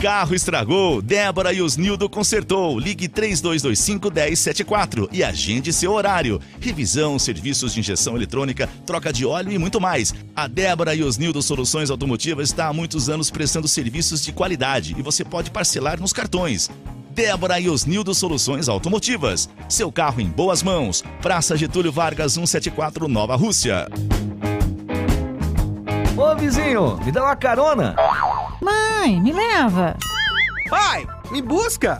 Carro estragou, Débora e os Nildo consertou. Ligue 3225 1074 e agende seu horário. Revisão, serviços de injeção eletrônica, troca de óleo e muito mais. A Débora e os Nildo Soluções Automotivas está há muitos anos prestando serviços de qualidade e você pode parcelar nos cartões. Débora e os Nildo Soluções Automotivas. Seu carro em boas mãos. Praça Getúlio Vargas 174 Nova Rússia. Ô vizinho, me dá uma carona. Mãe, me leva. Pai, me busca.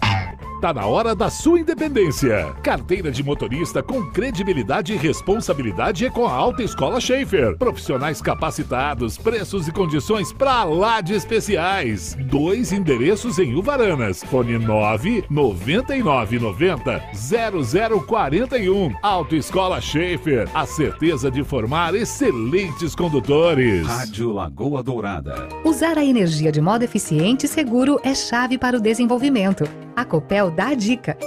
Tá na hora da sua independência. Carteira de motorista com credibilidade e responsabilidade é com a Alta Escola Schaefer. Profissionais capacitados, preços e condições pra lá de especiais. Dois endereços em Uvaranas. Fone 9 9990 0041. Alta Escola Schaefer. A certeza de formar excelentes condutores. Rádio Lagoa Dourada. Usar a energia de modo eficiente e seguro é chave para o desenvolvimento. A Copel dá a dica.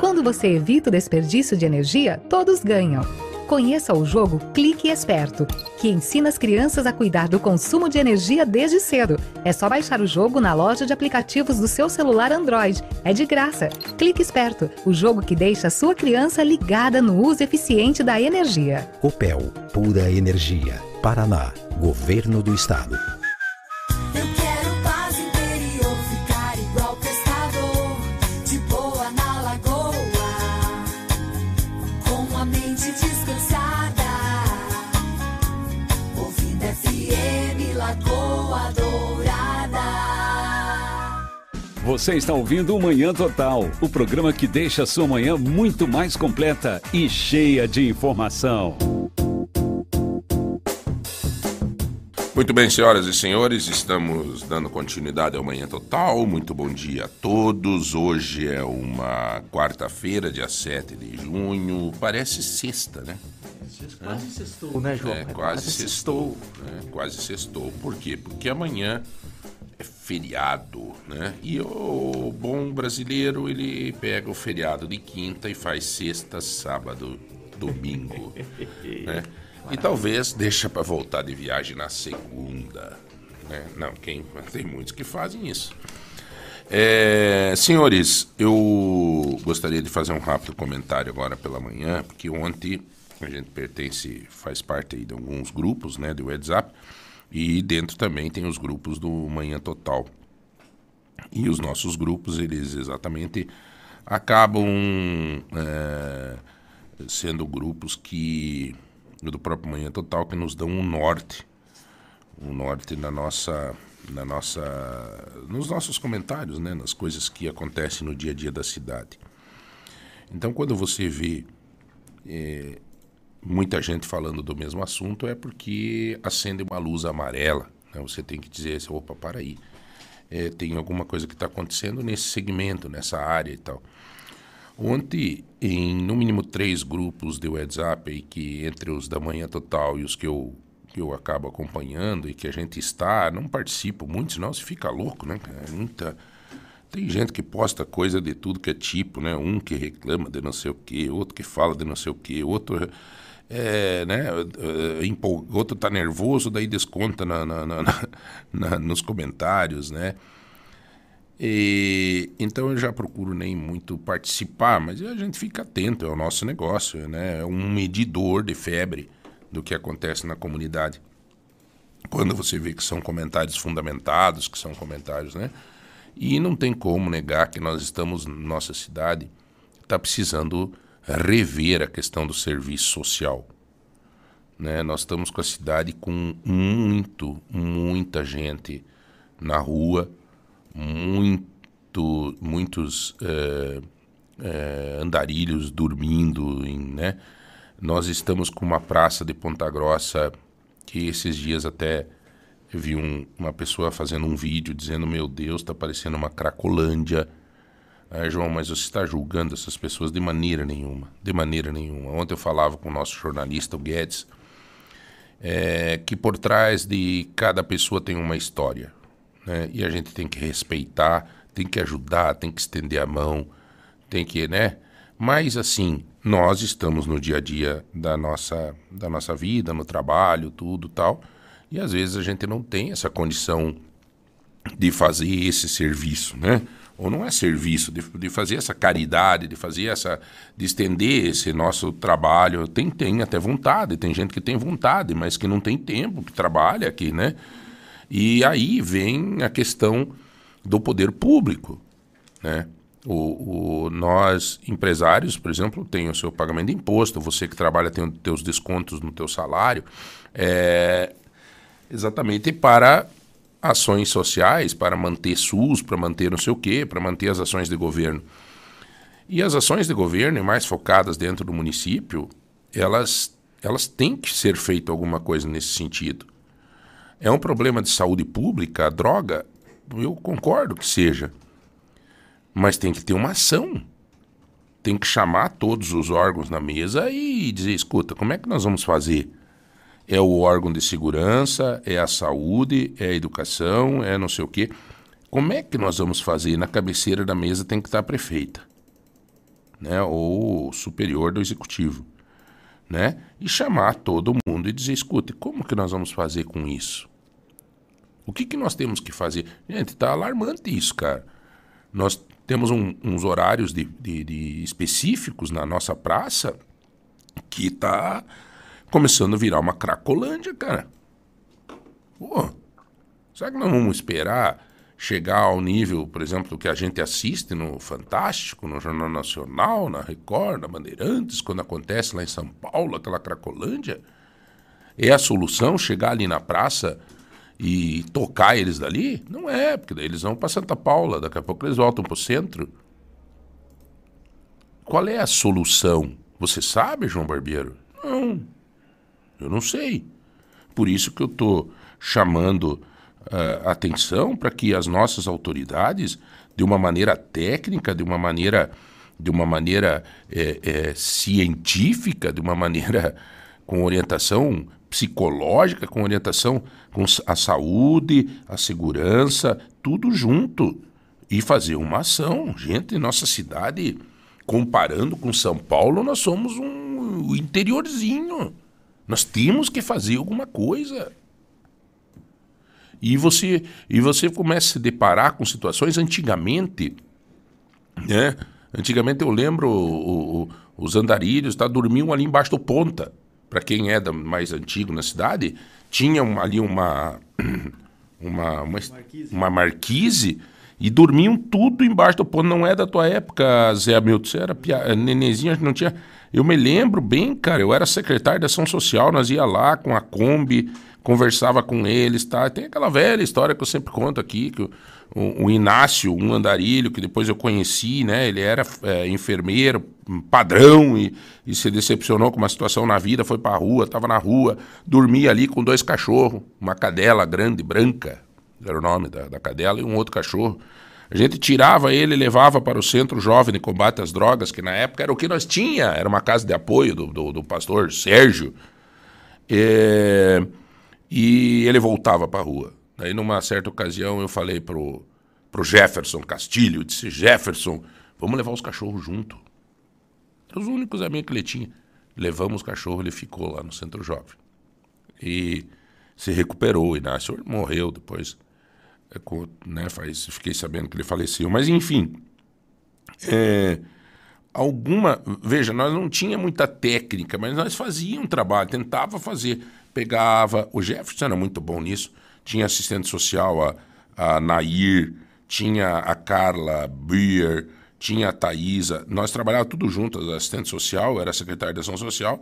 Quando você evita o desperdício de energia, todos ganham. Conheça o jogo Clique Esperto, que ensina as crianças a cuidar do consumo de energia desde cedo. É só baixar o jogo na loja de aplicativos do seu celular Android. É de graça. Clique Esperto, o jogo que deixa a sua criança ligada no uso eficiente da energia. Copel, pura energia. Paraná, Governo do Estado. Você está ouvindo o Manhã Total, o programa que deixa a sua manhã muito mais completa e cheia de informação. Muito bem, senhoras e senhores, estamos dando continuidade ao Manhã Total. Muito bom dia a todos. Hoje é uma quarta-feira, dia 7 de junho. Parece sexta, né? Quase sextou, né, João? É, quase sextou. né? Quase sextou. Por quê? Porque amanhã feriado, né? E o bom brasileiro, ele pega o feriado de quinta e faz sexta, sábado, domingo, né? E talvez deixa para voltar de viagem na segunda, né? Não, quem tem muitos que fazem isso. É, senhores, eu gostaria de fazer um rápido comentário agora pela manhã, porque ontem a gente pertence, faz parte aí de alguns grupos, né, do WhatsApp, e dentro também tem os grupos do Manhã Total. E os nossos grupos, eles exatamente acabam é, sendo grupos que do próprio Manhã Total que nos dão um norte, um norte na nossa, na nossa, nos nossos comentários, né, nas coisas que acontecem no dia a dia da cidade. Então, quando você vê é, muita gente falando do mesmo assunto, é porque acende uma luz amarela. Né? Você tem que dizer opa, para aí. É, tem alguma coisa que está acontecendo nesse segmento, nessa área e tal. Ontem, em no mínimo três grupos de WhatsApp, aí, que entre os da Manhã Total e os que eu, que eu acabo acompanhando e que a gente está, não participo muito, senão você fica louco, né? É muita... Tem gente que posta coisa de tudo que é tipo, né? Um que reclama de não sei o quê, outro que fala de não sei o quê, outro é, né, é, outro tá nervoso, daí desconta na- na- na- nos comentários, né? E, então eu já procuro nem muito participar, mas a gente fica atento, é o nosso negócio, né? É um medidor de febre do que acontece na comunidade. Quando você vê que são comentários fundamentados, que são comentários, né? E não tem como negar que nós estamos, nossa cidade está precisando rever a questão do serviço social. Né? Nós estamos com a cidade com muito, muita gente na rua, muito, muitos eh, eh, andarilhos dormindo, em, né? Nós estamos com uma praça de Ponta Grossa que esses dias até eu vi um- uma pessoa fazendo um vídeo dizendo: Meu Deus, está parecendo uma Cracolândia. Ah, João, mas você está julgando essas pessoas de maneira nenhuma. De maneira nenhuma. Ontem eu falava com o nosso jornalista, o Guedes, é, que por trás de cada pessoa tem uma história. Né? E a gente tem que respeitar, tem que ajudar, tem que estender a mão, tem que, né? Mas assim, nós estamos no dia a dia da nossa, da nossa vida, no trabalho, tudo tal. E às vezes a gente não tem essa condição de fazer esse serviço, né? Ou não é serviço, de, de fazer essa caridade, de fazer essa. de estender esse nosso trabalho. Tem, tem até vontade, tem gente que tem vontade, mas que não tem tempo, que trabalha aqui, né? E aí vem a questão do poder público, né? O, o, nós, empresários, por exemplo, tem o seu pagamento de imposto, você que trabalha tem os teus descontos no teu salário, é, exatamente para ações sociais, para manter SUS, para manter não sei o quê, para manter as ações de governo. E as ações de governo, mais focadas dentro do município, elas, elas têm que ser feito alguma coisa nesse sentido. É um problema de saúde pública, a droga, eu concordo que seja. Mas tem que ter uma ação. Tem que chamar todos os órgãos na mesa e dizer: escuta, como é que nós vamos fazer? É o órgão de segurança, é a saúde, é a educação, é não sei o quê. Como é que nós vamos fazer? Na cabeceira da mesa tem que estar a prefeita, né? ou o superior do executivo. Né? E chamar todo mundo e dizer: escute, como que nós vamos fazer com isso? O que, que nós temos que fazer? Gente, está alarmante isso, cara. Nós temos um, uns horários de, de, de específicos na nossa praça que está começando a virar uma cracolândia, cara. Pô, será que nós vamos esperar chegar ao nível, por exemplo, que a gente assiste no Fantástico, no Jornal Nacional, na Record, na Bandeirantes, quando acontece lá em São Paulo, aquela cracolândia? É a solução chegar ali na praça e tocar eles dali? Não é, porque daí eles vão para Santa Paula, daqui a pouco eles voltam para o centro. Qual é a solução? Você sabe, João Barbeiro? Não, eu não sei. Por isso que eu estou chamando uh, atenção para que as nossas autoridades, de uma maneira técnica, de uma maneira, de uma maneira é, é, científica, de uma maneira com orientação psicológica, com orientação com a saúde, a segurança, tudo junto. E fazer uma ação. Gente, nossa cidade, comparando com São Paulo, nós somos um interiorzinho. Nós temos que fazer alguma coisa. E você, e você começa a se deparar com situações antigamente, né? Antigamente eu lembro o, o, os andarilhos tá, dormiam ali embaixo do ponta para quem é da, mais antigo na cidade, tinha ali uma, uma, uma, marquise. uma marquise e dormiam tudo embaixo do ponto. Não é da tua época, Zé Hamilton, você era pia... nenenzinho, não tinha... Eu me lembro bem, cara, eu era secretário da ação social, nós ia lá com a Kombi, conversava com eles, tá? Tem aquela velha história que eu sempre conto aqui, que o, o, o Inácio, um andarilho, que depois eu conheci, né? Ele era é, enfermeiro, padrão, e, e, se decepcionou com uma situação na vida, foi pra rua, tava na rua, dormia ali com dois cachorros, uma cadela grande, branca, era o nome da, da cadela, e um outro cachorro. A gente tirava ele e levava para o Centro Jovem de Combate às Drogas, que na época era o que nós tinha, era uma casa de apoio do, do, do pastor Sérgio. É... E ele voltava para a rua. Daí, numa certa ocasião, eu falei pro, pro Jefferson Castilho, disse, Jefferson, vamos levar os cachorros junto. Eram os únicos amigos que ele tinha. Levamos os cachorros, ele ficou lá no Centro Jovem. E se recuperou, o Inácio morreu depois. É, né, faz, fiquei sabendo que ele faleceu. Mas, enfim, é, alguma... Veja, nós não tinha muita técnica, mas nós fazíamos um trabalho, tentava fazer pegava. O Jefferson era muito bom nisso. Tinha assistente social a, a Nair, tinha a Carla Beer, tinha a Thaisa. Nós trabalhávamos tudo juntos, assistente social, era secretário de ação social.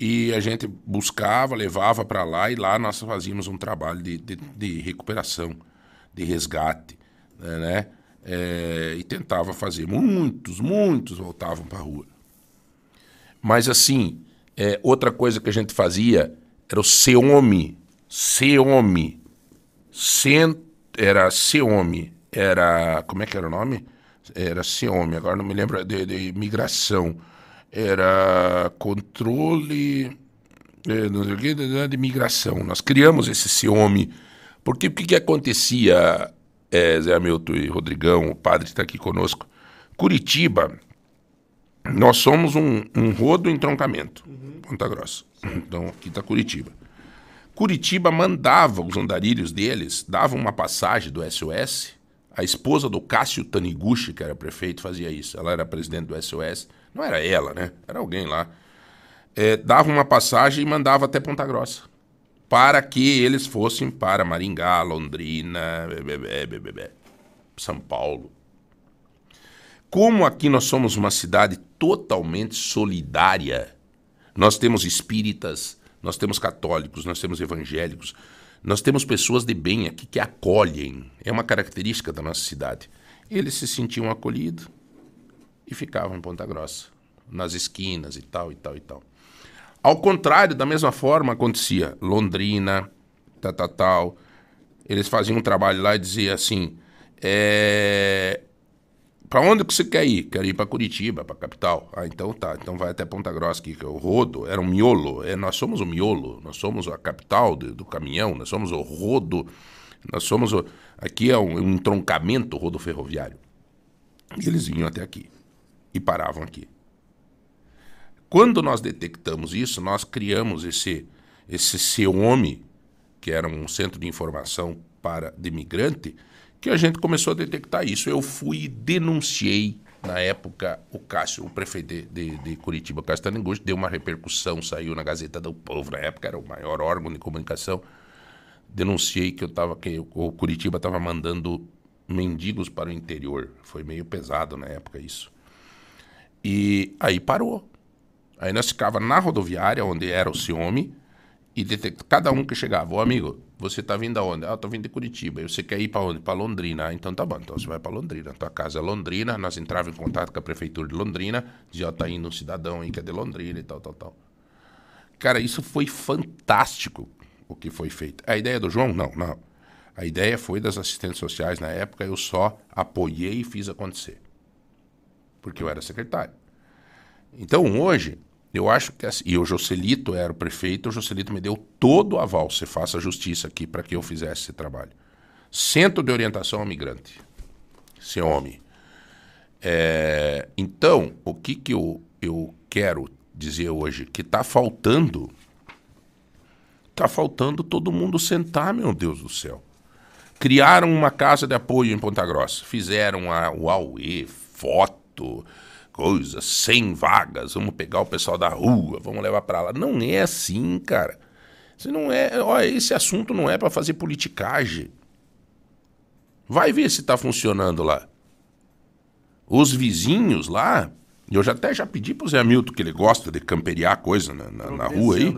E a gente buscava, levava para lá e lá nós fazíamos um trabalho de, de, de recuperação, de resgate, né? É, e tentava fazer. Muitos, muitos voltavam para a rua. Mas assim, é, outra coisa que a gente fazia era o. Seome. Cent... Era Seome. Era. Como é que era o nome? Era Seome, agora não me lembro de, de migração. Era controle é, de migração. Nós criamos esse Seome. Porque o que, que acontecia, é, Zé Hamilton e Rodrigão, o padre está aqui conosco? Curitiba, nós somos um, um rodo entroncamento, uhum. Ponta Grossa. Então, aqui está Curitiba. Curitiba mandava os andarilhos deles, dava uma passagem do SOS. A esposa do Cássio Taniguchi, que era prefeito, fazia isso. Ela era presidente do SOS. Não era ela, né? Era alguém lá. É, dava uma passagem e mandava até Ponta Grossa. Para que eles fossem para Maringá, Londrina, bebê, bebê, São Paulo. Como aqui nós somos uma cidade totalmente solidária, nós temos espíritas, nós temos católicos, nós temos evangélicos, nós temos pessoas de bem aqui que acolhem. É uma característica da nossa cidade. Eles se sentiam acolhidos e ficavam em Ponta Grossa, nas esquinas e tal, e tal, e tal. Ao contrário, da mesma forma acontecia Londrina, tal, tal, tal. Eles faziam um trabalho lá e diziam assim: é... para onde que você quer ir? Quero ir para Curitiba, para capital. Ah, então tá, então vai até Ponta Grossa, que é o rodo, era um miolo. É, nós somos o miolo, nós somos a capital do, do caminhão, nós somos o rodo, nós somos o... aqui é um, um entroncamento rodo ferroviário. E eles vinham até aqui e paravam aqui. Quando nós detectamos isso, nós criamos esse esse CEOME, que era um centro de informação para de imigrante, que a gente começou a detectar isso. Eu fui e denunciei na época o Cássio, o prefeito de, de, de Curitiba, Cássio Tanenguchi, deu uma repercussão, saiu na Gazeta do Povo, na época era o maior órgão de comunicação. Denunciei que eu tava que o Curitiba estava mandando mendigos para o interior. Foi meio pesado na época isso. E aí parou. Aí nós ficava na rodoviária, onde era o Ciome, e detect... cada um que chegava, ô amigo, você tá vindo aonde? Ah, eu tô vindo de Curitiba. E você quer ir para onde? Para Londrina. Ah, então tá bom, então você vai para Londrina. Tua casa é Londrina, nós entrávamos em contato com a prefeitura de Londrina, dizia, ó, tá indo um cidadão aí que é de Londrina e tal, tal, tal. Cara, isso foi fantástico o que foi feito. A ideia do João? Não, não. A ideia foi das assistentes sociais na época, eu só apoiei e fiz acontecer. Porque eu era secretário. Então hoje, eu acho que. assim, E o Joselito era o prefeito, o Joselito me deu todo o aval. Você faça justiça aqui para que eu fizesse esse trabalho. Centro de Orientação ao Migrante. Esse homem. É, então, o que, que eu, eu quero dizer hoje? Que está faltando. Está faltando todo mundo sentar, meu Deus do céu. Criaram uma casa de apoio em Ponta Grossa. Fizeram a, AUE, foto coisa, 100 vagas, vamos pegar o pessoal da rua, vamos levar para lá. Não é assim, cara. Isso não é, olha, esse assunto não é para fazer politicagem. Vai ver se tá funcionando lá. Os vizinhos lá, eu já até já pedi pro Zé Milton que ele gosta de camperiar coisa na, na, na rua aí.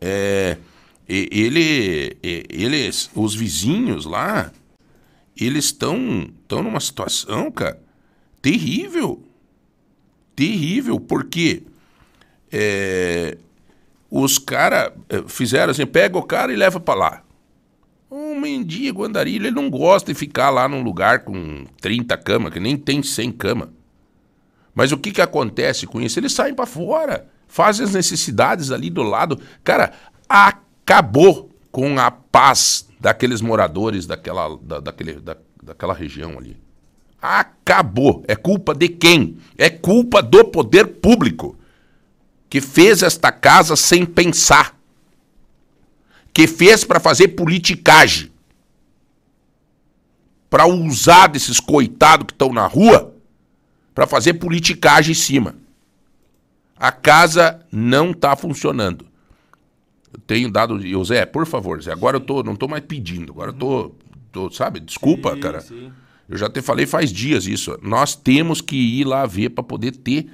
É, ele, eles, os vizinhos lá, eles estão estão numa situação, cara, terrível terrível, porque é, os caras fizeram assim, pega o cara e leva para lá. Um mendigo, andarilho, ele não gosta de ficar lá num lugar com 30 camas, que nem tem 100 camas. Mas o que, que acontece com isso? Eles saem para fora, fazem as necessidades ali do lado. Cara, acabou com a paz daqueles moradores daquela, da, daquele, da, daquela região ali. Acabou. É culpa de quem? É culpa do poder público que fez esta casa sem pensar. Que fez para fazer politicagem. Para usar desses coitados que estão na rua para fazer politicagem em cima. A casa não está funcionando. Eu tenho dado. Zé, por favor, Zé, agora eu tô, não estou mais pedindo. Agora eu tô, tô sabe? Desculpa, Sim, cara. sim. Eu já te falei faz dias isso. Nós temos que ir lá ver para poder ter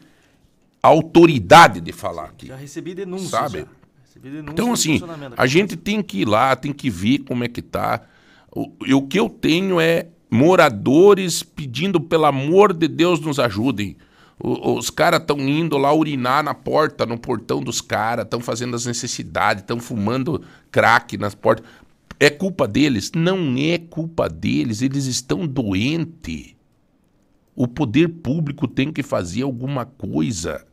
autoridade de falar aqui. Já recebi denúncias. Sabe? já. Recebi denúncias Então, assim, a gente tem que ir lá, tem que ver como é que tá. O, o que eu tenho é moradores pedindo, pelo amor de Deus, nos ajudem. O- os caras estão indo lá urinar na porta, no portão dos caras, estão fazendo as necessidades, estão fumando crack nas portas. É culpa deles? Não é culpa deles, eles estão doentes. O poder público tem que fazer alguma coisa.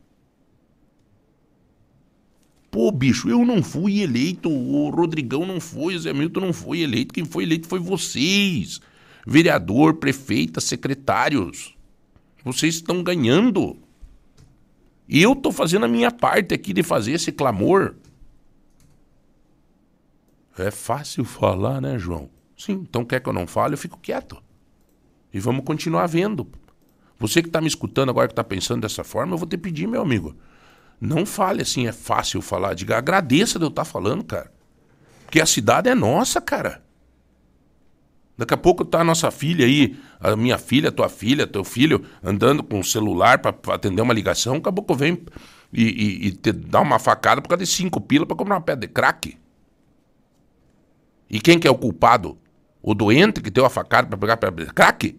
Pô, bicho, eu não fui eleito, o Rodrigão não foi, o Zé Milton não foi eleito, quem foi eleito foi vocês. Vereador, prefeita, secretários. Vocês estão ganhando. Eu tô fazendo a minha parte aqui de fazer esse clamor. É fácil falar, né, João? Sim, então quer que eu não fale, eu fico quieto. E vamos continuar vendo. Você que está me escutando agora, que está pensando dessa forma, eu vou te pedir, meu amigo. Não fale assim, é fácil falar. Diga, agradeça de eu estar falando, cara. Porque a cidade é nossa, cara. Daqui a pouco tá a nossa filha aí, a minha filha, tua filha, teu filho, andando com o celular para atender uma ligação, daqui a pouco vem e, e, e te dá uma facada por causa de cinco pila para comprar uma pedra de crack. E quem que é o culpado? O doente que deu a facada para pegar de crack?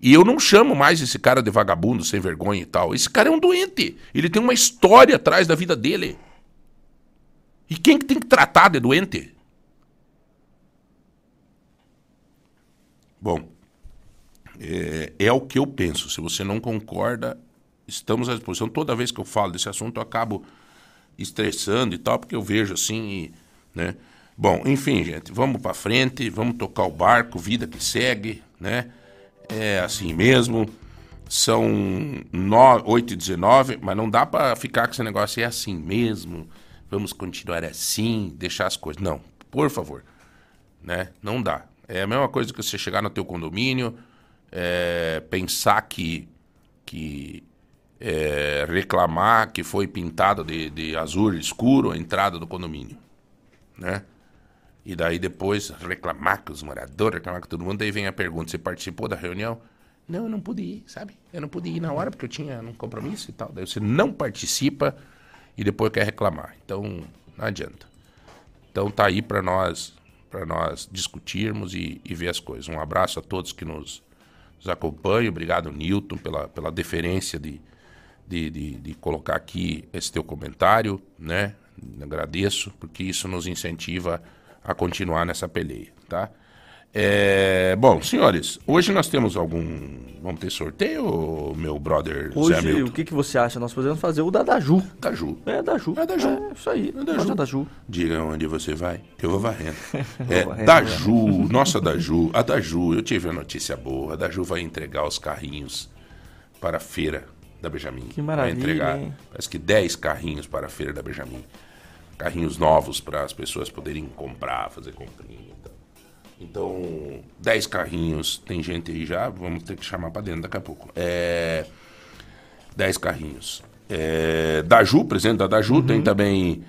E eu não chamo mais esse cara de vagabundo, sem vergonha e tal. Esse cara é um doente. Ele tem uma história atrás da vida dele. E quem que tem que tratar de doente? Bom, é, é, o que eu penso. Se você não concorda, estamos à disposição. Toda vez que eu falo desse assunto, eu acabo estressando e tal, porque eu vejo assim, e, né? Bom, enfim, gente, vamos para frente, vamos tocar o barco, vida que segue, né? É assim mesmo. São 8 e 19, mas não dá para ficar com esse negócio, é assim mesmo, vamos continuar assim, deixar as coisas. Não, por favor, né? Não dá. É a mesma coisa que você chegar no teu condomínio, é, pensar que, que é, reclamar que foi pintado de, de azul escuro a entrada do condomínio, né? E daí depois reclamar com os moradores, reclamar com todo mundo, daí vem a pergunta, você participou da reunião? Não, eu não pude ir, sabe? Eu não pude ir na hora porque eu tinha um compromisso e tal. Daí você não participa e depois quer reclamar. Então, não adianta. Então tá aí para nós para nós discutirmos e, e, ver as coisas. Um abraço a todos que nos, nos acompanham. Obrigado, Newton, pela, pela deferência de, de, de, de colocar aqui esse teu comentário, né? Agradeço, porque isso nos incentiva a continuar nessa peleia, tá? É, bom, senhores, hoje nós temos algum. Vamos ter sorteio, meu brother Hoje, Zé o que, que você acha? Nós podemos fazer o da Daju. Daju. É, Daju. É Daju. É, isso aí. É Daju. Nossa, Daju. Diga onde você vai, que eu vou varrendo. É, varrendo, Daju, nossa Daju. A Daju, eu tive uma notícia boa. A Daju vai entregar os carrinhos para a feira da Benjamin. Que maravilha, Vai entregar, hein? parece que 10 carrinhos para a feira da Benjamin. Carrinhos novos para as pessoas poderem comprar, fazer comprinha. Então, 10 carrinhos, tem gente aí já, vamos ter que chamar para dentro daqui a pouco. É, 10 carrinhos. É, Daju, presente da Daju, Uhum. tem também.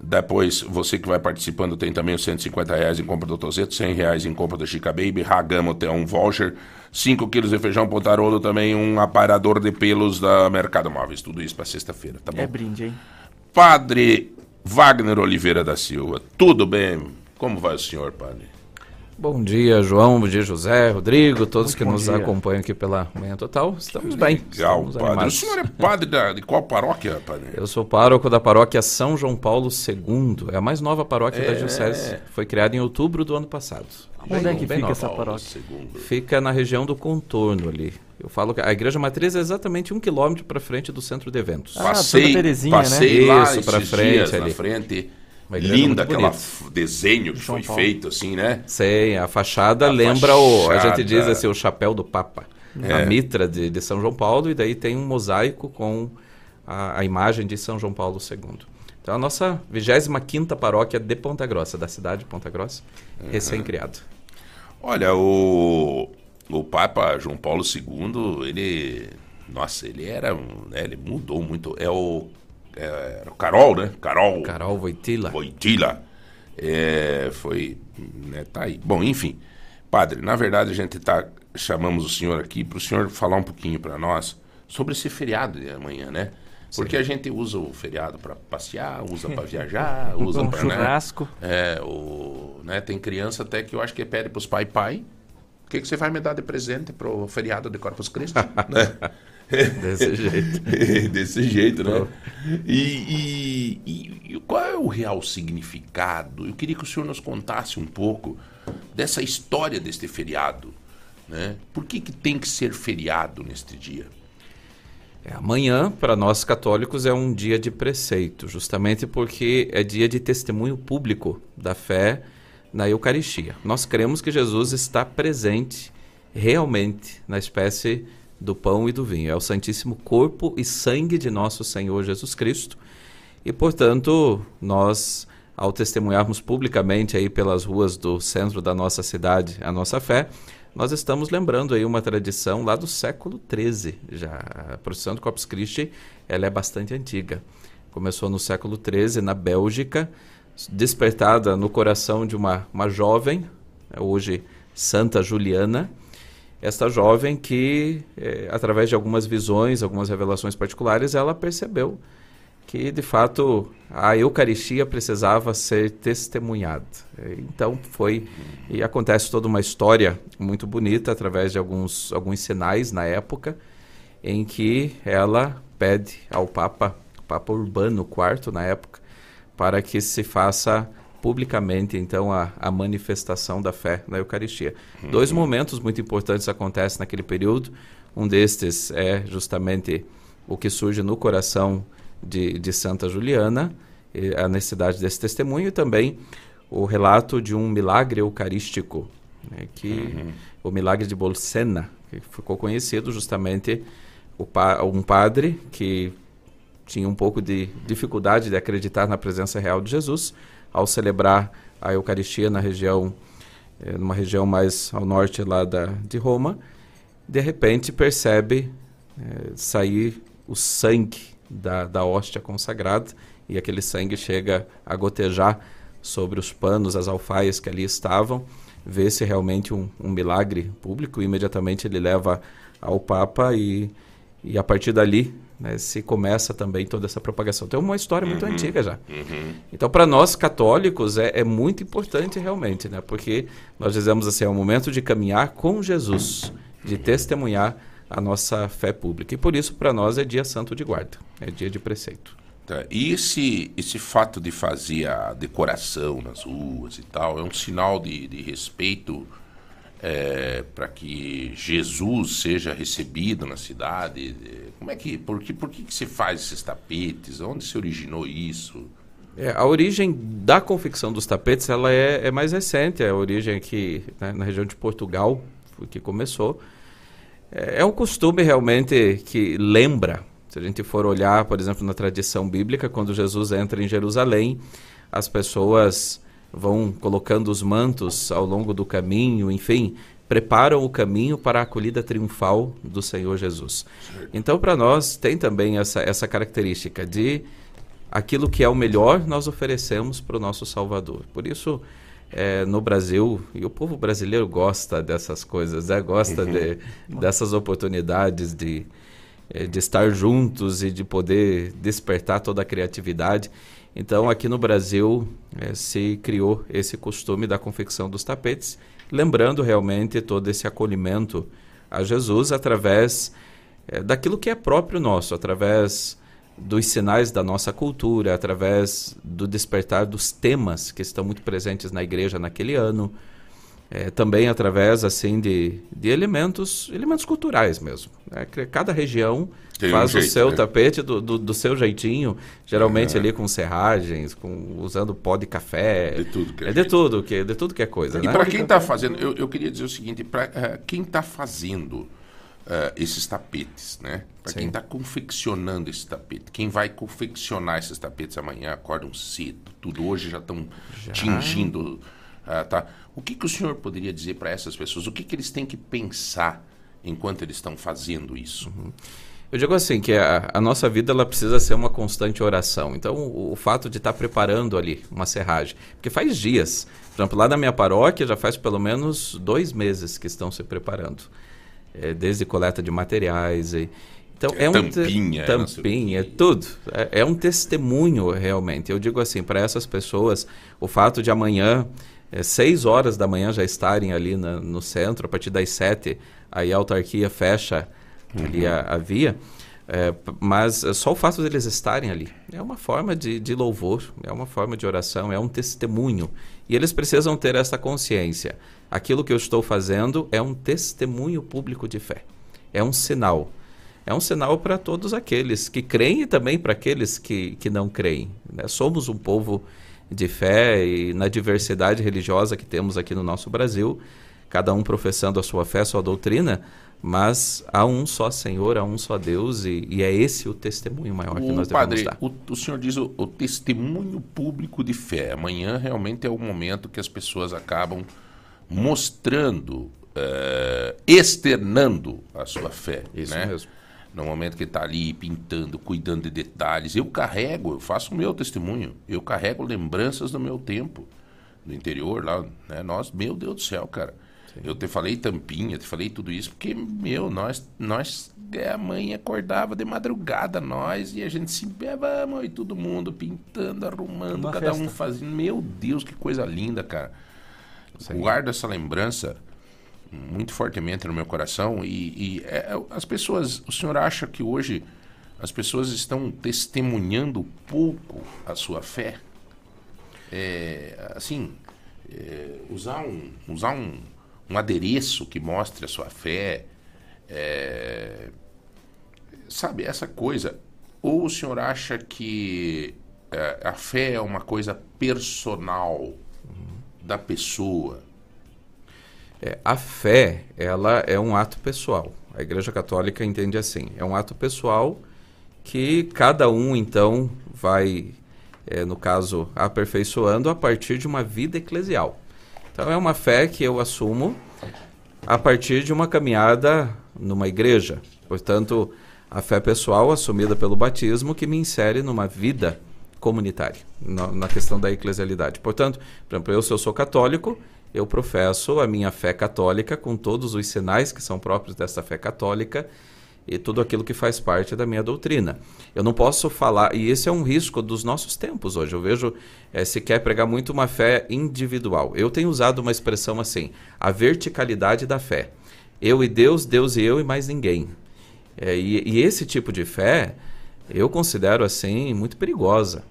Depois, você que vai participando, tem também os 150 reais em compra do Tozeto, 100 reais em compra da Chica Baby, Ragamo tem um voucher, 5 quilos de feijão pontarolo, também um aparador de pelos da Mercado Móveis. Tudo isso para sexta-feira, tá bom? É brinde, hein? Padre Wagner Oliveira da Silva, tudo bem? Como vai o senhor, padre? Bom dia, João. Bom dia, José, Rodrigo, todos que bom nos dia. acompanham aqui pela Manhã Total. Estamos bem. Legal, estamos padre. O animados. senhor é padre da- de qual paróquia, padre? Eu sou pároco da paróquia São João Paulo II. É a mais nova paróquia da É. Diocese. Foi criada em outubro do ano passado. Onde é que fica essa paróquia? Fica na região do contorno ali. Eu falo que a igreja matriz é exatamente um quilômetro para frente do centro de eventos. Ah, Passei, Santa Terezinha, né? passei lá Isso, pra esses frente dias, na ali. frente. Linda aquela desenho que foi feito assim, né? Sei, a fachada A lembra o. A fachada. gente diz assim, o chapéu do Papa. É. A mitra de, de São João Paulo, e daí tem um mosaico com a, a imagem de São João Paulo II. Então, a nossa 25 paróquia de Ponta Grossa, da cidade de Ponta Grossa, recém-criada. Olha, o, o Papa João Paulo II, ele. Nossa, ele era. um- né, ele mudou muito. É o. É, o Carol, né? Carol. Carol Voitila. Voitila. É, foi. Né, tá aí. Bom, enfim. Padre, na verdade a gente tá. Chamamos o senhor aqui para o senhor falar um pouquinho para nós sobre esse feriado de amanhã, né? Porque a gente usa o feriado para passear, usa para viajar, usa Um para churrasco. é, o, né, tem criança até que eu acho que pede pros pai, pai, o que, que você vai me dar de presente pro feriado de Corpus Christi? né? Desse jeito. Desse jeito, né? E, e- e- e qual é o real significado? Eu queria que o senhor nos contasse um pouco dessa história deste feriado. Né? Por que, que tem que ser feriado neste dia? É, amanhã, para nós católicos, é um dia de preceito, justamente porque é dia de testemunho público da fé na Eucaristia. Nós cremos que Jesus está presente realmente na espécie do pão e do vinho. É o Santíssimo Corpo e Sangue de nosso Senhor Jesus Cristo. E, portanto, nós ao testemunharmos publicamente aí pelas ruas do centro da nossa cidade a nossa fé, nós estamos lembrando aí uma tradição lá do século XIII. Já a procissão do Corpus Christi ela é bastante antiga. Começou no século XIII na Bélgica, despertada no coração de uma, uma jovem, hoje Santa Juliana, esta jovem que, eh, através de algumas visões, algumas revelações particulares, ela percebeu que, de fato, a Eucaristia precisava ser testemunhada. Então, foi. E acontece toda uma história muito bonita, através de alguns, alguns sinais na época, em que ela pede ao Papa, Papa Urbano IV, na época, para que se faça publicamente, então, a, a manifestação da fé na Eucaristia. Uhum. Dois momentos muito importantes acontecem naquele período. Um destes é justamente o que surge no coração de, de Santa Juliana, a necessidade desse testemunho e também o relato de um milagre eucarístico, né, que uhum. o milagre de Bolsena, que ficou conhecido justamente pa um padre que tinha um pouco de dificuldade de acreditar na presença real de Jesus, ao celebrar a Eucaristia na região, eh, numa região mais ao norte lá da, de Roma, de repente percebe eh, sair o sangue da, da hóstia consagrada e aquele sangue chega a gotejar sobre os panos, as alfaias que ali estavam, vê-se realmente um, um milagre público, e imediatamente ele leva ao Papa e, e a partir dali né, se começa também toda essa propagação. É uma história muito Uhum. antiga já. Uhum. Então para nós católicos é, é muito importante realmente, né, porque nós dizemos assim, é um momento de caminhar com Jesus, de testemunhar a nossa fé pública. E por isso para nós é dia santo de guarda, é dia de preceito. Tá, E esse, esse fato de fazer a decoração nas ruas e tal é um sinal de, de respeito para que Jesus seja recebido na cidade? Eh, Como é que, por que, por que, que se faz esses tapetes? Onde se originou isso? É, a origem da confecção dos tapetes ela é, é mais recente, a origem aqui né, na região de Portugal, que começou. É, é um costume realmente que lembra, se a gente for olhar, por exemplo, na tradição bíblica, quando Jesus entra em Jerusalém, as pessoas vão colocando os mantos ao longo do caminho, enfim, preparam o caminho para a acolhida triunfal do Senhor Jesus. Então, para nós, tem também essa, essa característica de aquilo que é o melhor nós oferecemos para o nosso Salvador. Por isso, é, no Brasil, e o povo brasileiro gosta dessas coisas, né? gosta de, dessas oportunidades de, eh, de estar juntos e de poder despertar toda a criatividade. Então, aqui no Brasil, eh, se criou esse costume da confecção dos tapetes, lembrando realmente todo esse acolhimento a Jesus através eh, daquilo que é próprio nosso, através dos sinais da nossa cultura, através do despertar dos temas que estão muito presentes na igreja naquele ano, eh, também através assim de, de elementos elementos culturais mesmo. né? Cada região Tem um faz o jeito, seu né? tapete do, do, do seu jeitinho, geralmente É. ali com serragens, com, usando pó de café. De tudo que é é de tudo que de tudo que é coisa, E né? para quem está fazendo, eu, eu queria dizer o seguinte, para quem está fazendo eh, esses tapetes, né? Para quem está confeccionando esse tapete, quem vai confeccionar esses tapetes amanhã, acordam cedo, tudo hoje já estão tingindo, ah, tá? O que, que o senhor poderia dizer para essas pessoas? O que, que eles têm que pensar enquanto eles estão fazendo isso? Eu digo assim que a, a nossa vida ela precisa ser uma constante oração. Então, o, o fato de estar preparando ali uma serragem, porque faz dias, por exemplo, lá na minha paróquia já faz pelo menos dois meses que estão se preparando, É, desde coleta de materiais e então É é, um tampinha, é o tampinha, é tudo. É, é um testemunho realmente. Eu digo assim para essas pessoas, o fato de amanhã é, seis horas da manhã já estarem ali na- no centro, a partir das sete, aí a autarquia fecha ali a, a via. É, mas só o fato deles estarem ali é uma forma de, de louvor, é uma forma de oração, é um testemunho. E eles precisam ter essa consciência. Aquilo que eu estou fazendo é um testemunho público de fé. É um sinal. É um sinal para todos aqueles que creem e também para aqueles que, que não creem. né? Somos um povo de fé e na diversidade religiosa que temos aqui no nosso Brasil, cada um professando a sua fé, a sua doutrina, mas há um só Senhor, há um só Deus, e, e é esse o testemunho maior que O nós padre, devemos dar. o, o senhor diz o, o testemunho público de fé. Amanhã realmente é o momento que as pessoas acabam mostrando, eh, externando a sua fé. Isso né? mesmo. No momento que está ali pintando, cuidando de detalhes. Eu carrego, eu faço o meu testemunho. Eu carrego lembranças do meu tempo. No interior lá, né? Nós, meu Deus do céu, cara. Eu te falei tampinha, te falei tudo isso, porque, meu, nós, nós, é, a mãe acordava de madrugada, nós, e a gente se, vamos, e todo mundo pintando, arrumando, Uma cada festa. um fazendo. Meu Deus, que coisa linda, cara. Guardo essa lembrança muito fortemente no meu coração e, e, é, as pessoas, o senhor acha que hoje as pessoas estão testemunhando pouco a sua fé? É, assim, é, usar um, usar um, um adereço que mostre a sua fé, é, sabe, essa coisa. Ou o senhor acha que é, a fé é uma coisa personal da pessoa? É, a fé, ela é um ato pessoal. A Igreja Católica entende assim: é um ato pessoal que cada um, então, vai, é, no caso, aperfeiçoando a partir de uma vida eclesial. Então, é uma fé que eu assumo a partir de uma caminhada numa igreja. Portanto, a fé pessoal assumida pelo batismo que me insere numa vida comunitária, na, na questão da eclesialidade. Portanto, por exemplo, eu, se eu sou católico, eu professo a minha fé católica com todos os sinais que são próprios dessa fé católica e tudo aquilo que faz parte da minha doutrina. Eu não posso falar, e esse é um risco dos nossos tempos hoje. Eu vejo eh, se quer pregar muito uma fé individual. Eu tenho usado uma expressão assim: a verticalidade da fé. Eu e Deus, Deus e eu e mais ninguém. Eh, e, e esse tipo de fé eu considero assim muito perigosa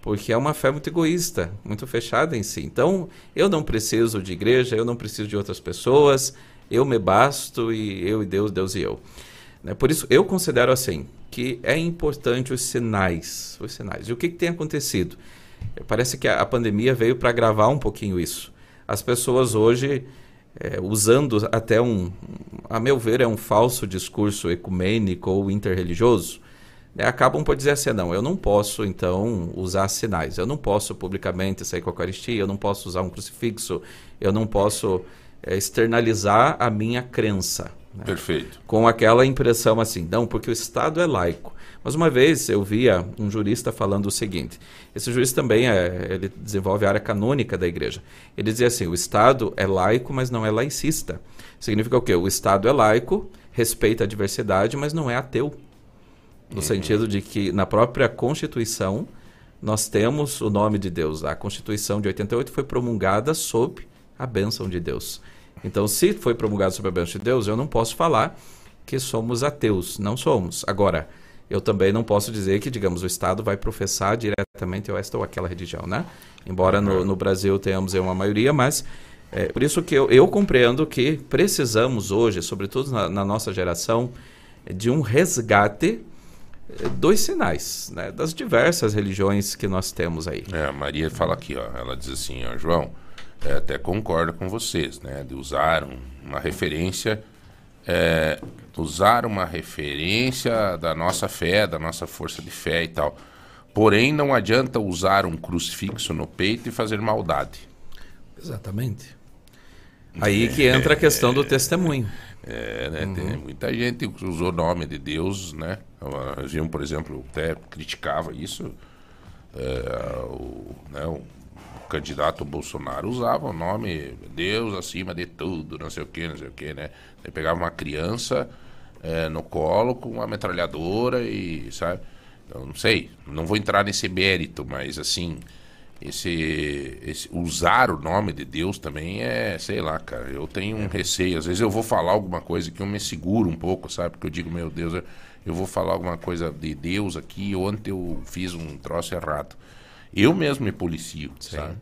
porque é uma fé muito egoísta, muito fechada em si. Então, eu não preciso de igreja, eu não preciso de outras pessoas, eu me basto e eu e Deus, Deus e eu. Né? Por isso, eu considero assim, que é importante os sinais, os sinais. E o que, que tem acontecido? Parece que a, pandemia veio para gravar um pouquinho isso. As pessoas hoje, é, usando até um, a meu ver, é um falso discurso ecumênico ou interreligioso, né, acabam por dizer assim, não, eu não posso, então, usar sinais. Eu não posso publicamente sair com a Eucaristia, eu não posso usar um crucifixo, eu não posso é, externalizar a minha crença. né? Perfeito. Com aquela impressão assim, não, porque o Estado é laico. Mas uma vez eu via um jurista falando o seguinte, esse jurista também é, ele desenvolve a área canônica da igreja. Ele dizia assim, o Estado é laico, mas não é laicista. Significa o quê? O Estado é laico, respeita a diversidade, mas não é ateu. No sentido de que na própria Constituição nós temos o nome de Deus. A Constituição de 88 foi promulgada sob a bênção de Deus. Então, se foi promulgada sob a bênção de Deus, eu não posso falar que somos ateus. Não somos. Agora, eu também não posso dizer que, digamos, o Estado vai professar diretamente esta ou aquela religião, né? Embora no, no Brasil tenhamos uma maioria, mas é, por isso que eu, eu compreendo que precisamos hoje, sobretudo na, na nossa geração, de um resgate eh, dos sinais, né, das diversas religiões que nós temos aí. É, a Maria fala aqui, ó, ela diz assim, ó, João, é, até concordo com vocês, né, de usar um- uma referência, é, usar uma referência da nossa fé, da nossa força de fé e tal. Porém, não adianta usar um crucifixo no peito e fazer maldade. Exatamente. Aí que entra a questão do testemunho. É, né? Tem muita gente que usou o nome de Deus, né? Nós vimos, por exemplo, até criticava isso. é, o, né, o candidato Bolsonaro usava o nome Deus acima de tudo, não sei o que, não sei o que, né? Ele pegava uma criança é, no colo com uma metralhadora e, sabe? Eu não sei, não vou entrar nesse mérito, mas assim, esse, esse usar o nome de Deus também é, sei lá, cara, eu tenho um receio. Às vezes eu vou falar alguma coisa que eu me seguro um pouco, sabe? Porque eu digo, meu Deus, eu, eu vou falar alguma coisa de Deus aqui, ontem eu fiz um troço errado. Eu mesmo me policio, sabe?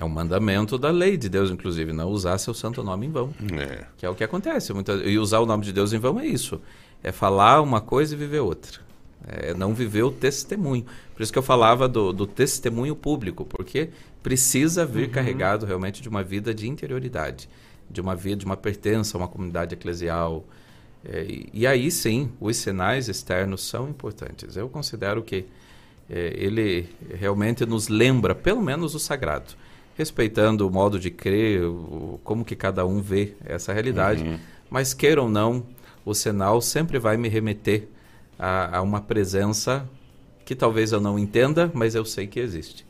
É um mandamento da lei de Deus, inclusive, não usar seu santo nome em vão. É. Que é o que acontece. Muita... E usar o nome de Deus em vão é isso. É falar uma coisa e viver outra. É não viver o testemunho. Por isso que eu falava do, do testemunho público, porque precisa vir carregado realmente de uma vida de interioridade, de uma vida, de uma pertença a uma comunidade eclesial. É, e, e aí sim, os sinais externos são importantes. Eu considero que é, ele realmente nos lembra, pelo menos, o sagrado, respeitando o modo de crer, o, como que cada um vê essa realidade. Uhum. Mas queira ou não, o sinal sempre vai me remeter a, a uma presença que talvez eu não entenda, mas eu sei que existe.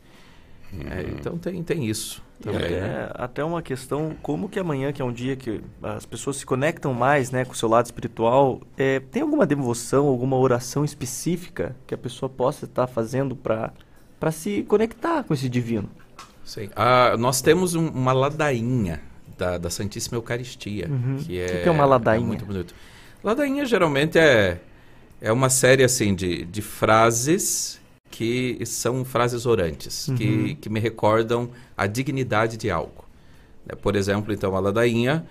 É, então tem, tem isso também, até, né? até uma questão, como que amanhã, que é um dia que as pessoas se conectam mais né, com o seu lado espiritual, é, tem alguma devoção, alguma oração específica que a pessoa possa estar fazendo para se conectar com esse divino? Sim. Ah, nós temos um- uma ladainha da, da Santíssima Eucaristia, Uhum. que é, O que é uma ladainha? muito bonito. Ladainha geralmente é, é uma série assim de, de frases que são frases orantes, que, Uhum. que me recordam a dignidade de algo. Né, Por exemplo, então, a ladainha,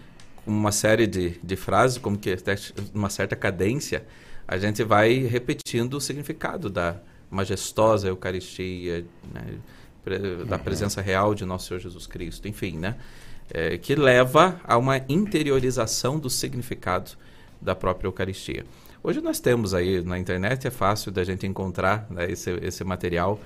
com uma série de, de frases, como que até uma certa cadência, a gente vai repetindo o significado da majestosa Eucaristia, né, da presença real de nosso Senhor Jesus Cristo, enfim, né? É, que leva a uma interiorização do significado da própria Eucaristia. Hoje nós temos aí na internet, é fácil da gente encontrar né, esse, esse material.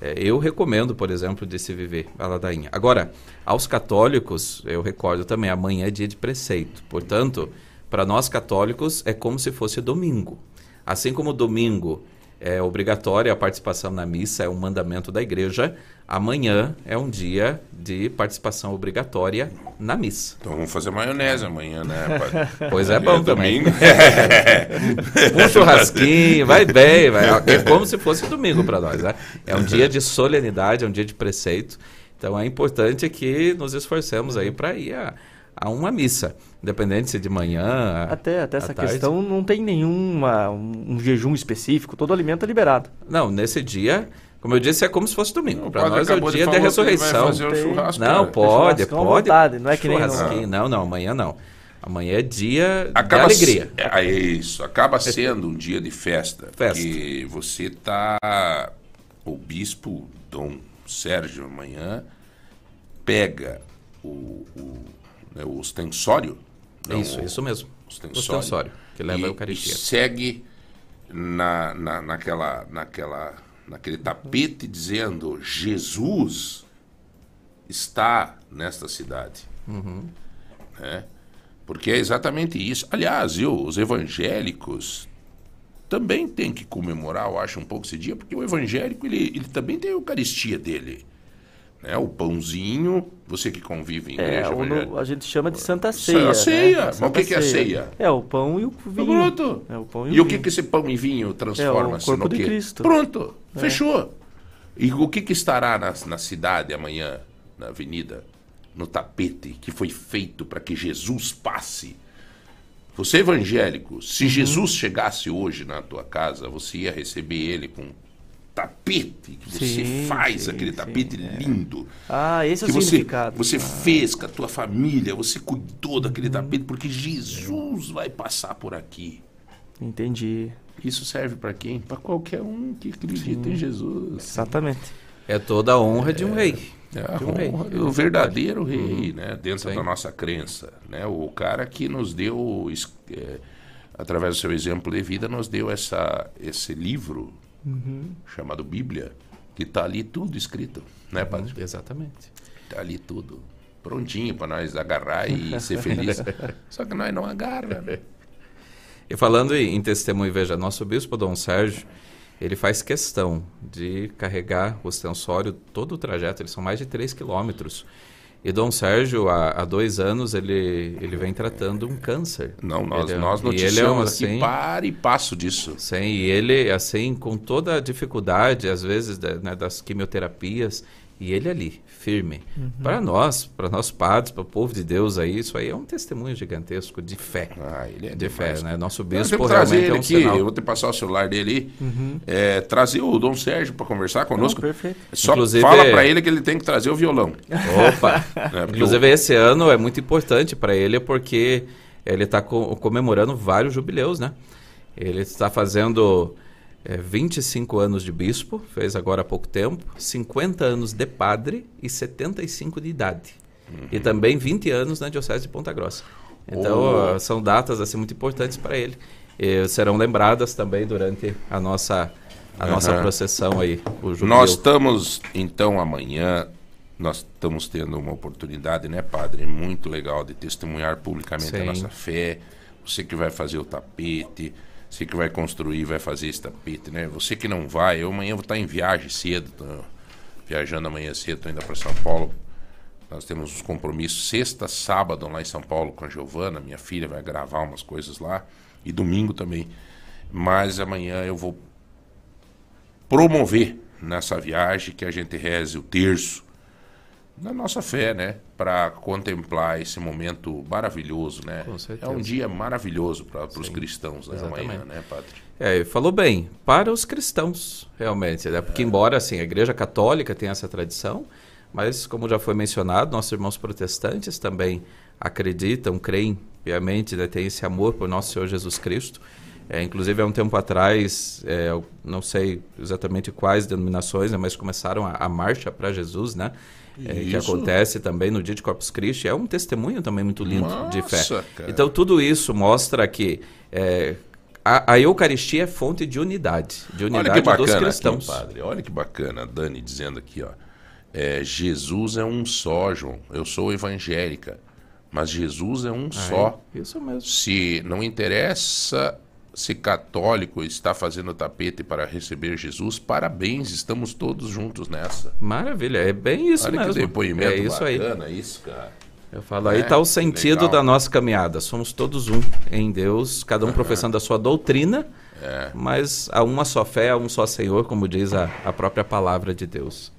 É, eu recomendo, por exemplo, de se viver a ladainha. Agora, aos católicos, eu recordo também, amanhã é dia de preceito. Portanto, para nós católicos é como se fosse domingo. Assim como domingo é obrigatória a participação na missa, é um mandamento da igreja, amanhã é um dia de participação obrigatória na missa. Então vamos fazer maionese amanhã, né? padre? Pois é bom também. domingo. um churrasquinho, vai bem, vai. É como se fosse domingo para nós, né? É um dia de solenidade, é um dia de preceito. Então é importante que nos esforcemos aí para ir a, a uma missa, independente se de manhã. Até, até essa tarde. questão não tem nenhuma um, um jejum específico, todo alimento é liberado. Não, nesse dia, como eu disse, é como se fosse domingo. Para nós é o dia da que ressurreição. fazer o churrasco, não, né? pode, à pode. vontade, não é que nem Churrasquinho. Não, não, amanhã não. Amanhã é dia Acaba de alegria. se- É isso, acaba sendo um dia de festa. Festa. Porque você tá. O bispo Dom Sérgio amanhã pega o, o, né, o ostensório. não, Isso, o isso mesmo. Ostensório, Ostensório, que leva e, a Eucaristia. E segue na, na, naquela, naquela, naquele tapete dizendo: Jesus está nesta cidade. Uhum. né? Porque é exatamente isso. Aliás, eu, os evangélicos também têm que comemorar, eu acho, um pouco esse dia, porque o evangélico ele, ele também tem a Eucaristia dele. Né? O pãozinho, você que convive em É, igreja o no- a gente chama de Santa Ceia. A ceia. né? Mas o que que é a ceia? É o pão e o vinho. Pronto. É o pão e, E o que, vinho. que esse pão e vinho transforma-se corpo no quê? Cristo. Pronto, É. fechou. E o que, que estará na, na cidade amanhã, na avenida, no tapete que foi feito para que Jesus passe? Você é evangélico, se Uhum. Jesus chegasse hoje na tua casa, você ia receber ele com tapete, que você Sim, faz sim, aquele sim, tapete lindo. Ah, esse é que o você, significado. Você Ah. fez com a tua família, você cuidou daquele Uhum. tapete, porque Jesus vai passar por aqui. Entendi. Isso serve para quem? Para qualquer um que acredita Sim. em Jesus. Exatamente. É toda a honra de um rei. É a De um rei. honra Ele do não verdadeiro rei, Uhum. né? Dentro Sim. da nossa crença, né? O cara que nos deu, é, através do seu exemplo de vida, nos deu essa, esse livro Uhum. chamado Bíblia, que está ali tudo escrito, né, padre? Exatamente. Está ali tudo prontinho para nós agarrar e ser feliz. Só que nós não agarra, né? E falando em, em testemunho, veja, nosso bispo Dom Sérgio, ele faz questão de carregar o ostensório todo o trajeto, eles são mais de 3 quilômetros. E Dom Sérgio, há, há dois anos, ele, ele vem tratando um câncer. Não, nós, Ele é- nós e ele é noticiamos um, aqui assim, para e passo disso. Sim, e ele, assim, com toda a dificuldade, às vezes, da- né, das quimioterapias, e ele ali, firme. Uhum. Para nós, para nós padres, para o povo de Deus aí, isso aí é um testemunho gigantesco de fé. Ah, ele é de demais. fé, né? Nosso Eu bispo trazer realmente ele é um aqui, sinal. eu vou te passar o celular dele, Uhum. é, trazer o Dom Sérgio para conversar conosco. perfeito. Só Inclusive- fala para ele que ele tem que trazer o violão. Opa! É, Inclusive, esse ano é muito importante para ele porque ele está comemorando vários jubileus, né? Ele está fazendo é, 25 anos de bispo, fez agora há pouco tempo, 50 anos de padre e 75 de idade. e também 20 anos na Diocese de Ponta Grossa. Então, Oh. ah, são datas assim muito importantes para ele. E serão lembradas também durante a nossa a nossa Aham. processão aí. Nós estamos, então, amanhã, nós estamos tendo uma oportunidade, né, padre? Muito legal de testemunhar publicamente a Sim. nossa fé. Você que vai fazer o tapete, você que vai construir, vai fazer esse tapete, né? Você que não vai, eu amanhã vou estar em viagem cedo, tô viajando amanhã cedo, tô indo para São Paulo. Nós temos uns compromissos sexta, sábado lá em São Paulo com a Giovana, minha filha vai gravar umas coisas lá, e domingo também. Mas amanhã eu vou promover nessa viagem que a gente reze o terço na nossa fé, né? Para contemplar esse momento maravilhoso, né? Com É certeza. um dia maravilhoso para os cristãos né? amanhã, exatamente. né, padre? É, falou bem, para os cristãos, realmente. Né? Porque, embora assim, a Igreja Católica tenha essa tradição, mas, como já foi mencionado, nossos irmãos protestantes também acreditam, creem piamente, né? têm esse amor por nosso Senhor Jesus Cristo. É, inclusive, há um tempo atrás, é, eu não sei exatamente quais denominações, né? mas começaram a, a marcha para Jesus, né? É, que acontece também no dia de Corpus Christi. É um testemunho também muito lindo de fé. Nossa, cara. Então, tudo isso mostra que é, a, a Eucaristia é fonte de unidade, de Olha unidade que bacana dos aqui, cristãos. padre. Olha que bacana, Dani dizendo aqui, ó. É, Jesus é um só, João. Eu sou evangélica, mas Jesus é um só. Isso mesmo. Se não interessa se católico está fazendo tapete para receber Jesus, parabéns, estamos todos juntos nessa. Maravilha, é bem isso Olha mesmo. que depoimento é isso aí. bacana, isso, cara. Eu falo, aí É, está o sentido legal. da nossa caminhada. Somos todos um em Deus, cada um professando a sua doutrina, É. mas há uma só fé, há um só Senhor, como diz a, a própria palavra de Deus.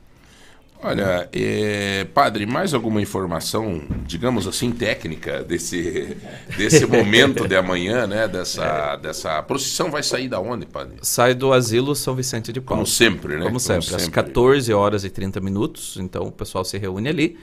Olha, é, padre, mais alguma informação, digamos assim, técnica desse, desse momento de amanhã, né? Dessa, dessa a procissão vai sair da onde, padre? Sai do asilo São Vicente de Paulo. Como sempre, né? Como Como sempre, às sempre. 14 horas e 30 minutos, então o pessoal se reúne ali.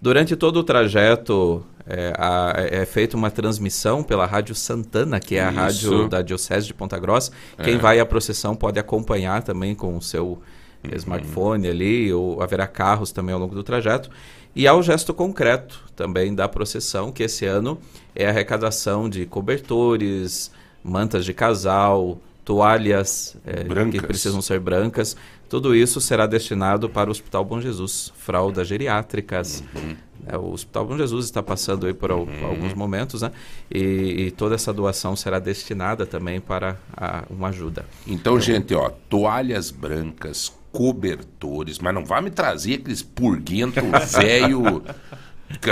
Durante todo o trajeto é, a- é feita uma transmissão pela Rádio Santana, que é a Isso. rádio da Diocese de Ponta Grossa. Quem É. vai à procissão pode acompanhar também com o seu Uhum. smartphone ali, ou haverá carros também ao longo do trajeto. E há o gesto concreto também da procissão, que esse ano é a arrecadação de cobertores, mantas de casal, toalhas eh, que precisam ser brancas. Tudo isso será destinado para o Hospital Bom Jesus, fraldas geriátricas. Uhum. É, o Hospital Bom Jesus está passando aí por al- alguns momentos, né? E, e toda essa doação será destinada também para a- uma ajuda. Então, gente, ó, toalhas brancas, cobertores, mas não vai me trazer aqueles purguento velho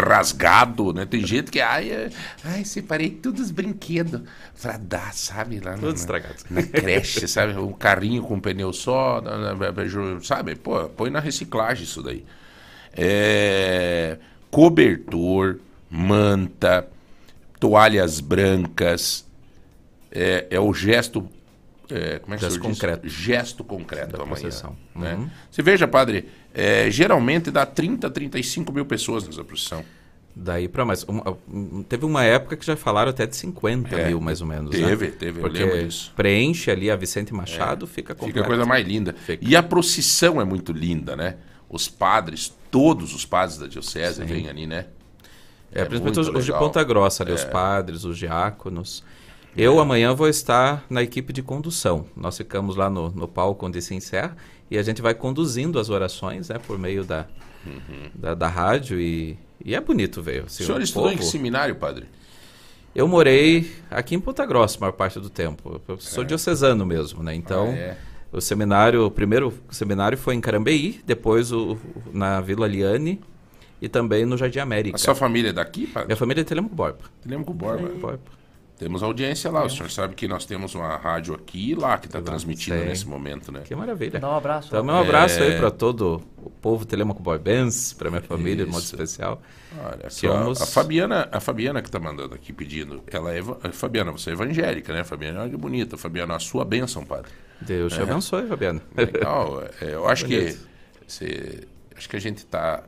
rasgado, né? Tem gente que, ai, ai, separei todos os brinquedos pra dar, sabe? Lá Tudo na, estragado. na creche, sabe? O carrinho com pneu só, sabe? Pô, põe na reciclagem isso daí. É, cobertor, manta, toalhas brancas, é, é o gesto. É, como é que Gesto concreto. Gesto concreto Da amanhã. Né? Uhum. Você veja, padre, é, geralmente dá 30, 35 mil pessoas nessa procissão. Daí para mais. um- teve uma época que já falaram até de 50 É, mil, mais ou menos. teve, né? teve, eu Porque lembro disso. preenche ali a Vicente Machado, fica completo. Fica a coisa mais linda. Fica. E a procissão é muito linda, né? Os padres, todos os padres da diocese Sim. vêm ali, né? É, É principalmente os, os de. Ponta Grossa, ali, os É. padres, os diáconos. Eu amanhã vou estar na equipe de condução. Nós ficamos lá no, no palco onde se encerra e a gente vai conduzindo as orações né, por meio da, da, da rádio e, e é bonito ver. O assim, senhor o estudou em povo- que seminário, padre? Eu morei aqui em Ponta Grossa a maior parte do tempo. Eu sou diocesano mesmo, né? Então, Ah, é? o seminário, o primeiro seminário foi em Carambeí, depois o, na Vila Liane e também no Jardim América. A sua família é daqui, padre? Minha família é de Telemaco Borba. Telemaco Borba. Borba. Temos audiência lá. O senhor sabe que nós temos uma rádio aqui e lá que está transmitindo Sim. nesse momento, né? Que maravilha. Dá um abraço. Então, um abraço É. aí para todo o povo Telemaco Borbense, para minha família de modo Isso. especial. Olha, Somos- a Fabiana, a Fabiana que está mandando aqui pedindo, ela é, eva- Fabiana, você é evangélica, né? Fabiana, olha que bonita. Fabiana, a sua bênção, padre. Deus te É. abençoe, Fabiano. Legal. É, eu acho que você, acho que a gente tá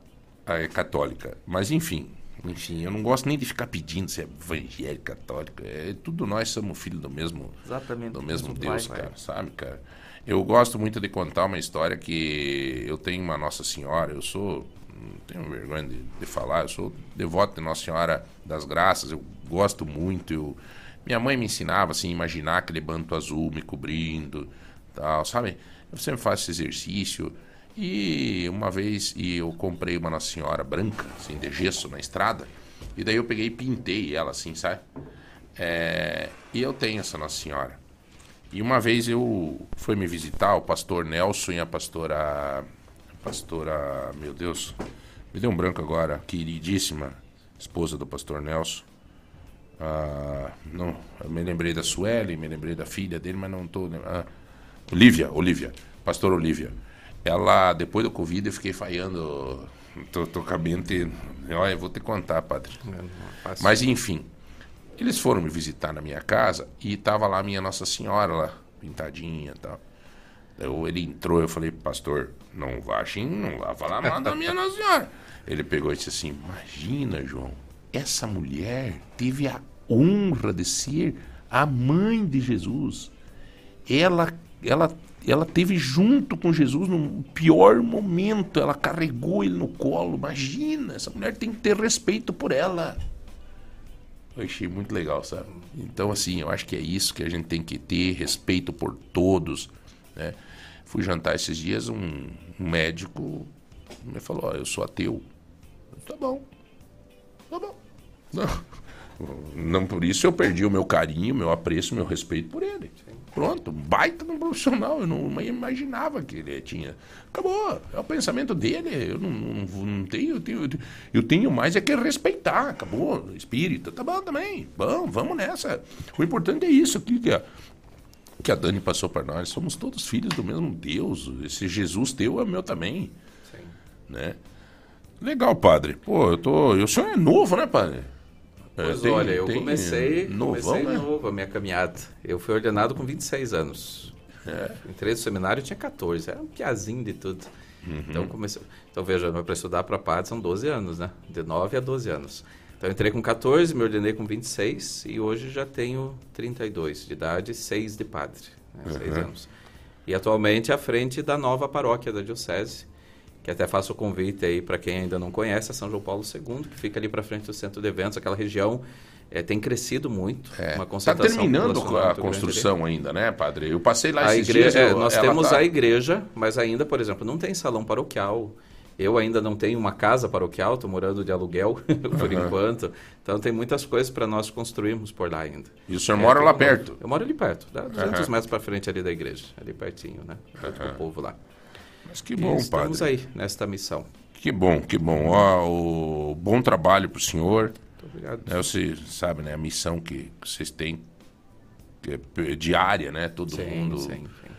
é, católica, mas enfim, enfim, eu não gosto nem de ficar pedindo se é evangélico, católico. É tudo nós somos filhos do mesmo, Exatamente, do mesmo Deus, pai. cara, sabe, cara? Eu gosto muito de contar uma história que eu tenho uma Nossa Senhora, eu sou não tenho vergonha de, de falar. Eu sou devoto de Nossa Senhora das Graças. Eu gosto muito. Eu, minha mãe me ensinava assim, imaginar aquele manto azul me cobrindo, tal, sabe? Eu sempre faço esse exercício. E uma vez e eu comprei uma Nossa Senhora branca, assim, de gesso na estrada. E daí eu peguei e pintei ela assim, sabe? É, e eu tenho essa Nossa Senhora. E uma vez eu fui me visitar o pastor Nelson e a pastora. Pastora. Meu Deus, me deu um branco agora, queridíssima esposa do pastor Nelson. Ah, não, eu me lembrei da Sueli, me lembrei da filha dele, mas não estou. Ah, Olivia, Olivia, pastor Olivia. Ela, depois do Covid, eu fiquei falhando. Tô, tô com a mente. Olha, eu vou te contar, padre. Mas enfim, eles foram me visitar na minha casa e tava lá a minha Nossa Senhora lá, pintadinha e tal. Eu, ele entrou, eu falei, pastor, não vá, assim, não vá falar nada da minha Nossa Senhora. Ele pegou e disse assim: Imagina, João, essa mulher teve a honra de ser a mãe de Jesus. Ela, ela, ela teve junto com Jesus no pior momento. Ela carregou ele no colo. Imagina, essa mulher tem que ter respeito por ela. Eu achei muito legal, sabe? Então, assim, eu acho que é isso que a gente tem que ter, respeito por todos, né? Fui jantar esses dias, um, médico me falou, ó, eu sou ateu. Eu, tá bom, tá bom. Não, não por isso eu perdi o meu carinho, meu apreço, meu respeito por ele. Pronto, baita um profissional, eu não imaginava que ele tinha. Acabou, é o pensamento dele, eu não, não, não tenho, eu tenho, eu tenho mais é que respeitar, acabou, espírito, tá bom também, bom, vamos nessa. O importante é isso aqui que a, que a Dani passou para nós, somos todos filhos do mesmo Deus, esse Jesus teu é meu também, Sim. né? Legal, padre, pô, eu tô, o senhor é novo, né, padre? Pois tem- olha, eu comecei, novão, comecei né? novo a minha caminhada. Eu fui ordenado com 26 anos. É. Entrei no seminário tinha 14. Era um piazinho de tudo. Uhum. Então, comecei... então veja, para estudar para padre são 12 anos, né? De 9 a 12 anos. Então, entrei com 14, me ordenei com 26 e hoje já tenho 32 de idade, 6 de padre. Né? 6 Uhum. anos. E atualmente à frente da nova paróquia da Diocese, que até faço o convite aí para quem ainda não conhece, a São João Paulo II, que fica ali para frente do centro de eventos, aquela região eh, tem crescido muito, uma Está concentração É. terminando a construção ainda, né, padre? Eu passei lá A igreja, dias. é, nós temos tá- a igreja, mas ainda, por exemplo, não tem salão paroquial. Eu ainda não tenho uma casa paroquial, estou morando de aluguel por Aham. enquanto. Então tem muitas coisas para nós construirmos por lá ainda. E o senhor mora lá um- perto? Eu moro ali perto, dá 200 Aham. metros para frente ali da igreja, ali pertinho, né? Junto com o Aham. povo lá. Mas que bom, estamos padre. aí nesta missão. Que bom, que bom. Ó, o bom trabalho pro senhor. Muito obrigado. Né, você sabe, né, a missão que vocês têm que é diária, né? Todo Sim, mundo, sim, sim.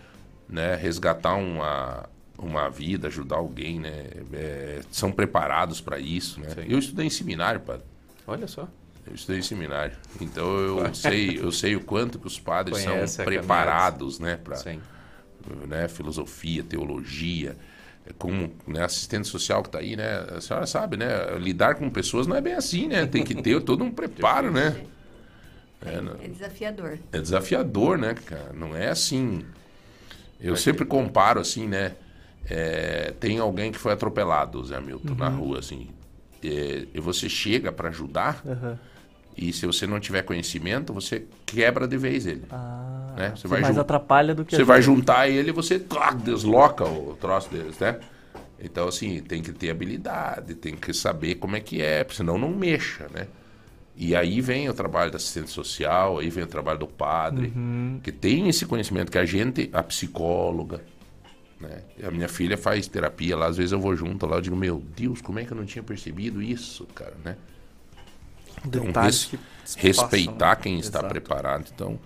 né? Resgatar uma uma vida, ajudar alguém, né? é, são preparados para isso, né? Sim. Eu estudei em seminário, padre. Olha só. Eu estudei em seminário. Então eu sei, eu sei o quanto que os padres Conhece são preparados, né, para Sim. Né, filosofia, teologia, é como né, assistente social que está aí, né? A senhora sabe, né? Lidar com pessoas não é bem assim, né? Tem que ter todo um preparo, né? É, É desafiador. é desafiador, né, cara? Não é assim. Eu sempre comparo assim, né? É, tem alguém que foi atropelado, Zé Milton, na Uhum. rua, assim. É, e você chega para ajudar, Aham. E se você não tiver conhecimento, você quebra de vez ele. Ah, né? Você sim, vai mais jun- atrapalha do que Você vai juntar ele e você tá, desloca o troço deles, né? Então, assim, tem que ter habilidade, tem que saber como é que é, senão não mexa, né? E aí vem o trabalho da assistente social, aí vem o trabalho do padre, Uhum. que tem esse conhecimento que a gente, a psicóloga, né? A minha filha faz terapia lá, às vezes eu vou junto lá, eu digo, meu Deus, como é que eu não tinha percebido isso, cara, né? Então, Detalhes res- que se respeitar passam, quem né? está Exato. preparado. Então,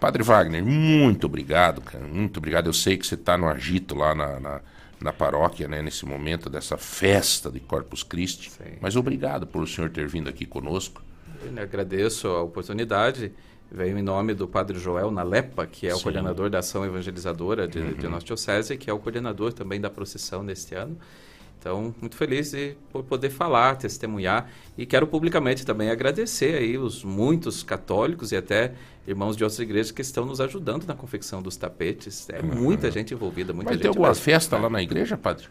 Padre Wagner, muito obrigado, cara. Muito obrigado. Eu sei que você está no agito lá na, na, na paróquia, né? Nesse momento dessa festa de Corpus Christi. Mas obrigado por o senhor ter vindo aqui conosco. Eu agradeço a oportunidade. Veio em nome do Padre Joel Nalepa, que é o Sim. coordenador da ação evangelizadora de, de Uhum. nossa diocese, que é o coordenador também da procissão deste ano. Então, muito feliz de por poder falar, testemunhar e quero publicamente também agradecer aí os muitos católicos e até irmãos de outras igrejas que estão nos ajudando na confecção dos tapetes. É muita gente envolvida, muita Vai gente. ter alguma mesmo. festa lá na igreja, padre?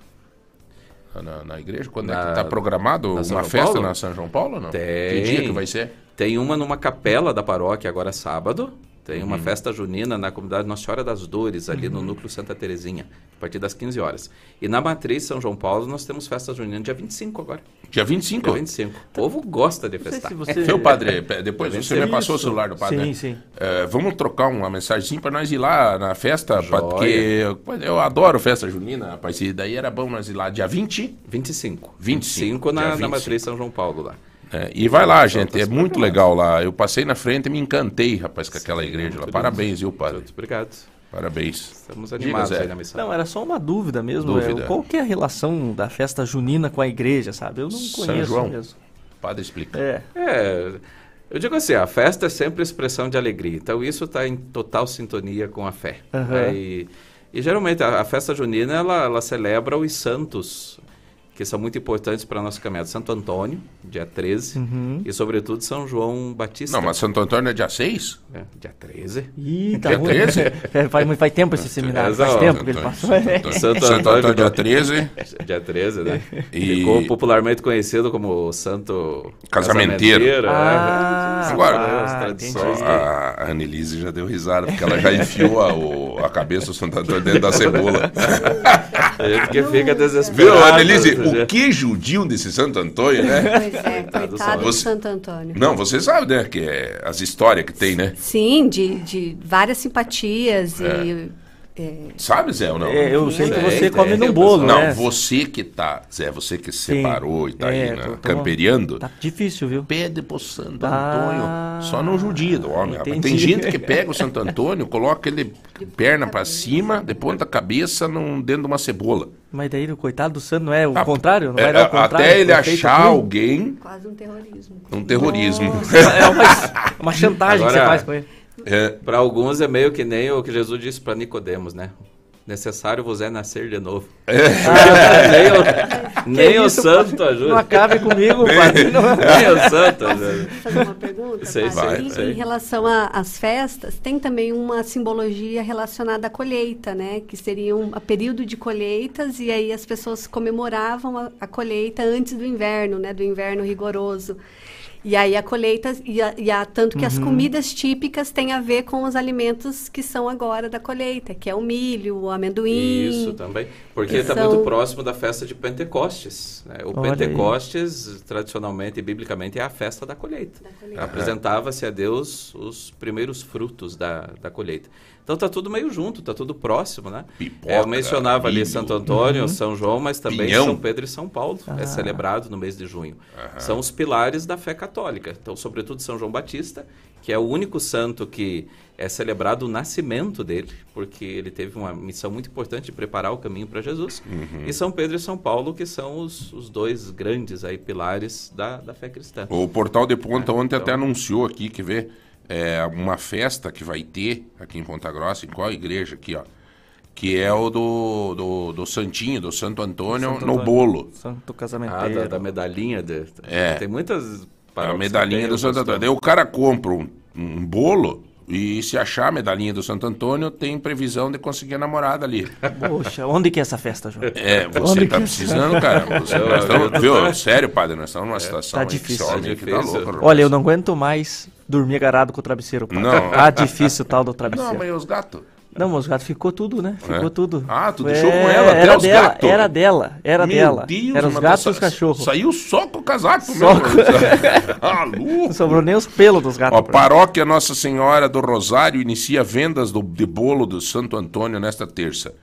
na, na igreja? Quando é Na- que tá programado uma João festa Paulo? na São João Paulo não? Tem. Que dia que vai ser? Tem uma numa capela da paróquia agora sábado. Tem uma Uhum. festa junina na comunidade Nossa Senhora das Dores, ali no núcleo Santa Terezinha, a partir das 15 horas. E na matriz São João Paulo nós temos festa junina dia 25 agora. Dia 25? Dia 25. O povo gosta de festar. se você- Viu, padre? Pe- Depois Dia você me 25. passou o celular do padre. Sim, sim. É, vamos trocar uma mensagem para nós ir lá na festa, Joia. porque eu, eu adoro festa junina, rapaz. E daí era bom nós ir lá dia 20. 25. 25, na, dia na 25. matriz São João Paulo lá. É, e vai lá, gente, tá é muito legal lá. Eu passei na frente e me encantei, rapaz, com aquela igreja lá. Parabéns, viu, padre? Muito obrigado. Parabéns. Estamos Diga, animados Zé. aí na missão. Não, era só uma dúvida mesmo. Dúvida. é, qual que é a relação da festa junina com a igreja, sabe? Eu não São conheço João. mesmo. Padre explica. É. É, eu digo assim, a festa é sempre expressão de alegria. Então isso está em total sintonia com a fé. Aham. né? E, e geralmente a, a festa junina ela, ela celebra os santos que são muito importantes para a nossa caminhada. Santo Antônio, dia 13, Uhum. e sobretudo São João Batista. Não, mas Santo Antônio é dia 6? É, dia 13. Ih, tá Dia ruim. 13? É, faz, faz tempo esse seminário, faz tempo que ele passou. É. Santo Santo Antônio, dia 13. Dia 13, né? E- Ficou popularmente conhecido como Santo Casamenteiro. né? Ah, Agora, as ah. Só a Annelise já deu risada, porque ela já enfiou a, o- a cabeça do Santo Antônio dentro da cebola. A gente que fica Viu, desesperado. Annelise? Né? O que judiam desse Santo Antônio, né? Pois é, coitado do Santo Antônio. Não, você sabe, né? Que é as histórias que tem, né? Sim, de, de várias simpatias e... é, Sabe, Zé, ou não? É, eu sei que você tem, come tem num o bolo, Não, né? você que tá, Zé, você que se Sim. separou e tá aí, É, né, tô- tô- camperiando, Tá difícil, viu? pede pro Santo Ah, Antônio. Só não judia do homem. Tem gente que pega o Santo Antônio, coloca ele perna pra cima, de ponta cabeça, num, dentro de uma cebola. Mas daí o coitado do santo não é o Ah, contrário? Não É, vai dar o contrário? até ele achar assim? alguém, quase um terrorismo. um terrorismo. É uma, uma chantagem que você Agora- faz com ele. É, Para alguns é meio que nem o que Jesus disse para Nicodemos, né? Necessário vos é nascer de novo. nem o, nem o isso, santo ajuda. Não acabe comigo, padre. Não- Nem o santo ajuda. Fazer uma pergunta? Sei, sei, em, relação a- às festas, tem também uma simbologia relacionada à colheita, né? Que seria um a período de colheitas e aí as pessoas comemoravam a, a colheita antes do inverno, né? Do inverno rigoroso. E aí a colheita, e, a, e a- tanto que as Uhum. comidas típicas têm a ver com os alimentos que são agora da colheita, que é o milho, o amendoim. Isso também. Porque está São- muito próximo da festa de Pentecostes. né? O Olha aí. Pentecostes, tradicionalmente e biblicamente, é a festa da colheita. colheita. Apresentava-se a Deus os primeiros frutos da, da colheita. Então está tudo meio junto, está tudo próximo, né? Pipoca, É, eu mencionava ali milho. Santo Antônio, São João, mas também Pinhão. São Pedro e São Paulo. É celebrado no mês de junho. São os pilares da fé católica. Então, sobretudo São João Batista, que é o único santo que é celebrado o nascimento dele, porque ele teve uma missão muito importante de preparar o caminho para Jesus. E São Pedro e São Paulo, que são os, os dois grandes aí pilares da, da fé cristã. O Portal de Ponta ontem então. até anunciou aqui, que vê, é, uma festa que vai ter aqui em Ponta Grossa, em qual igreja aqui, ó? Que é o do, do, do Santinho, do Santo Antônio, Santo no Antônio. bolo. Santo Ah, casamenteiro. da, da medalhinha. De, É. Tem muitas A medalhinha do Santo. Antônio. Daí o cara compra um, um bolo e se achar a medalhinha do Santo Antônio, tem previsão de conseguir a namorada ali. Poxa, onde que é essa festa, João? É, você Onde tá que- precisando, cara. Você, nós estamos- viu? Sério, padre, nós estamos numa situação tá difícil, tá difícil. tá louco. rapaz. Olha, eu não aguento mais dormir agarrado com o travesseiro. Não. Tá difícil o tal do Não, travesseiro. mas e os gatos? Não, mas os gatos ficou tudo, né? Ficou É? tudo. Ah, tu deixou com ela, até era os dela, gatos? Era dela, era Meu dela. Deus, era os mas gatos e os cachorros. Saiu só com o casaco Só mesmo. ah, Não louco. sobrou nem os pelos dos gatos. Ó, paróquia Nossa Senhora do Rosário inicia vendas do, de bolo do Santo Antônio nesta terça.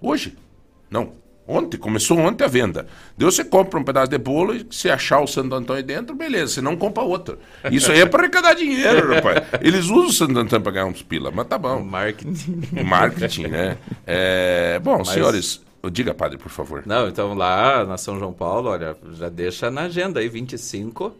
Hoje? Não. Ontem, começou ontem a venda. Daí você compra um pedaço de bolo e se achar o Santo Antônio dentro, beleza. Se não, compra outro. Isso aí é para arrecadar dinheiro, rapaz. Eles usam o Santo Antônio para ganhar uns pila, mas tá bom. Marketing. Marketing, né? É, bom, Mas- senhores, diga, padre, por favor. Não, então lá na São João Paulo, olha, já deixa na agenda aí, 25,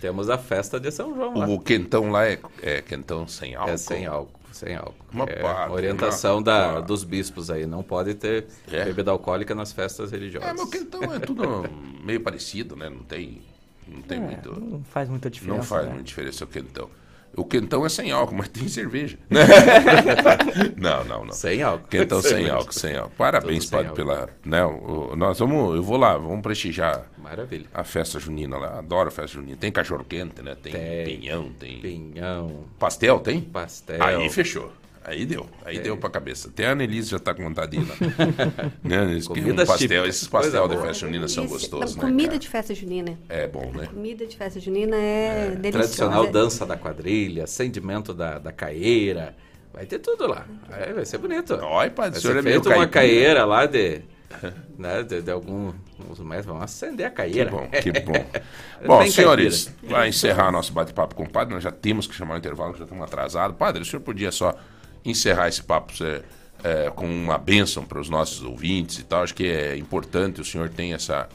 temos a festa de São João lá. O quentão lá é, é quentão sem álcool? É sem álcool, sem álcool. Uma é pá, orientação uma da, dos bispos aí, não pode ter É? bebida alcoólica nas festas religiosas. É, mas o quentão é tudo meio parecido, né? Não tem, não tem É, muito... Não faz muita diferença. Não faz né? muita diferença o quentão. O quentão é sem álcool, mas tem cerveja. não, não, não. Sem álcool. Quentão sem Excelente. álcool, sem álcool. Parabéns, sem padre, pela. Né, o- nós vamos. Eu vou lá, vamos prestigiar Maravilha. a festa junina lá. Adoro a festa junina. Tem cachorro quente, né? Tem, Tem. pinhão, tem. Pinhão. Pastel, tem? Pastel. Aí fechou. Aí deu. Aí É. deu pra cabeça. Até a Annelise já tá com vontade de ir lá. né? Comidas um pastel, esses pastel Coisa de boa. festa junina são gostosos, né? comida cara? de festa junina. É bom, né? Comida de festa junina é, deliciosa. Tradicional dança da quadrilha, acendimento da, da caeira. Vai ter tudo lá. Aí vai ser bonito. Olha, padre, vai o senhor ser é meio feito uma caeira lá de, né, de, de alguns metros. Vamos acender a Que caeira. bom, que bom. É bom, bem senhores, para encerrar nosso bate-papo com o padre, nós já temos que chamar o intervalo, que já estamos atrasados. Padre, o senhor podia só encerrar esse papo é, é, com uma bênção para os nossos ouvintes e tal. Acho que é importante, o senhor tem essa,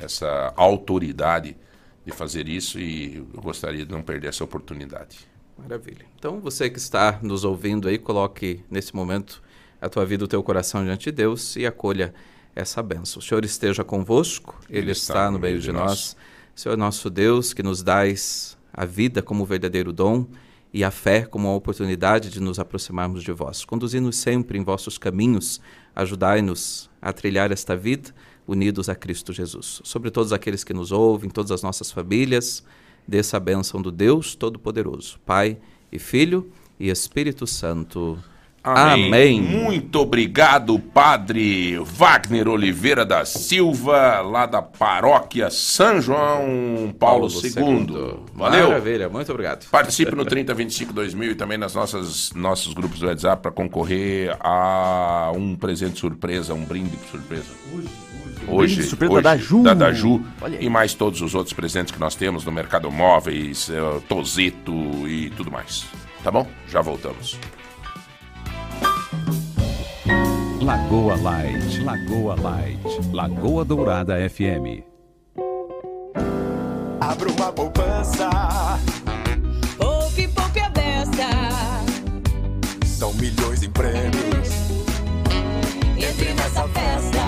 essa autoridade de fazer isso e eu gostaria de não perder essa oportunidade. Maravilha. Então, você que está nos ouvindo aí, coloque nesse momento a tua vida, o teu coração diante de Deus e acolha essa bênção. O Senhor esteja convosco, Ele, está, no meio de nós. Senhor nosso Deus, que nos dais a vida como verdadeiro dom e a fé como uma oportunidade de nos aproximarmos de vós. Conduzi-nos sempre em vossos caminhos, ajudai-nos a trilhar esta vida unidos a Cristo Jesus. Sobre todos aqueles que nos ouvem, todas as nossas famílias, dessa bênção do Deus Todo-Poderoso, Pai e Filho e Espírito Santo. Amém. Muito obrigado, Padre Wagner Oliveira da Silva, lá da paróquia São João Paulo, II. Valeu. Maravilha, muito obrigado. Participe no 3025 2000 e também nas nossas nossos grupos do WhatsApp para concorrer a um presente surpresa, um brinde surpresa. Hoje, Brinde surpresa hoje, da Ju. Da, da Ju. E mais todos os outros presentes que nós temos no Mercado Móveis, eh, Tozeto e tudo mais. Tá bom? Já voltamos. Lagoa Light, Lagoa Light, Lagoa Dourada FM. Abra uma poupança. Poupe, poupe a beça. São milhões em prêmios. Entre nessa festa.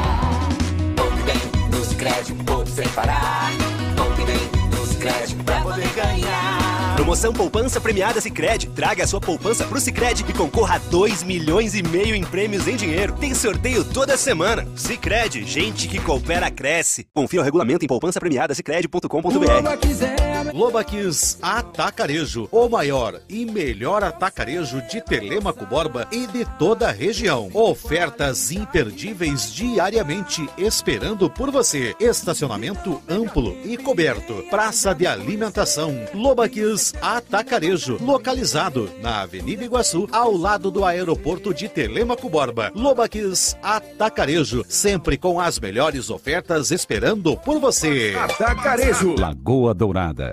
Poupe bem nos créditos, poupe sem parar. Poupe bem nos créditos pra poder ganhar. Promoção Poupança Premiada Sicredi. Traga a sua poupança pro Sicredi e concorra a 2 milhões e meio em prêmios em dinheiro. Tem sorteio toda semana. Sicredi, gente que coopera cresce. Confira o regulamento em poupançapremiadasicredi.com.br. Lobaquis Atacarejo, o maior e melhor atacarejo de Telemaco Borba e de toda a região. Ofertas imperdíveis diariamente esperando por você. Estacionamento amplo e coberto. Praça de alimentação. Lobaquis Atacarejo, localizado na Avenida Iguaçu, ao lado do aeroporto de Telemaco Borba. Lobaquis Atacarejo, sempre com as melhores ofertas esperando por você. Atacarejo. Lagoa Dourada.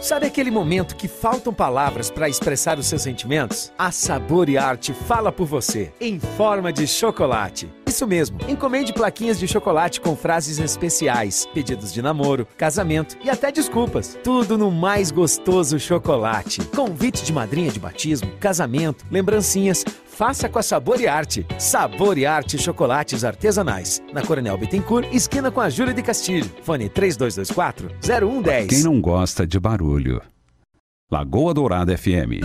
Sabe aquele momento que faltam palavras para expressar os seus sentimentos? A Sabor e Arte fala por você, em forma de chocolate. Isso mesmo, encomende plaquinhas de chocolate com frases especiais, pedidos de namoro, casamento e até desculpas. Tudo no mais gostoso chocolate. Convite de madrinha de batismo, casamento, lembrancinhas. Faça com a Sabor e Arte. Sabor e Arte Chocolates Artesanais. Na Coronel Bittencourt, esquina com a Júlia de Castilho. Fone 3224 0110. Quem não gosta de barulho? Lagoa Dourada FM.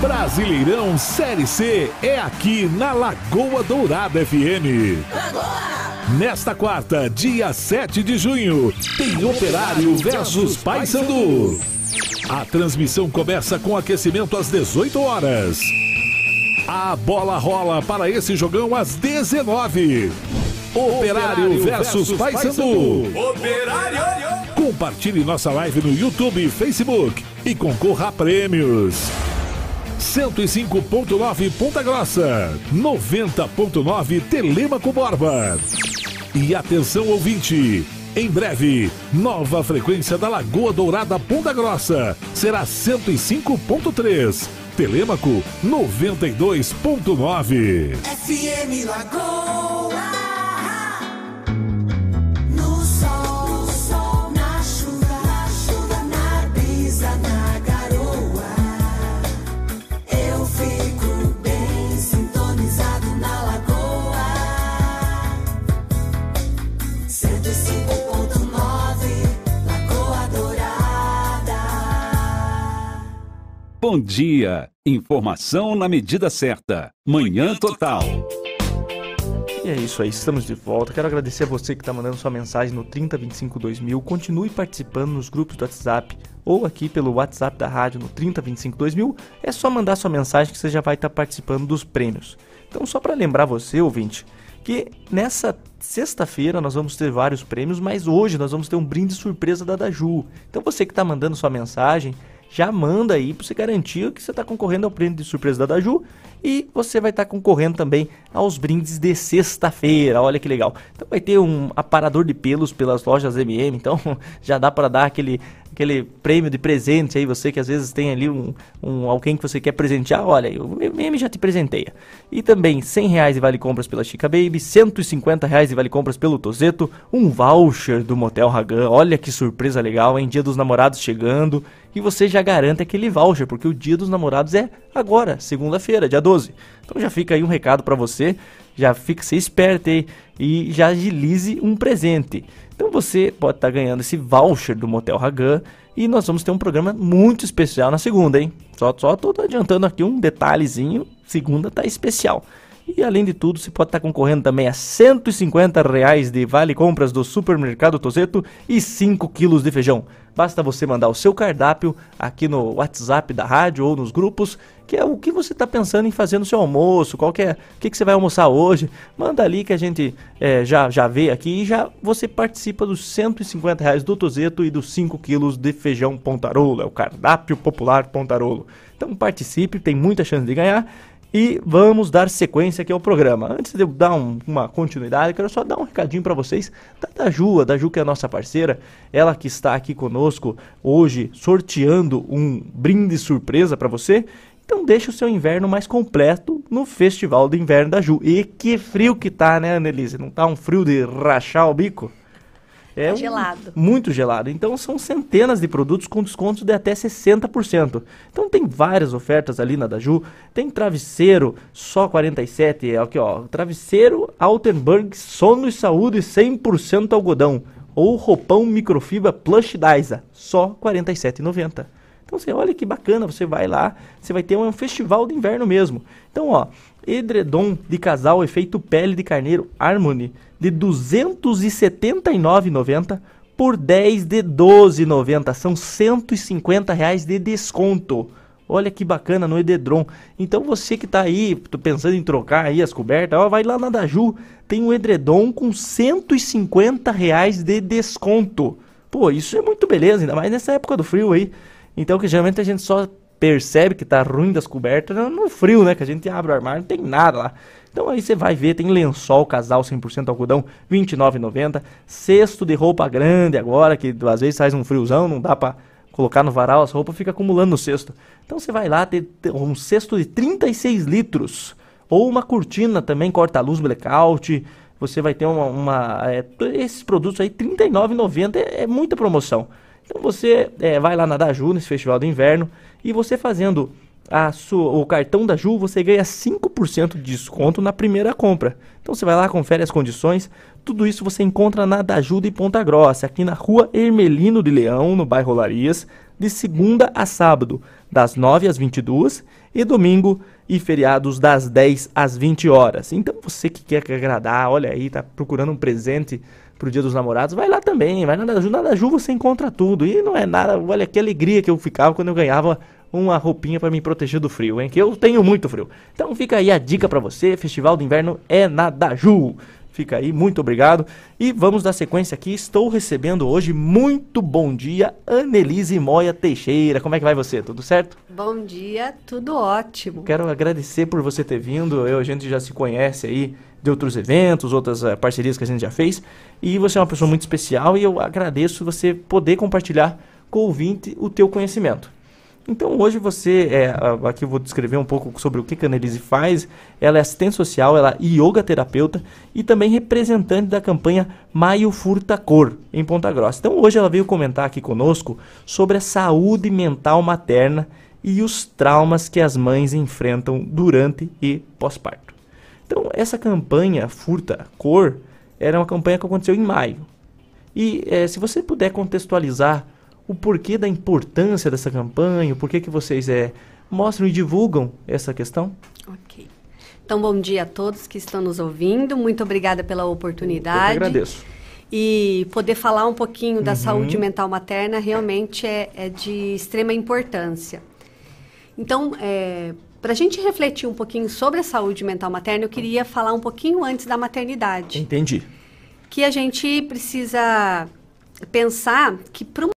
Brasileirão Série C é aqui na Lagoa Dourada FM. Nesta quarta, dia 7 de junho, tem Operário versus Paysandu. A transmissão começa com aquecimento às 18 horas. A bola rola para esse jogão às 19. Operário versus Paysandu. Operário! Compartilhe nossa live no YouTube e Facebook e concorra a prêmios. 105.9 Ponta Grossa, 90.9 Telemaco Borba. E atenção ouvinte, Em breve, nova frequência da Lagoa Dourada Ponta Grossa será 105.3. Telêmaco 92.9. FM Lagoa. Bom dia. Informação na medida certa. Manhã Total. E é isso aí, estamos de volta. Quero agradecer a você que está mandando sua mensagem no 30252000. Continue participando nos grupos do WhatsApp ou aqui pelo WhatsApp da rádio no 30252000. É só mandar sua mensagem que você já vai estar participando dos prêmios. Então, só para lembrar você, ouvinte, que nessa sexta-feira nós vamos ter vários prêmios, mas hoje nós vamos ter um brinde surpresa da Daju. Então, você que está mandando sua mensagem, já manda aí para você garantir que você está concorrendo ao prêmio de surpresa da Daju e você vai estar concorrendo também aos brindes de sexta-feira. Olha que legal. Então vai ter um aparador de pelos pelas lojas MM, então já dá para dar aquele aquele prêmio de presente aí, você que às vezes tem ali um, um alguém que você quer presentear, olha, o MM já te presenteia. E também 100 reais de vale compras pela Chica Baby, 150 reais de vale compras pelo Tozeto, um voucher do Motel Ragan, olha que surpresa legal, hein? Dia dos namorados chegando, e você já garante aquele voucher, porque o dia dos namorados é agora, segunda-feira, dia 12. Então já fica aí um recado para você, já fique se esperto aí e já agilize um presente. Então você pode estar ganhando esse voucher do Motel Ragan e nós vamos ter um programa muito especial na segunda, hein? Só, só tô adiantando aqui um detalhezinho, segunda tá especial. E além de tudo, você pode estar concorrendo também a 150 reais de vale compras do Supermercado Tozeto e 5 quilos de feijão. Basta você mandar o seu cardápio aqui no WhatsApp da rádio ou nos grupos, que é o que você está pensando em fazer no seu almoço, qual que é, o que, que você vai almoçar hoje. Manda ali que a gente é, já, já vê aqui e já você participa dos 150 reais do Tozeto e dos 5 quilos de feijão Pontarolo, é o cardápio popular Pontarolo. Então participe, tem muita chance de ganhar. E vamos dar sequência aqui ao programa. Antes de eu dar um- uma continuidade, quero só dar um recadinho para vocês da Daju, a Daju que é a nossa parceira, ela que está aqui conosco hoje sorteando um brinde surpresa para você. Então deixa o seu inverno mais completo no Festival do Inverno da Ju. E que frio que tá, né, Annelise? Não tá um frio de rachar o bico? É Tá um- gelado. muito gelado. Então são centenas de produtos com descontos de até 60%. Então tem várias ofertas ali na Daju. Tem travesseiro só 47, é aqui ó, travesseiro Altenburg Sono e Saúde 100% algodão ou roupão microfibra Plush Daisa, só 47,90. Então você olha que bacana, você vai lá, você vai ter um festival de inverno mesmo. Então, ó, edredom de casal efeito pele de carneiro Harmony de 279,90 por 10 de 12,90. São 150 reais de desconto. Olha que bacana no Edredom. Então você que tá aí pensando em trocar aí as cobertas, ó, vai lá na Daju, tem um edredom com 150 reais de desconto. Pô, isso é muito beleza, ainda mais nessa época do frio aí. Então que geralmente a gente só percebe que tá ruim das cobertas no- no frio, né? Que a gente abre o armário, não tem nada lá. Então aí você vai ver, tem lençol casal 100% algodão, R$ 29,90. Cesto de roupa grande agora, que às vezes faz um friozão, não dá pra colocar no varal, as roupas ficam acumulando no cesto. Então você vai lá ter ter um cesto de 36 litros. Ou uma cortina também, corta-luz blackout. Você vai ter uma... uma, é, esses produtos aí, R$ 39,90 é, é muita promoção. Então você é, vai lá na Daju, nesse festival do inverno, e você fazendo a sua, o cartão da Ju, você ganha 5% de desconto na primeira compra. Então você vai lá, confere as condições. Tudo isso você encontra na Daju de Ponta Grossa, aqui na rua Hermelino de Leão, no bairro Larias, de segunda a sábado, das 9 às 22 e domingo e feriados das 10 às 20 horas. Então você que quer agradar, olha aí, tá procurando um presente pro Dia dos Namorados, vai lá também, vai na Daju, na Daju você encontra tudo. E não é nada, olha que alegria que eu ficava quando eu ganhava uma roupinha para me proteger do frio, hein? Que eu tenho muito frio. Então fica aí a dica para você, Festival do Inverno é na Daju. Fica aí, muito obrigado. E vamos dar sequência aqui. Estou recebendo hoje, muito bom dia, Annelise Moia Teixeira. Como é que vai você? Tudo certo? Bom dia, tudo ótimo. Quero agradecer por você ter vindo. Eu, a gente já se conhece aí de outros eventos, outras eh, parcerias que a gente já fez. E você é uma pessoa muito especial e eu agradeço você poder compartilhar com o ouvinte o teu conhecimento. Então hoje você, é, aqui eu vou descrever um pouco sobre o que que a Annelise faz. Ela é assistente social, ela é yoga terapeuta e também representante da campanha Maio Furta Cor, em Ponta Grossa. Então hoje ela veio comentar aqui conosco sobre a saúde mental materna e os traumas que as mães enfrentam durante e pós-parto. Então essa campanha Furta Cor era uma campanha que aconteceu em maio. E eh, se você puder contextualizar o porquê da importância dessa campanha, o porquê que vocês eh, mostram e divulgam essa questão? Ok. Então, bom dia a todos que estão nos ouvindo. Muito obrigada pela oportunidade. Eu agradeço. E poder falar um pouquinho da Uhum. saúde mental materna realmente é, é de extrema importância. Então, para a gente refletir um pouquinho sobre a saúde mental materna, eu queria falar um pouquinho antes da maternidade. Entendi. que a gente precisa pensar que para uma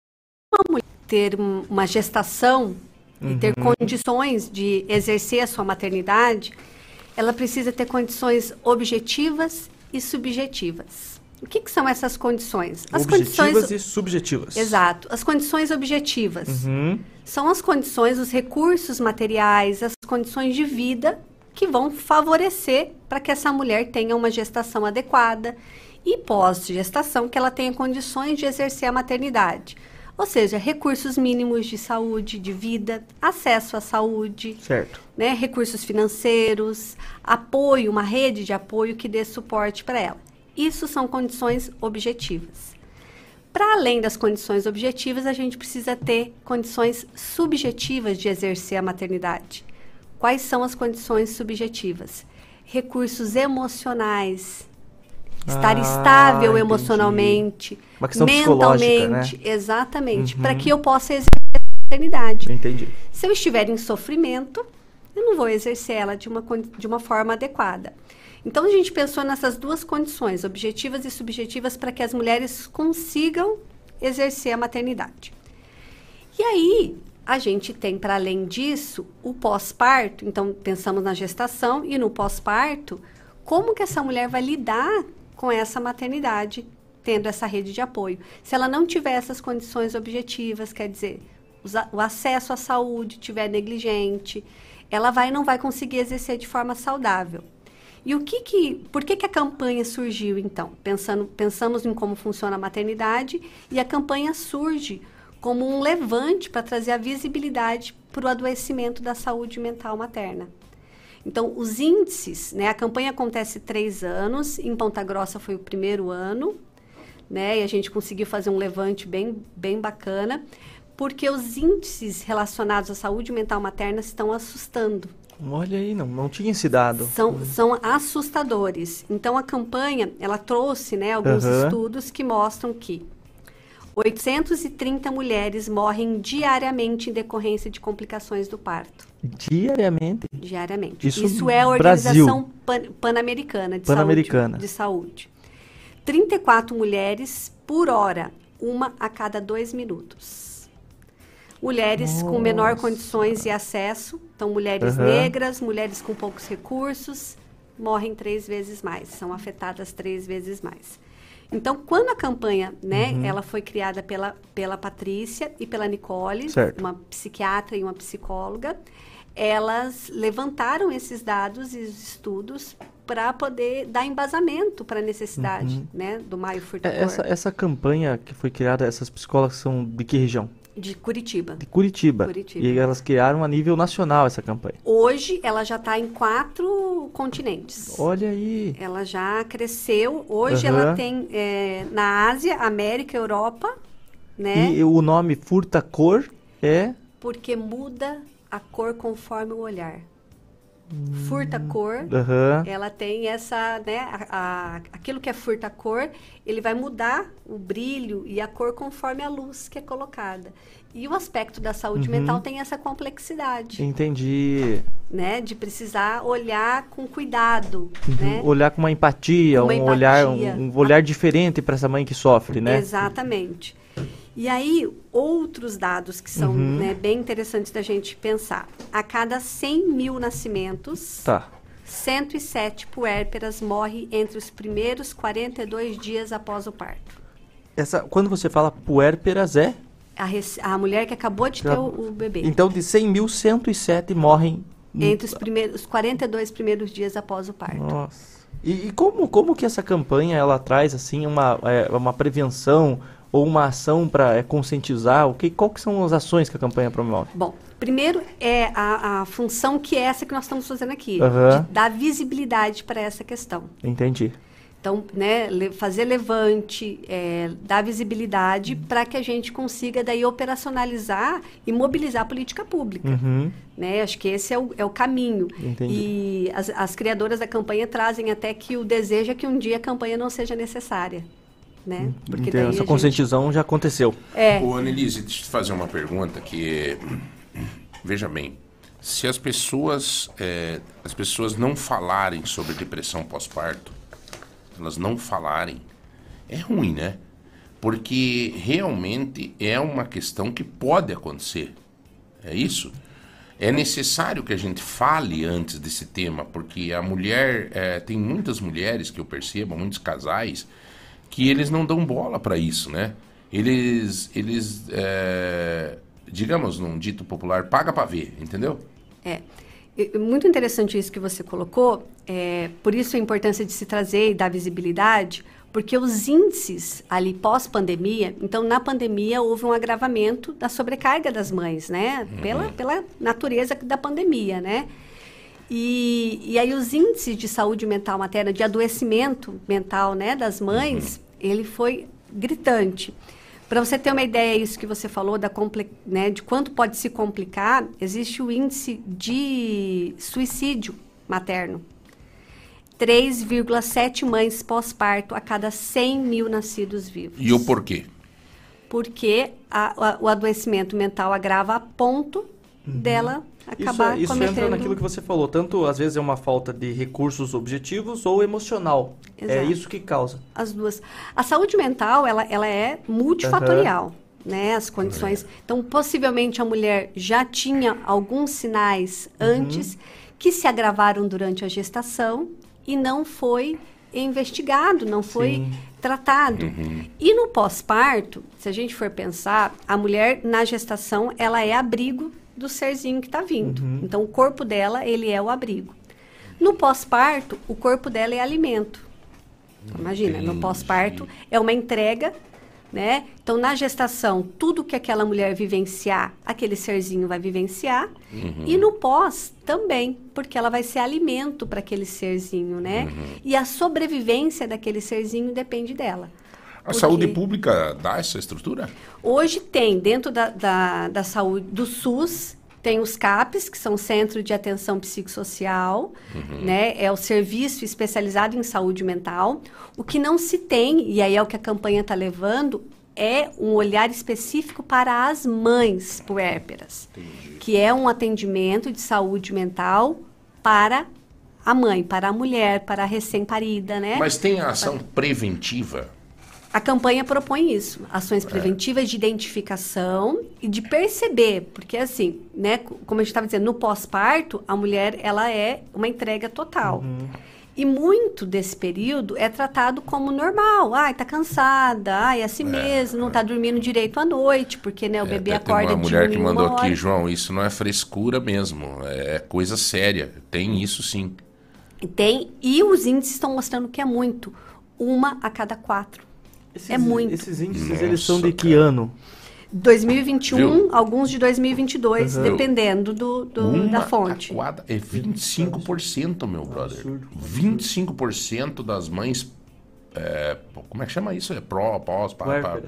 mulher ter um- uma gestação e ter Uhum. condições de exercer a sua maternidade, ela precisa ter condições objetivas e subjetivas. O que, que são essas condições? Objetivas e subjetivas. Exato. As condições objetivas Uhum. São as condições, os recursos materiais, as condições de vida que vão favorecer para que essa mulher tenha uma gestação adequada e pós-gestação que ela tenha condições de exercer a maternidade. Ou seja, recursos mínimos de saúde, de vida, acesso à saúde, Certo. né, recursos financeiros, apoio, uma rede de apoio que dê suporte para ela. Isso são condições objetivas. Para além das condições objetivas, a gente precisa ter condições subjetivas de exercer a maternidade. Quais são as condições subjetivas? Recursos emocionais, estar Ah, estável entendi. emocionalmente, mentalmente, exatamente, Uhum. para que eu possa exercer a maternidade. Entendi. Se eu estiver em sofrimento, eu não vou exercer ela de uma, de uma forma adequada. Então, a gente pensou nessas duas condições, objetivas e subjetivas, para que as mulheres consigam exercer a maternidade. E aí, a gente tem, para além disso, o pós-parto. Então, pensamos na gestação e no pós-parto, como que essa mulher vai lidar com essa maternidade, tendo essa rede de apoio. Se ela não tiver essas condições objetivas, quer dizer, o acesso à saúde tiver negligente, ela vai não vai conseguir exercer de forma saudável. E o que que, por que que a campanha surgiu então? Pensando, pensamos em como funciona a maternidade e a campanha surge como um levante para trazer a visibilidade para o adoecimento da saúde mental materna. Então, os índices, né? A campanha acontece três anos, em Ponta Grossa foi o primeiro ano, né? E a gente conseguiu fazer um levante bem, bem bacana, porque os índices relacionados à saúde mental materna estão assustando. Olha aí, não, não tinha esse dado. São, são assustadores. Então, a campanha, ela trouxe né, alguns Aham. estudos que mostram que 830 mulheres morrem diariamente em decorrência de complicações do parto. Diariamente. Diariamente. Isso Isso, é a Organização. Pan- Pan-Americana de. Saúde, de Saúde. 34 mulheres por hora, uma a cada dois minutos. Mulheres com menor Nossa. condições e acesso, então mulheres Aham. negras, mulheres com poucos recursos, morrem três vezes mais, são afetadas três vezes mais. Então, quando a campanha, né, Uhum. ela foi criada pela, pela Patrícia e pela Nicole, Certo. uma psiquiatra e uma psicóloga, elas levantaram esses dados e os estudos para poder dar embasamento para a necessidade Uhum. né, do Maio É, Furtador Essa, essa campanha que foi criada, essas psicólogas são de que região? De Curitiba. De Curitiba. Curitiba. E elas criaram a nível nacional essa campanha. Hoje ela já está em quatro continentes. Olha aí. Ela já cresceu. Hoje Aham. ela tem é, na Ásia, América, Europa, né? E o nome Furta Cor é. Porque muda a cor conforme o olhar. Furta cor, Aham. ela tem essa, né, a, a- aquilo que é furta cor, ele vai mudar o brilho e a cor conforme a luz que é colocada. E o aspecto da saúde Uhum. mental tem essa complexidade, Entendi. né? De precisar olhar com cuidado, Uhum. né? Olhar com uma empatia, Uma um olhar, empatia. um, um olhar diferente para essa mãe que sofre, né? Exatamente. E aí, outros dados que são Uhum. né, bem interessantes da gente pensar. A cada 100 mil nascimentos, Tá. 107 puérperas morrem entre os primeiros 42 dias após o parto. Essa, quando você fala puérperas é? A, rec- a mulher que acabou de ter o, o bebê. Então, de 100 mil, 107 morrem. Entre os, primeiros, os 42 primeiros dias após o parto. Nossa. E, e como, como que essa campanha ela traz assim uma, é, uma prevenção ou uma ação para conscientizar? O que, qual que são as ações que a campanha promove? Bom, primeiro é a, a função que é essa que nós estamos fazendo aqui, de dar visibilidade para essa questão. Entendi. Então, né, fazer levante, é, dar visibilidade para que a gente consiga daí operacionalizar e mobilizar a política pública. Uhum. Né? Acho que esse é o, é o caminho. Entendi. E as, as criadoras da campanha trazem até que o desejo é que um dia a campanha não seja necessária. Né? Porque Então, essa gente- conscientização já aconteceu. É. Ô, Annelise, deixa eu te fazer uma pergunta que... Veja bem, se as pessoas, é, as pessoas não falarem sobre depressão pós-parto, elas não falarem, é ruim, né? Porque realmente é uma questão que pode acontecer. É isso? É necessário que a gente fale antes desse tema, porque a mulher, é, tem muitas mulheres que eu percebo, muitos casais, que eles não dão bola para isso, né? Eles, eles é, digamos num dito popular, paga para ver, entendeu? É. Muito interessante isso que você colocou. É, por isso a importância de se trazer e dar visibilidade, porque os índices ali pós-pandemia, então na pandemia houve um agravamento da sobrecarga das mães, né? Pela, pela natureza da pandemia, né? E, e aí os índices de saúde mental materna, de adoecimento mental, né, das mães, ele foi gritante. Para você ter uma ideia, isso que você falou da né, de quanto pode se complicar, existe o índice de suicídio materno. 3,7 mães pós-parto a cada 100 mil nascidos vivos. E o porquê? Porque a- a- o adoecimento mental agrava a ponto dela acabar isso, isso cometendo... entra naquilo que você falou. Tanto, às vezes, é uma falta de recursos objetivos ou emocional. É Exato. isso que causa. As duas. A saúde mental, ela, ela é multifatorial, né? As condições. Então, possivelmente a mulher já tinha alguns sinais antes que se agravaram durante a gestação e não foi investigado, não foi Sim. tratado. E no pós-parto, se a gente for pensar, a mulher na gestação, ela é abrigo do serzinho que está vindo. Então, o corpo dela, ele é o abrigo. No pós-parto, o corpo dela é alimento. Imagina, no pós-parto é uma entrega, né? Então, na gestação, tudo que aquela mulher vivenciar, aquele serzinho vai vivenciar. Uhum. E no pós também, porque ela vai ser alimento para aquele serzinho, né? Uhum. E a sobrevivência daquele serzinho depende dela. A Porque saúde pública dá essa estrutura? Hoje tem, dentro da, da, da saúde do SUS, tem os CAPs, que são Centro de Atenção Psicossocial, Uhum. né? É o serviço especializado em saúde mental. O que não se tem, e aí é o que a campanha está levando, é um olhar específico para as mães puérperas, que é um atendimento de saúde mental para a mãe, para a mulher, para a recém-parida, né? Mas tem a ação preventiva? A campanha propõe isso, É. ações preventivas de identificação e de perceber, porque assim, né, co- como a gente estava dizendo, no pós-parto, a mulher ela é uma entrega total. Uhum. E muito desse período é tratado como normal. Ai, tá cansada, ai, é assim mesmo, não tá dormindo direito à noite, porque né, o bebê É, tem acorda uma mulher que mandou aqui, hora. João, isso não é frescura mesmo, é coisa séria. Tem isso sim. Tem, e os índices estão mostrando que é muito. Uma a cada quatro. É muito. Esses índices, Nossa, eles são de que ano? 2021, Viu? alguns de 2022, Uhum. dependendo do, do- Uma da fonte. taquada é 25%, meu brother. 25% das mães. é, como é que chama isso? É pró, pós, pá, pá.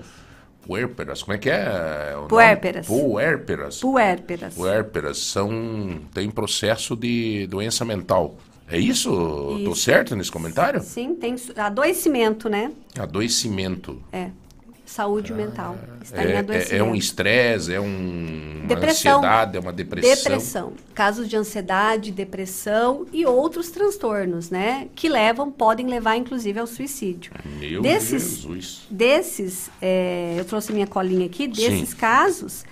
Puérperas. Como é que é? Puérperas. Puérperas. Puérperas. Puérperas são. tem processo de doença mental. É isso? Tô Isso. certo nesse comentário? Sim, tem adoecimento, né? Adoecimento. É. saúde mental. Está em É, é, adoecimento. é um estresse, é um, uma Depressão. ansiedade, é uma depressão. Depressão. Casos de ansiedade, depressão e outros transtornos, né? Que levam, podem levar, inclusive, ao suicídio. Meu desses, Jesus. Desses, é, eu trouxe minha colinha aqui, desses Sim. casos,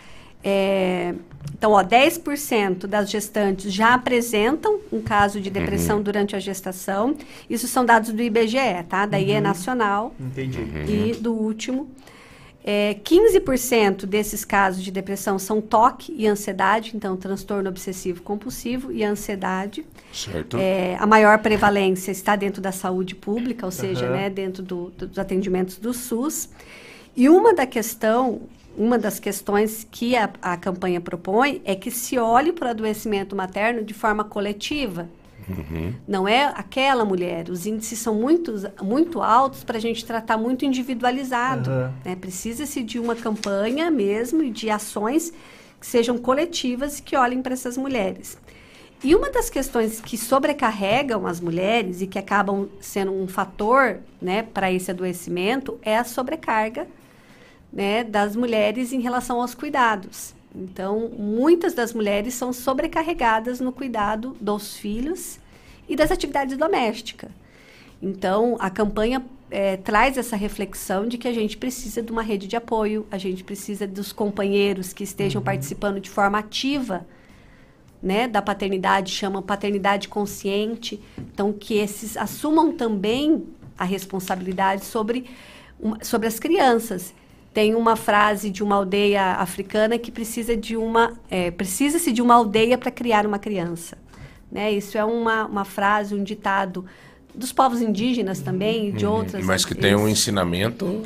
é, então, ó, 10% das gestantes já apresentam um caso de depressão Uhum. durante a gestação. Isso são dados do IBGE, tá? Daí é Uhum. nacional. Entendi. E do último, é, 15% desses casos de depressão são toque e ansiedade, então transtorno obsessivo compulsivo e ansiedade. Certo. É, a maior prevalência está dentro da saúde pública, ou seja, né, dentro do- do- dos atendimentos do SUS. E uma da questão, uma das questões que a, a campanha propõe é que se olhe para o adoecimento materno de forma coletiva. Uhum. Não é aquela mulher. Os índices são muito, muito altos para a gente tratar muito individualizado. Aham. né? Precisa-se de uma campanha mesmo e de ações que sejam coletivas e que olhem para essas mulheres. E uma das questões que sobrecarregam as mulheres e que acabam sendo um fator né, para esse adoecimento é a sobrecarga né, das mulheres em relação aos cuidados. Então, muitas das mulheres são sobrecarregadas no cuidado dos filhos e das atividades domésticas. Então, a campanha eh, traz essa reflexão de que a gente precisa de uma rede de apoio, a gente precisa dos companheiros que estejam participando de forma ativa né, da paternidade, chama paternidade consciente. Então, que esses assumam também a responsabilidade sobre, sobre as crianças. Tem uma frase de uma aldeia africana que precisa de uma é, precisa-se de uma aldeia para criar uma criança. Né? Isso é uma, uma frase, um ditado dos povos indígenas também e de outras. Mas que tem um ensinamento.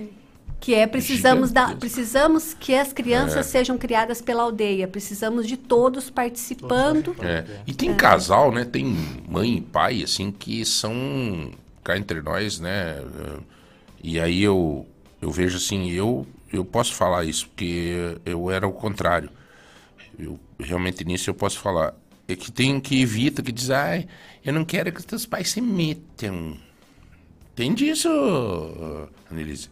que é precisamos da, precisamos que as crianças É. sejam criadas pela aldeia. Precisamos de todos participando. É. E tem É. casal, né? Tem mãe e pai, assim, que são cá entre nós, né? E aí eu, eu vejo assim, eu, eu posso falar isso, porque eu era o contrário. Eu, realmente nisso eu posso falar. É que tem que evita, que diz, ai, eu não quero que os teus pais se metam. Tem disso, Annelise.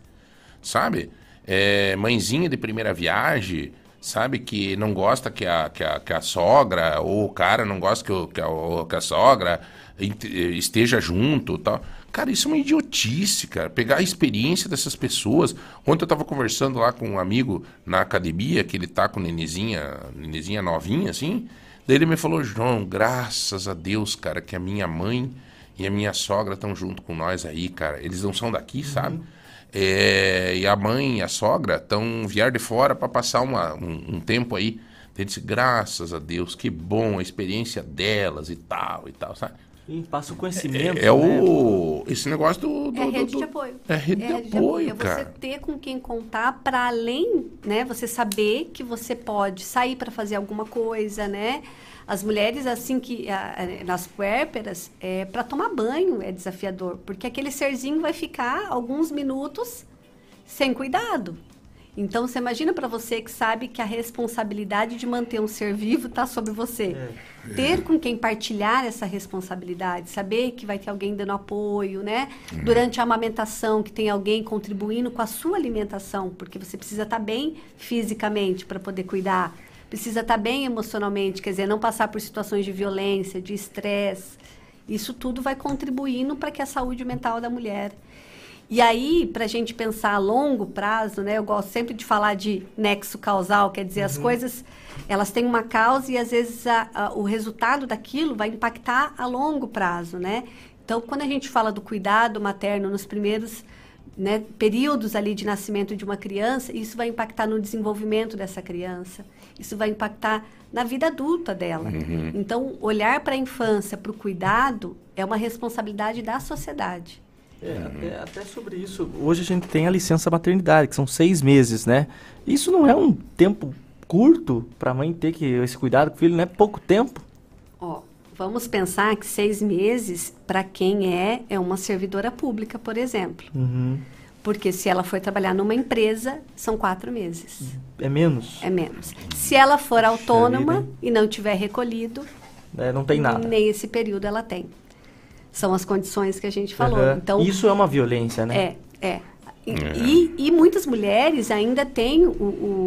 Sabe? É, mãezinha de primeira viagem, sabe? Que não gosta que a, que a, que a sogra, ou o cara não gosta que, o- que, a, que a sogra esteja junto tal. Cara, isso é uma idiotice, cara. Pegar a experiência dessas pessoas. Ontem eu tava conversando lá com um amigo na academia, que ele tá com nenezinha, nenezinha novinha, assim. Daí ele me falou, João, graças a Deus, cara, que a minha mãe e a minha sogra estão junto com nós aí, cara. Eles não são daqui, sabe? É, e a mãe e a sogra estão vier de fora para passar uma- um, um tempo aí. Ele disse, graças a Deus, que bom a experiência delas e tal e tal, sabe? Sim, passa o conhecimento. É, né? o. Esse negócio do. do- É rede do- de apoio. É rede de apoio, É você cara. ter com quem contar para além, né? Você saber que você pode sair para fazer alguma coisa, né? As mulheres, assim que nas puérperas, é, para tomar banho é desafiador, porque aquele serzinho vai ficar alguns minutos sem cuidado. Então, você imagina para você que sabe que a responsabilidade de manter um ser vivo está sobre você. Ter com quem partilhar essa responsabilidade, saber que vai ter alguém dando apoio, né? Uhum. Durante a amamentação, que tem alguém contribuindo com a sua alimentação, porque você precisa estar bem fisicamente para poder cuidar. Precisa estar bem emocionalmente, quer dizer, não passar por situações de violência, de estresse. Isso tudo vai contribuindo para que a saúde mental da mulher e aí, para a gente pensar a longo prazo, né, eu gosto sempre de falar de nexo causal, quer dizer, as coisas elas têm uma causa e às vezes a- a- o resultado daquilo vai impactar a longo prazo, né? Então, quando a gente fala do cuidado materno nos primeiros né, períodos ali de nascimento de uma criança, isso vai impactar no desenvolvimento dessa criança, isso vai impactar na vida adulta dela. Uhum. Então, olhar para a infância, para o cuidado, é uma responsabilidade da sociedade. É, até, até sobre isso. Hoje a gente tem a licença maternidade, que são seis meses, né? Isso não é um tempo curto para a mãe ter que esse cuidado com o filho, não é pouco tempo. Ó, vamos pensar que seis meses, para quem é, é uma servidora pública, por exemplo. Uhum. Porque se ela for trabalhar numa empresa, são quatro meses. É menos. É menos. Se ela for autônoma e não tiver recolhido, É, não tem nada. nem esse período ela tem. São as condições que a gente falou. Aham. Então, Isso é uma violência, né? É, é. E, É. e, e muitas mulheres ainda têm o,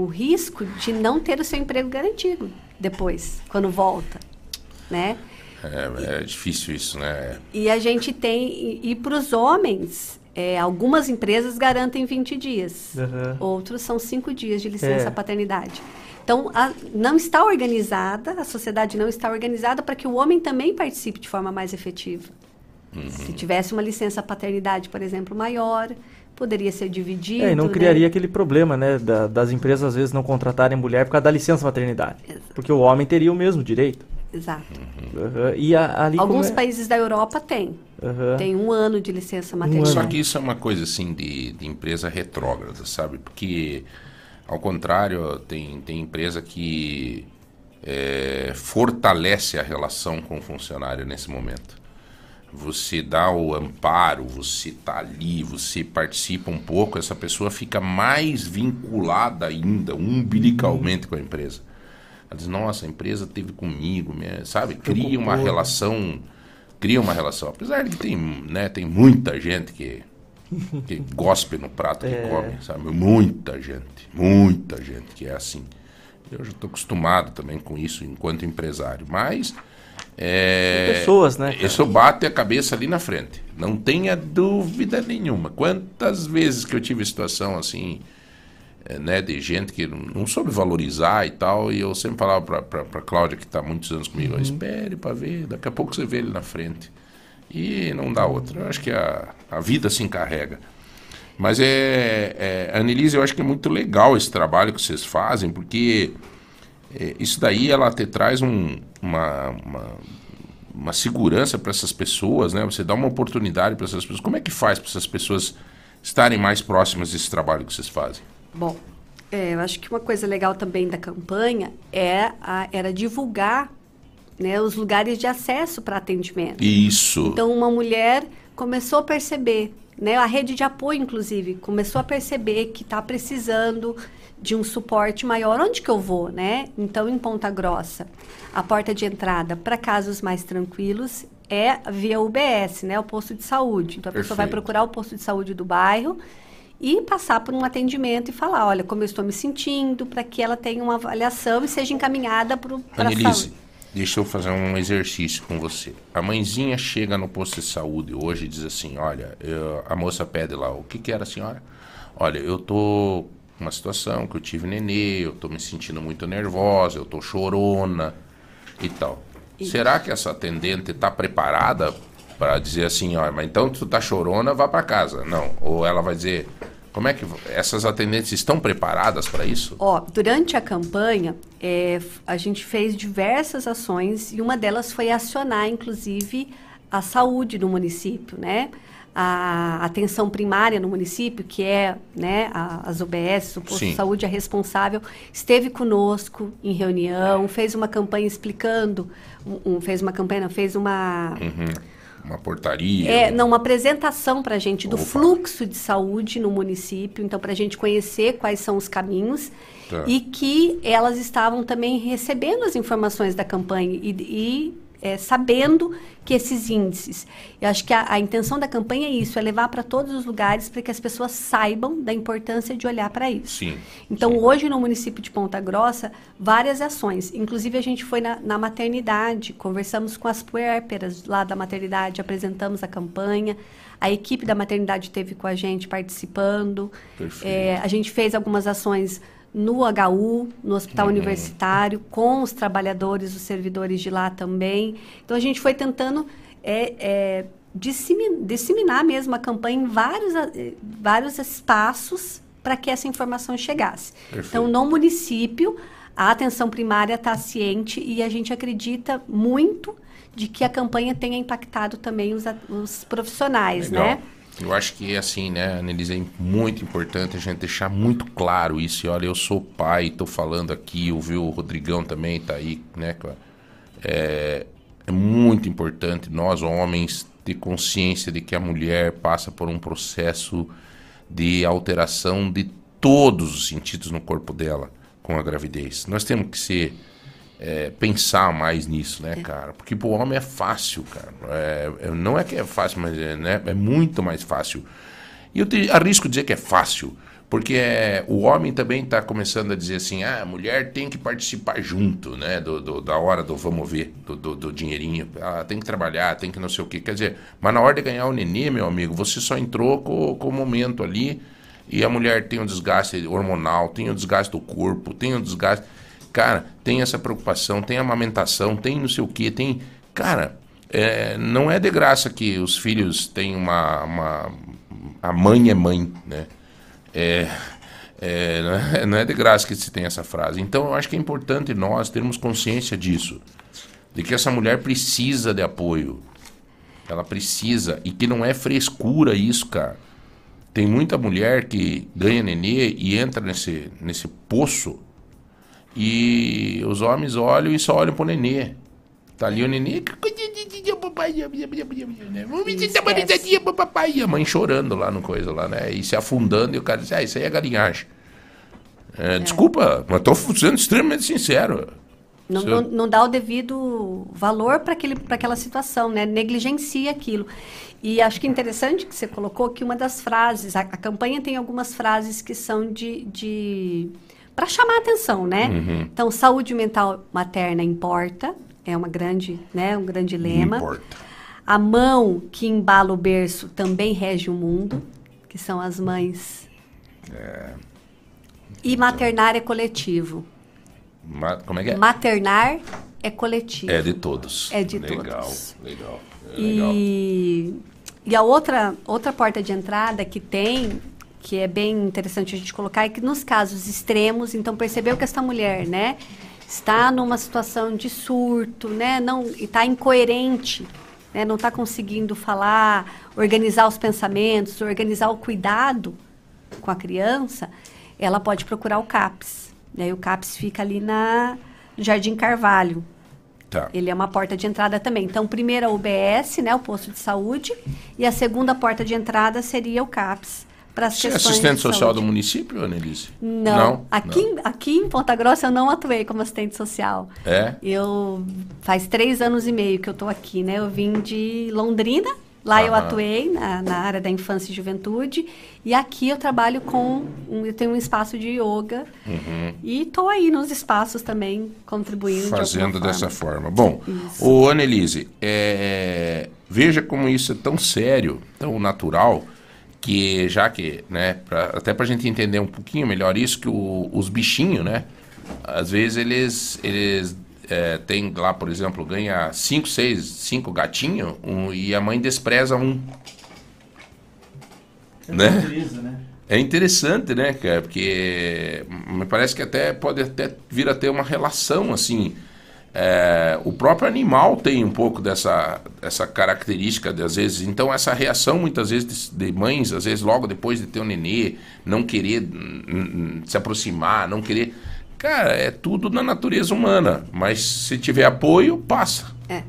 o risco de não ter o seu emprego garantido depois, quando volta, né? É, é difícil isso, né? E a gente tem, e, e para os homens, é, algumas empresas garantem 20 dias, Aham. outros são 5 dias de licença É. paternidade. Então, a- não está organizada, a sociedade não está organizada para que o homem também participe de forma mais efetiva. Se tivesse uma licença paternidade, por exemplo, maior, poderia ser dividido. É, e não né? criaria aquele problema, né, da- das empresas às vezes não contratarem mulher por causa da licença maternidade. Porque o homem teria o mesmo direito. Exato. Aham. E a- ali Alguns é- países da Europa têm. Aham. Tem um ano de licença maternidade. Só que isso é uma coisa assim de, de empresa retrógrada, sabe? Porque, ao contrário, tem, tem empresa que é, fortalece a relação com o funcionário nesse momento. Você dá o amparo, você tá ali, você participa um pouco, essa pessoa fica mais vinculada ainda, umbilicalmente com a empresa. Ela diz, nossa, a empresa teve comigo, minha- sabe? Cria uma relação, cria uma relação. Apesar de que tem, né, tem muita gente que, que gospe no prato que É. come, sabe? Muita gente, muita gente que é assim. Eu já estou acostumado também com isso enquanto empresário, mas é, pessoas, né, cara? Isso bate a cabeça ali na frente. Não tenha dúvida nenhuma. Quantas vezes que eu tive situação assim, é, né, de gente que não, soube valorizar e tal, e eu sempre falava pra, pra, Cláudia, que está muitos anos comigo, Uhum. espere para ver, daqui a pouco você vê ele na frente. E não dá outra. Eu acho que a, a vida se encarrega. Mas é, é, Annelise, eu acho que é muito legal esse trabalho que vocês fazem, porque é, isso daí ela te traz um, uma, uma, uma segurança para essas pessoas, né? Você dá uma oportunidade para essas pessoas. Como é que faz para essas pessoas estarem mais próximas desse trabalho que vocês fazem? Bom, é, eu acho que uma coisa legal também da campanha é a- era divulgar né, os lugares de acesso para atendimento. Isso. Então, uma mulher começou a perceber, né, a rede de apoio, inclusive, começou a perceber que está precisando de um suporte maior. Onde que eu vou, né? Então, em Ponta Grossa, a porta de entrada para casos mais tranquilos é via UBS, né, o posto de saúde. Então, a pessoa vai Perfeito. procurar o posto de saúde do bairro e passar por um atendimento e falar, olha, como eu estou me sentindo, para que ela tenha uma avaliação e seja encaminhada para a Annelise, saúde. deixa eu fazer um exercício com você. A mãezinha chega no posto de saúde hoje e diz assim: Olha, eu- a moça pede lá, o que, que era a senhora? Olha, eu tô uma situação que eu tive nenê, eu tô me sentindo muito nervosa, eu tô chorona e tal. Será que essa atendente está preparada para dizer assim: Olha, mas então tu tá chorona, vá para casa? Não. Ou ela vai dizer: Como é que essas atendentes estão preparadas para isso? Ó, durante a campanha, é, a gente fez diversas ações e uma delas foi acionar, inclusive, a saúde do município, né? A atenção primária no município, que é né, a- as UBS, o posto Sim. de saúde é responsável, esteve conosco em reunião, fez uma campanha explicando, um- um- fez uma campanha, não, fez uma... Uhum. Uma portaria. É, não, uma apresentação para a gente do Opa. fluxo de saúde no município, então para a gente conhecer quais são os caminhos Tá. e que elas estavam também recebendo as informações da campanha e, e, é, sabendo que esses índices. Eu acho que a, a intenção da campanha é isso, é levar para todos os lugares para que as pessoas saibam da importância de olhar para isso. Sim. Então, hoje no município de Ponta Grossa, várias ações. Inclusive, a gente foi na, na maternidade, conversamos com as puérperas lá da maternidade, apresentamos a campanha. A equipe da maternidade esteve com a gente participando. É, a gente fez algumas ações no HU, no Hospital Uhum. Universitário, com os trabalhadores, os servidores de lá também. Então, a gente foi tentando é, é, dissemi- disseminar mesmo a campanha em vários, eh, vários espaços para que essa informação chegasse. Perfeito. Então, no município, a atenção primária está ciente e a gente acredita muito de que a campanha tenha impactado também os, os profissionais, Legal. né? Eu acho que, assim, né, Annelise, é muito importante a gente deixar muito claro isso. E olha, eu sou pai, estou falando aqui, ouviu o Rodrigão também está aí, né? É, é muito importante nós, homens, ter consciência de que a mulher passa por um processo de alteração de todos os sentidos no corpo dela com a gravidez. Nós temos que ser é, pensar mais nisso, né, cara? Porque pro homem é fácil, cara. É, é- não é que é fácil, mas é, né, é muito mais fácil. E eu te, arrisco dizer que é fácil, porque é, o homem também está começando a dizer assim, ah, a mulher tem que participar junto, né, do, do- da hora do vamos ver, do, do, do dinheirinho, ela tem que trabalhar, tem que não sei o quê. Quer dizer, mas na hora de ganhar o nenê, meu amigo, você só entrou com, com o momento ali, e a mulher tem um desgaste hormonal, tem o desgaste do corpo, tem o desgaste... Cara, tem essa preocupação, tem amamentação, tem não sei o quê, tem... Cara, é, não é de graça que os filhos têm uma, uma... A mãe é mãe, né? É, é, não é- não é de graça que se tem essa frase. Então, eu acho que é importante nós termos consciência disso. De que essa mulher precisa de apoio. Ela precisa. E que não é frescura isso, cara. Tem muita mulher que ganha nenê e entra nesse, nesse poço e os homens olham e só olham pro nenê. Tá ali o nenê. Papai. E a mãe chorando lá no coisa lá, né? E se afundando e o cara diz, ah, isso aí é galinhagem. É, Desculpa, mas tô sendo extremamente sincero. Não, não, não dá o devido valor para aquela situação, né? Negligencia aquilo. E acho que é interessante que você colocou que uma das frases, a, a campanha tem algumas frases que são de. de para chamar a atenção, né? Uhum. Então, saúde mental materna importa, é uma grande, né, um grande lema. Importa. A mão que embala o berço também rege o mundo, que são as mães. É, E maternar é coletivo. ma- como é que é? Maternar é coletivo. É de todos. É de legal, todos. Legal, é legal. E, e a outra, outra porta de entrada que tem, que é bem interessante a gente colocar, é que nos casos extremos, então percebeu que essa mulher, né, está numa situação de surto, né, não está incoerente, né, não está conseguindo falar, organizar os pensamentos, organizar o cuidado com a criança, ela pode procurar o CAPS. E aí o CAPS fica ali na no Jardim Carvalho. Tá. Ele é uma porta de entrada também. Então, primeiro a UBS, né, o posto de saúde, e a segunda porta de entrada seria o CAPS para as Você é questões assistente de social do saúde. município, Annelise? Não. Aqui, em- aqui em Ponta Grossa eu não atuei como assistente social. É? Eu faz três anos e meio que eu estou aqui, né? Eu vim de Londrina, lá eu Aham. atuei na, na área da infância e juventude, e aqui eu trabalho com, eu tenho um espaço de yoga Uhum. e estou aí nos espaços também contribuindo. de Fazendo alguma dessa forma. Bom, Isso. o Annelise, é, veja como isso é tão sério, tão natural, que já que, né, pra, até pra gente entender um pouquinho melhor isso, que o- os bichinhos, né, às vezes eles, eles é, têm lá, por exemplo, ganha cinco, seis, cinco gatinhos um, e a mãe despreza um. Né? É interessante, né, cara? Porque me parece que até pode até vir a ter uma relação assim. É, o próprio animal tem um pouco dessa, dessa característica, de, às vezes. Então, essa reação, muitas vezes, de, de mães, às vezes, logo depois de ter um nenê, não querer se aproximar, não querer. Cara, é tudo na natureza humana. Mas se tiver apoio, passa. É.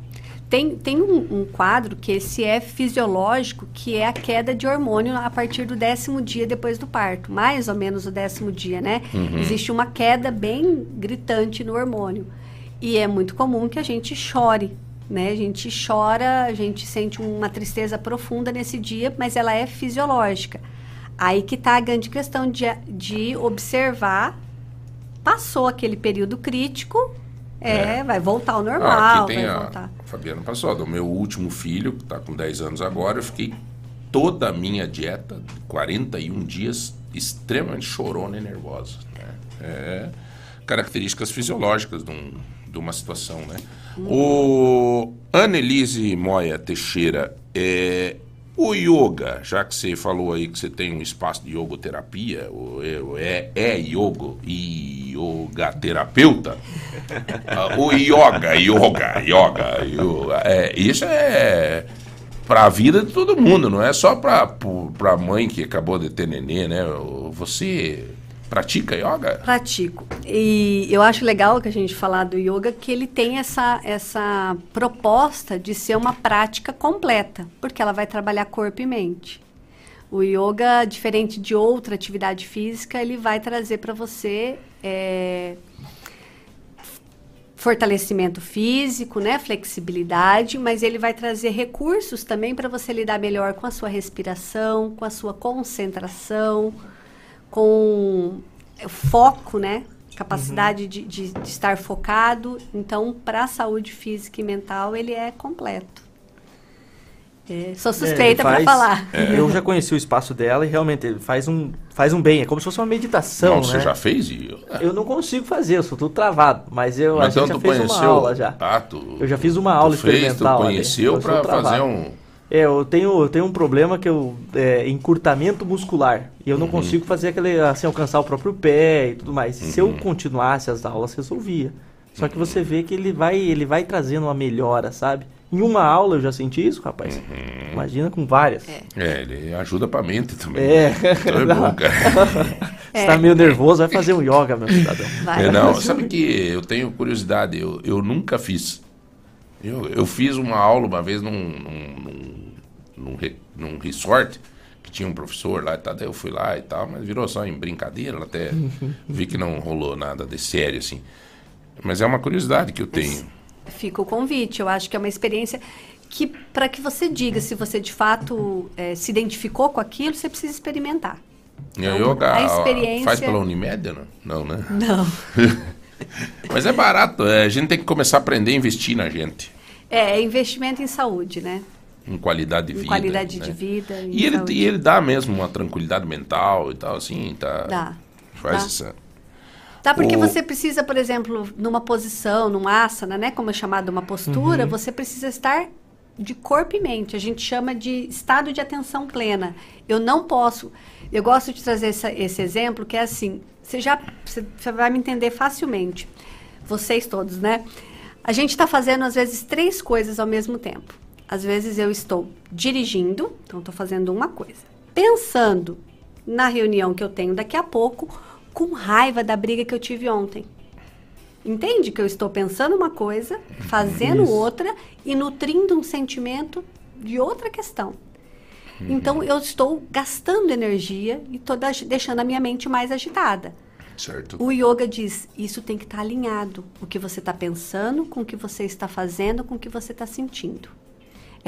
Tem, tem um, um quadro que esse é fisiológico, que é a queda de hormônio a partir do décimo dia depois do parto. Mais ou menos o décimo dia, né? Uhum. Existe uma queda bem gritante no hormônio. E é muito comum que a gente chore, né? A gente chora, a gente sente uma tristeza profunda nesse dia, mas ela é fisiológica. Aí que está a grande questão de, de observar, passou aquele período crítico, é, vai voltar ao normal, Ah, aqui tem vai a voltar. Fabiana passou, do meu último filho, que está com 10 anos agora, eu fiquei toda a minha dieta, 41 dias, extremamente chorona e nervosa. né? É características fisiológicas de, um- de uma situação, né? O Annelise Moya Teixeira, é, o yoga, já que você falou aí que você tem um espaço de yogoterapia, é, é, é yogo e yoga terapeuta, ah, o yoga, yoga, yoga, yoga, é, isso é para a vida de todo mundo, não é só para para mãe que acabou de ter nenê, né? Você pratica yoga? Pratico. E eu acho legal que a gente falar do yoga que ele tem essa, essa proposta de ser uma prática completa, porque ela vai trabalhar corpo e mente. O yoga, diferente de outra atividade física, ele vai trazer para você é, fortalecimento físico, né, flexibilidade, mas ele vai trazer recursos também para você lidar melhor com a sua respiração, com a sua concentração, com foco, né, capacidade de, de- de estar focado. Então, para a saúde física e mental, ele é completo. É, sou suspeita É, para falar. Eu já conheci o espaço dela e realmente ele faz um, faz um bem. É como se fosse uma meditação, Não, né? você já fez? E... Eu não consigo fazer, eu sou tudo travado. Mas eu Mas a gente então já tu fez uma conheceu- aula já. Ah, tu- eu já fiz uma tu aula fez, tu experimental. ali. conheceu Eu sou pra travado. fazer um- É, eu tenho, eu tenho um problema que eu. É, encurtamento muscular. E eu não Uhum. consigo fazer aquele. assim, alcançar o próprio pé e tudo mais. Se Uhum. eu continuasse as aulas, resolvia. Só que você vê que ele vai, ele vai trazendo uma melhora, sabe? Em uma aula eu já senti isso, rapaz. Uhum. Imagina com várias. É, ele ajuda pra mente também. É. Então é bom, cara. Você tá meio nervoso, vai fazer um yoga, meu cidadão. É, não, sabe que eu tenho curiosidade, eu, eu nunca fiz. Eu, eu fiz uma aula uma vez num, num, num, num, re- num resort, que tinha um professor lá e tal, daí eu fui lá e tal, mas virou só em brincadeira, até vi que não rolou nada de sério, assim. Mas é uma curiosidade que eu tenho. Fica o convite. Eu acho que é uma experiência que, para que você diga se você de fato eh, se identificou com aquilo, você precisa experimentar. E a yoga a a- experiência- faz pela Unimed, não? Não, né? Não. Mas é barato, é, a gente tem que começar a aprender a investir na gente, É, é investimento em saúde, né? Em qualidade de Em vida. qualidade né? de vida. E ele, e ele dá mesmo uma tranquilidade mental e tal, assim, tá? Dá. Faz Dá. essa. Tá, porque O- você precisa, por exemplo, numa posição, num asana, né? Como é chamado uma postura, Uhum. você precisa estar de corpo e mente. A gente chama de estado de atenção plena. Eu não posso. Eu gosto de trazer essa- esse exemplo que é assim. Você já você, você vai me entender facilmente. Vocês todos, né? A gente está fazendo às vezes três coisas ao mesmo tempo. Às vezes eu estou dirigindo, então estou fazendo uma coisa. Pensando na reunião que eu tenho daqui a pouco, com raiva da briga que eu tive ontem. Entende que eu estou pensando uma coisa, fazendo Isso. outra e nutrindo um sentimento de outra questão. Então eu estou gastando energia e estou deixando a minha mente mais agitada. Certo. O yoga diz, isso tem que estar alinhado. O que você está pensando com o que você está fazendo, com o que você está sentindo.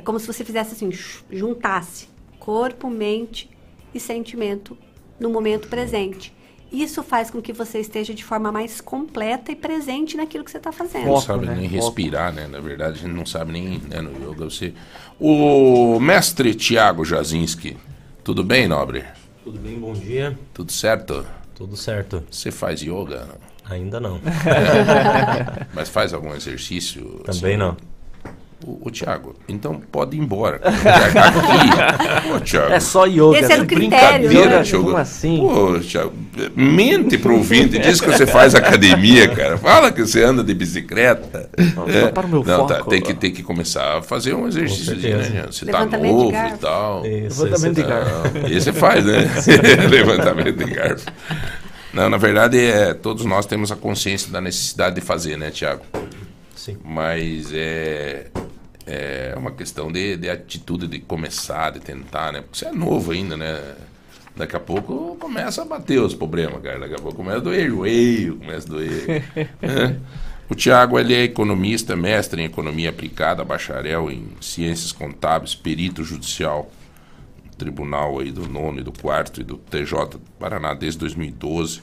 É como se você fizesse assim, juntasse corpo, mente e sentimento no momento presente. Isso faz com que você esteja de forma mais completa e presente naquilo que você está fazendo. Não sabe nem respirar, né? Na verdade, a gente não sabe nem né, no yoga. Você... O mestre Tiago Jazinski, tudo bem, nobre? Tudo bem, bom dia. Tudo certo? Tudo certo. Você faz yoga? Ainda não. É. Mas faz algum exercício? Também não. O, o Tiago, então pode ir embora. Aqui. Pô, Thiago. É só yoga, Esse era o que critério, Brincadeira, né? Thiago. Como assim? Pô, Thiago, mente pro ouvinte, diz que você faz academia, cara. Fala que você anda de bicicleta. Não, para o meu não, tá, foco. tem que, tem que começar a fazer um exercício, né? Você tá Levantamento de novo e tal. Isso, Levantamento de esse- garfo. Não, Esse faz, né? Levantamento de garfo. Não, na verdade, é, todos nós temos a consciência da necessidade de fazer, né, Tiago? Sim. Mas é, é uma questão de, de atitude, de começar, de tentar, né? Porque você é novo ainda, né? Daqui a pouco começa a bater os problemas, cara. Daqui a pouco começa a doer joelho, começa a doer. né? O Tiago, ele é economista, mestre em economia aplicada, bacharel em ciências contábeis, perito judicial tribunal aí do nono e do quarto e do TJ do Paraná desde 2012.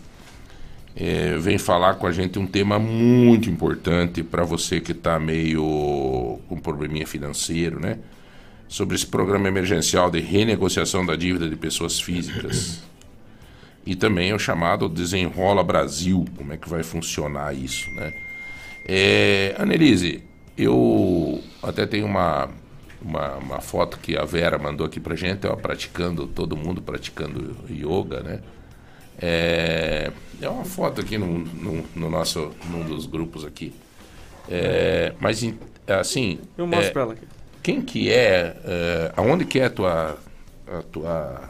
É, vem falar com a gente um tema muito importante para você que está meio com probleminha financeiro, né? Sobre esse programa emergencial de renegociação da dívida de pessoas físicas. E também o chamado Desenrola Brasil, como é que vai funcionar isso, né? É, Annelise, eu até tenho uma, uma, uma foto que a Vera mandou aqui pra gente, ó, praticando, todo mundo praticando yoga, né? É, é uma foto aqui no, no, no nosso, num dos grupos aqui. É, mas, assim... Eu mostro é, pra ela aqui. Quem que é, é, aonde que é a tua, a tua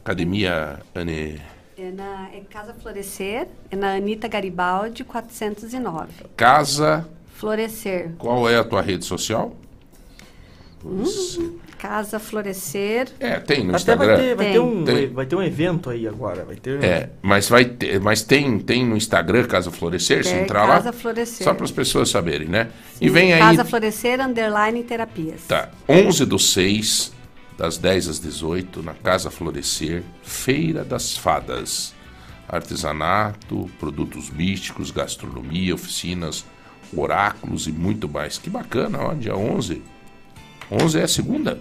academia, Anne? É na é Casa Florescer, é na Anitta Garibaldi, 409. Casa, Florescer. qual é a tua rede social? Hum, Casa Florescer. É, tem no Até Instagram. vai ter, vai, ter Tem. um, Tem. vai ter um evento aí agora. Vai ter É, mas vai ter, mas tem, tem no Instagram Casa Florescer, se Tem, entrar Casa lá. Florescer. Só para as pessoas saberem, né? e vem aí Casa Florescer, underline terapias. Tá. 11 do 6, das 10 às 18, na Casa Florescer, Feira das Fadas. Artesanato, produtos místicos, gastronomia, oficinas, oráculos e muito mais. Que bacana, ó, dia 11. 11 é segunda?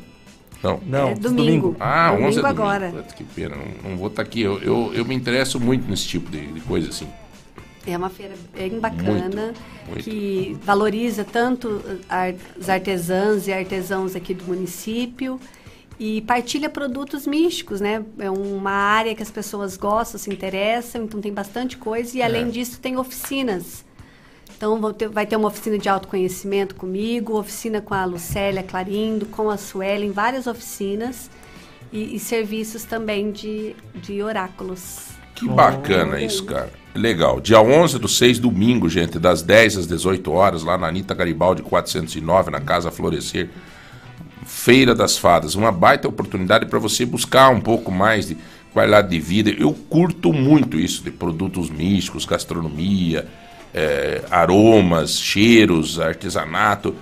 Não. Não, É domingo. Ah, Domingo 11 é domingo. agora. Puta, Que pena, não, não vou estar aqui. Eu, eu, eu me interesso muito nesse tipo de, de coisa assim. É uma feira bem bacana, muito. que valoriza tanto os artesãs e artesãos aqui do município e partilha produtos místicos, né? É uma área que as pessoas gostam, se interessam, então tem bastante coisa e além disso tem oficinas. Então vou ter- vai ter uma oficina de autoconhecimento comigo, oficina com a Lucélia Clarindo, com a Suelen, várias oficinas e, e serviços também de, de oráculos. Que bacana isso, cara. Legal. Dia 11 do 6, domingo, gente, das 10 às 18 horas, lá na Anitta Garibaldi 409, na Casa Florescer. Feira das Fadas. Uma baita oportunidade para você buscar um pouco mais de qualidade de vida. Eu curto muito isso de produtos místicos, gastronomia, eh, aromas, cheiros, artesanato.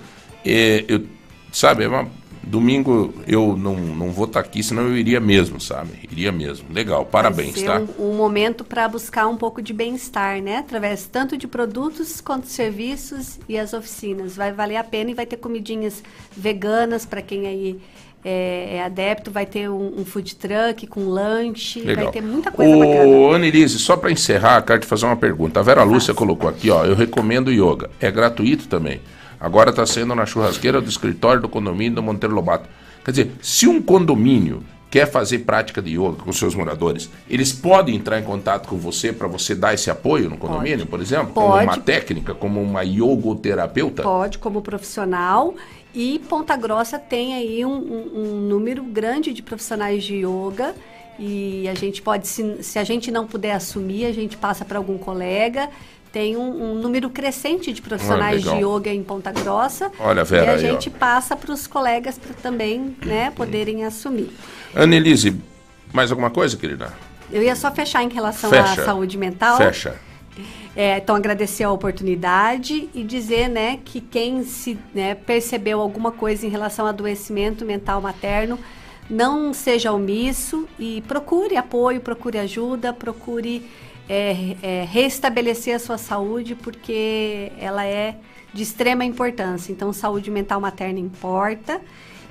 É, eu, sabe, é uma- domingo eu não, não vou estar aqui, senão eu iria mesmo, sabe? Iria mesmo. Legal, parabéns, tá? um, um momento para buscar um pouco de bem-estar, né? Através tanto de produtos quanto serviços e as oficinas. Vai valer a pena e vai ter comidinhas veganas para quem aí é, é adepto. Vai ter um, um food truck com lanche. Legal. Vai ter muita coisa bacana. Ô, Annelise, só para encerrar, quero te fazer uma pergunta. A Vera Lúcia colocou aqui, ó, eu recomendo yoga. É gratuito também. Agora está sendo na churrasqueira do escritório do condomínio do Monteiro Lobato. Quer dizer, se um condomínio quer fazer prática de yoga com seus moradores, eles podem entrar em contato com você para você dar esse apoio no condomínio, por exemplo? Como Pode. uma técnica, como uma yogoterapeuta? Pode, como profissional. E Ponta Grossa tem aí um, um- um número grande de profissionais de yoga. E a gente pode, se, se a gente não puder assumir, a gente passa para algum colega. Tem um, um número crescente de profissionais de legal. yoga em Ponta Grossa. Olha, Vera E a aí, ó. gente passa para os colegas para também né, poderem assumir. Annelise, mais alguma coisa, querida? Eu ia só fechar em relação Fecha. à saúde mental. Fecha. É, então, agradecer a oportunidade e dizer né, que quem se né, percebeu alguma coisa em relação ao adoecimento mental materno, não seja omisso e procure apoio, procure ajuda, procure é, é, restabelecer a sua saúde, porque ela é de extrema importância. Então, saúde mental materna importa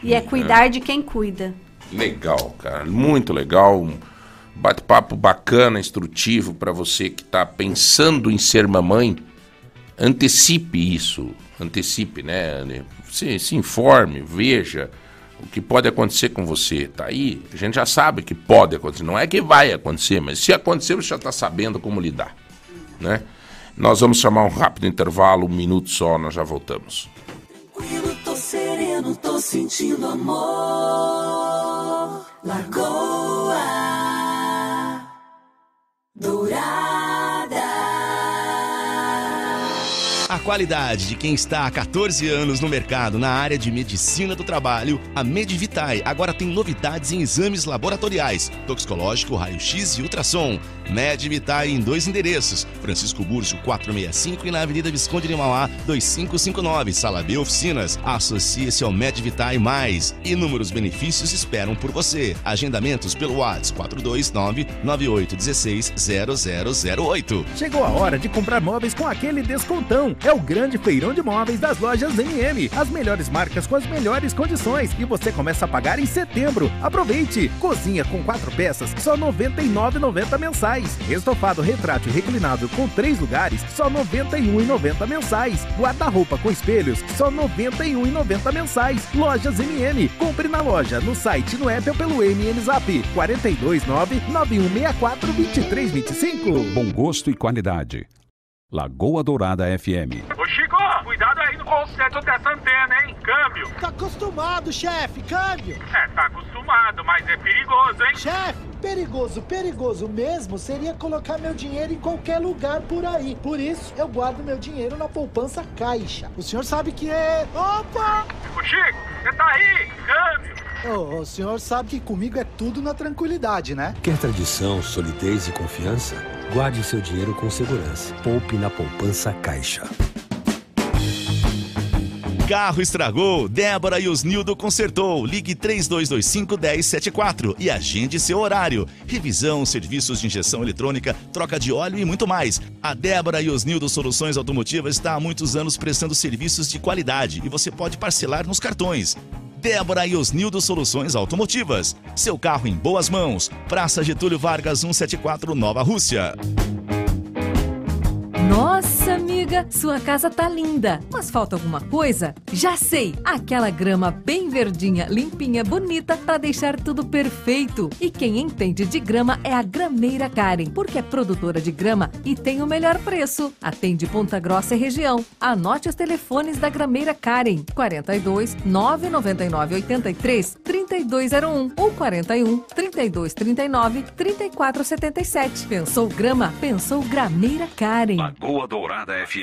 e é cuidar de quem cuida. Legal, cara. Muito legal. Bate-papo bacana, instrutivo para você que está pensando em ser mamãe. Antecipe isso. Antecipe, né? Se, se informe, veja o que pode acontecer com você. Tá aí, a gente já sabe que pode acontecer. Não é que vai acontecer, mas se acontecer, você já está sabendo como lidar. Né? Nós vamos chamar um rápido intervalo, um minuto só, nós já voltamos. Tranquilo, tô sereno, tô sentindo amor. Lagoa Dourada. A qualidade de quem está há 14 anos no mercado na área de medicina do trabalho, a Medivitae agora tem novidades em exames laboratoriais, toxicológico, raio-x e ultrassom. Medivitae em dois endereços, Francisco Burjo 465 e na Avenida Visconde de Mauá 2559, Sala B Oficinas. Associe-se ao Medivitae Mais. Inúmeros benefícios esperam por você. Agendamentos pelo WhatsApp 429 9816 0008. Chegou a hora de comprar móveis com aquele descontão. É o grande feirão de móveis das lojas MM. As melhores marcas com as melhores condições. E você começa a pagar em setembro. Aproveite! Cozinha com quatro peças, só R$ 99,90 mensais. Estofado retrátil reclinável com três lugares, só R$ 91,90 mensais. Guarda-roupa com espelhos, só R$ 91,90 mensais. Lojas MM. Compre na loja, no site, no app pelo MN Zap. 429 9164 2325. Bom gosto e qualidade. Lagoa Dourada FM. Ô Chico, cuidado aí no conserto dessa antena, hein? Câmbio. Tá acostumado, chefe, câmbio. É, tá acostumado, mas é perigoso, hein? Chefe, perigoso, perigoso mesmo seria colocar meu dinheiro em qualquer lugar por aí. Por isso, eu guardo meu dinheiro na poupança caixa. O senhor sabe que é. Opa! Ô Chico, você tá aí? Câmbio. Ô, o senhor sabe que comigo é tudo na tranquilidade, né? Quer tradição, solidez e confiança? Guarde seu dinheiro com segurança. Poupe na poupança Caixa. Carro estragou, Débora e Osnildo consertou. Ligue 3225 1074 e agende seu horário. Revisão, serviços de injeção eletrônica, troca de óleo e muito mais. A Débora e Osnildo Soluções Automotivas está há muitos anos prestando serviços de qualidade e você pode parcelar nos cartões. Débora e Osnildo Soluções Automotivas. Seu carro em boas mãos. Praça Getúlio Vargas 174 Nova Rússia. Nossa, sua casa tá linda. Mas falta alguma coisa? Já sei! Aquela grama bem verdinha, limpinha, bonita para deixar tudo perfeito. E quem entende de grama é a Grameira Karen, porque é produtora de grama e tem o melhor preço. Atende Ponta Grossa e região. Anote os telefones da Grameira Karen: 42 999 83 3201 ou 41 32 39 34 77. Pensou grama? Pensou Grameira Karen. Lagoa Dourada FM.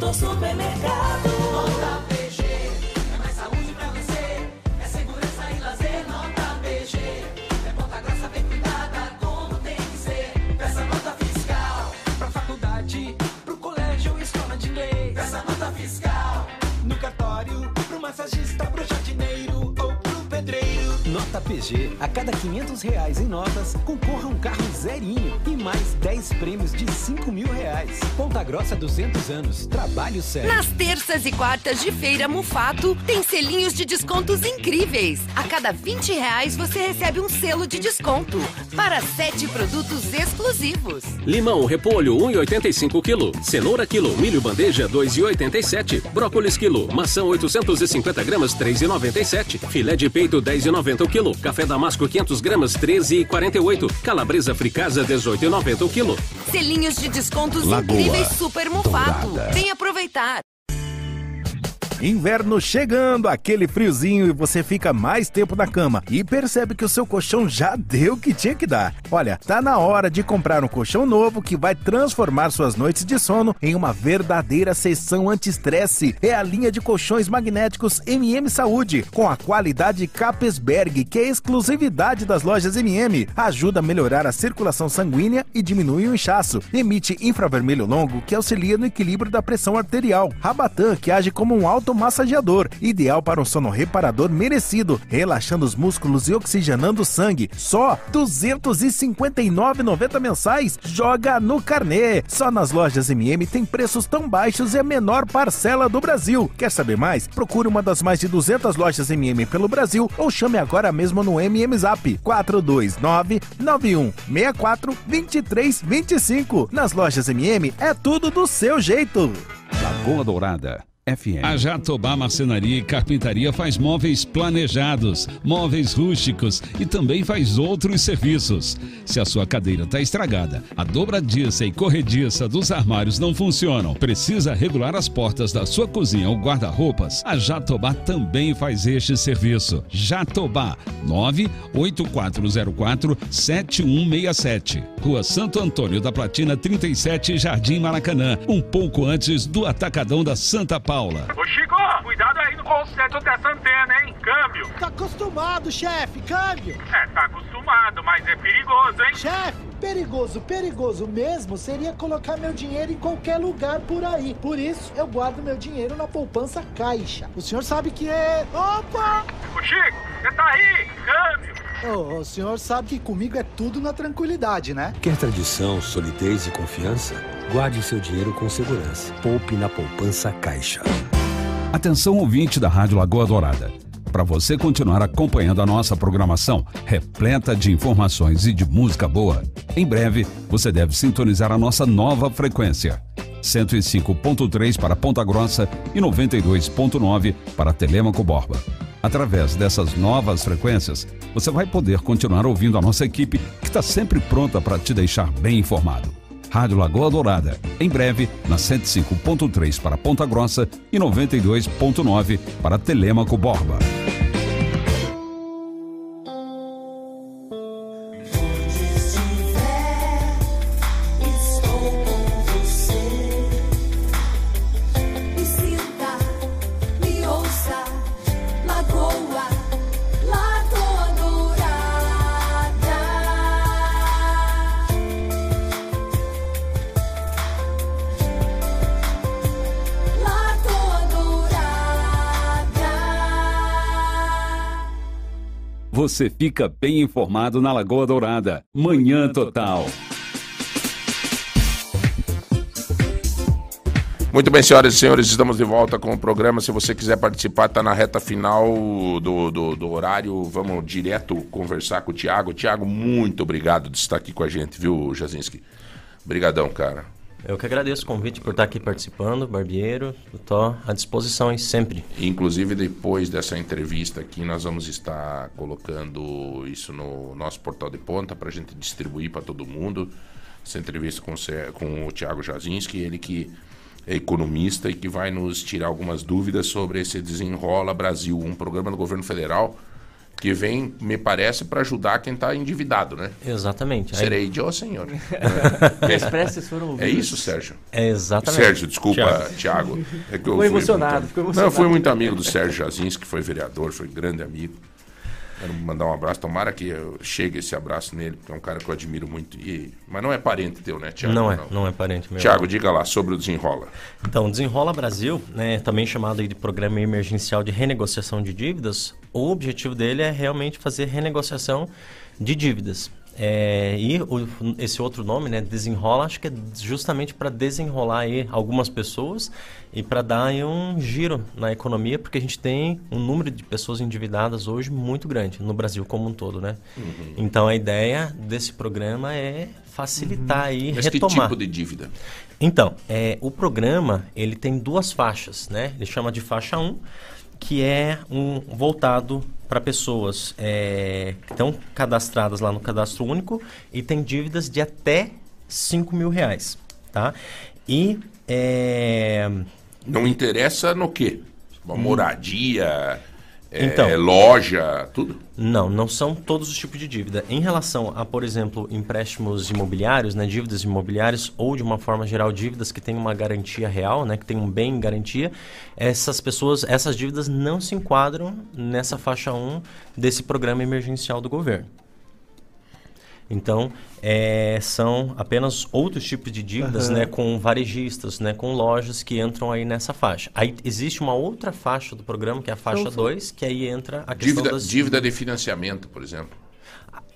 Supermercado. Nota PG. A cada 500 reais em notas, concorra a um carro zerinho e mais 10 prêmios de 5 mil reais. Ponta Grossa 200 anos. Trabalho sério. Nas terças e quartas de feira Mufato, tem selinhos de descontos incríveis. A cada 20 reais você recebe um selo de desconto para sete produtos exclusivos. Limão, repolho, 1,85 kg. Cenoura, quilo. Milho, bandeja, 2,87. Brócolis, quilo. Maçã, 850 gramas, 3,97. Filé de peito, 10,90 o quilo. Café damasco, 500 gramas, 13,48. Calabresa fricasa, 18,90 o quilo. Selinhos de descontos Lagoa incríveis Super Mufato. Dourada. Vem aproveitar. Inverno chegando, aquele friozinho e você fica mais tempo na cama e percebe que o seu colchão já deu o que tinha que dar. Olha, tá na hora de comprar um colchão novo que vai transformar suas noites de sono em uma verdadeira sessão anti-estresse. É a linha de colchões magnéticos MM Saúde, com a qualidade Capesberg, que é exclusividade das lojas MM. Ajuda a melhorar a circulação sanguínea e diminui o inchaço. Emite infravermelho longo, que auxilia no equilíbrio da pressão arterial. Rabatan, que age como um automassageador, ideal para um sono reparador merecido, relaxando os músculos e oxigenando o sangue. Só R$ 259,90 mensais. Joga no carnê. Só nas lojas MM tem preços tão baixos e a menor parcela do Brasil. Quer saber mais? Procure uma das mais de 200 lojas MM pelo Brasil ou chame agora mesmo no MM Zap 429 9164 2325. Nas lojas MM é tudo do seu jeito. Lagoa Dourada FM. A Jatobá Marcenaria e Carpintaria faz móveis planejados, móveis rústicos e também faz outros serviços. Se a sua cadeira está estragada, a dobradiça e corrediça dos armários não funcionam, precisa regular as portas da sua cozinha ou guarda-roupas, a Jatobá também faz este serviço. Jatobá 98404 7167. Rua Santo Antônio da Platina 37, Jardim Maracanã, um pouco antes do Atacadão da Santa Paula. Ô Chico, cuidado aí no conserto dessa antena, hein? Câmbio. Tá acostumado, chefe, câmbio. É, tá acostumado, mas é perigoso, hein? Chefe, perigoso, perigoso mesmo seria colocar meu dinheiro em qualquer lugar por aí. Por isso, eu guardo meu dinheiro na poupança Caixa. O senhor sabe que é. Opa! Ô Chico, você tá aí? Câmbio. Ô, o senhor sabe que comigo é tudo na tranquilidade, né? Quer tradição, solidez e confiança? Guarde seu dinheiro com segurança. Poupe na poupança Caixa. Atenção ouvinte da Rádio Lagoa Dourada. Para você continuar acompanhando a nossa programação, repleta de informações e de música boa, em breve você deve sintonizar a nossa nova frequência. 105.3 para Ponta Grossa e 92.9 para Telêmaco Borba. Através dessas novas frequências, você vai poder continuar ouvindo a nossa equipe que está sempre pronta para te deixar bem informado. Rádio Lagoa Dourada, em breve na 105.3 para Ponta Grossa e 92.9 para Telêmaco Borba. Você fica bem informado na Lagoa Dourada. Manhã Total. Muito bem, senhoras e senhores, estamos de volta com o programa. Se você quiser participar, está na reta final do, do, do horário. Vamos direto conversar com o Tiago. Tiago, muito obrigado de estar aqui com a gente, viu, Jazinski? Obrigadão, cara. Eu que agradeço o convite por estar aqui participando, Barbeiro. Estou à disposição hein, sempre. Inclusive, depois dessa entrevista aqui, nós vamos estar colocando isso no nosso portal de ponta para a gente distribuir para todo mundo. Essa entrevista com, com o Tiago Jazinski, ele que é economista e que vai nos tirar algumas dúvidas sobre esse Desenrola Brasil, um programa do governo federal que vem, me parece, para ajudar quem está endividado, né? Exatamente. Aí- Serei de ó, senhor. As preces foram É isso, Sérgio? É exatamente. Sérgio, desculpa. Thiago. É Ficou fui emocionado, muito- ficou Não, eu fui muito amigo do Sérgio Jazins, que foi vereador, foi grande amigo. Quero mandar um abraço. Tomara que eu chegue esse abraço nele, porque é um cara que eu admiro muito. E... Mas não é parente teu, né, Tiago? Não é, não é parente meu. Tiago, diga lá sobre o Desenrola. Então, Desenrola Brasil, né, também chamado de Programa Emergencial de Renegociação de Dívidas, o objetivo dele é realmente fazer renegociação de dívidas. É, e o- esse outro nome, né, Desenrola, acho que é justamente para desenrolar aí algumas pessoas e para dar aí um giro na economia, porque a gente tem um número de pessoas endividadas hoje muito grande no Brasil como um todo, né? Uhum. Então a ideia desse programa é facilitar aí, Mas que retomar. tipo de dívida? Então, é, o programa ele tem duas faixas, né? Ele chama de faixa 1, que é um voltado para pessoas é, que estão cadastradas lá no cadastro único e tem dívidas de até 5 mil reais, tá? E é, Não interessa no quê? Uma moradia, é, Então. loja, tudo? Não, não são todos os tipos de dívida. Em relação a, por exemplo, empréstimos imobiliários, né, dívidas imobiliárias ou de uma forma geral dívidas que têm uma garantia real, né, que tem um bem em garantia, essas pessoas, essas dívidas não se enquadram nessa faixa 1 desse programa emergencial do governo. Então, é, são apenas outros tipos de dívidas, Aham. né, com varejistas, né, com lojas que entram aí nessa faixa. Aí existe uma outra faixa do programa, que é a faixa Então, 2, que aí entra a questão Dívida, das dívida de financiamento, por exemplo.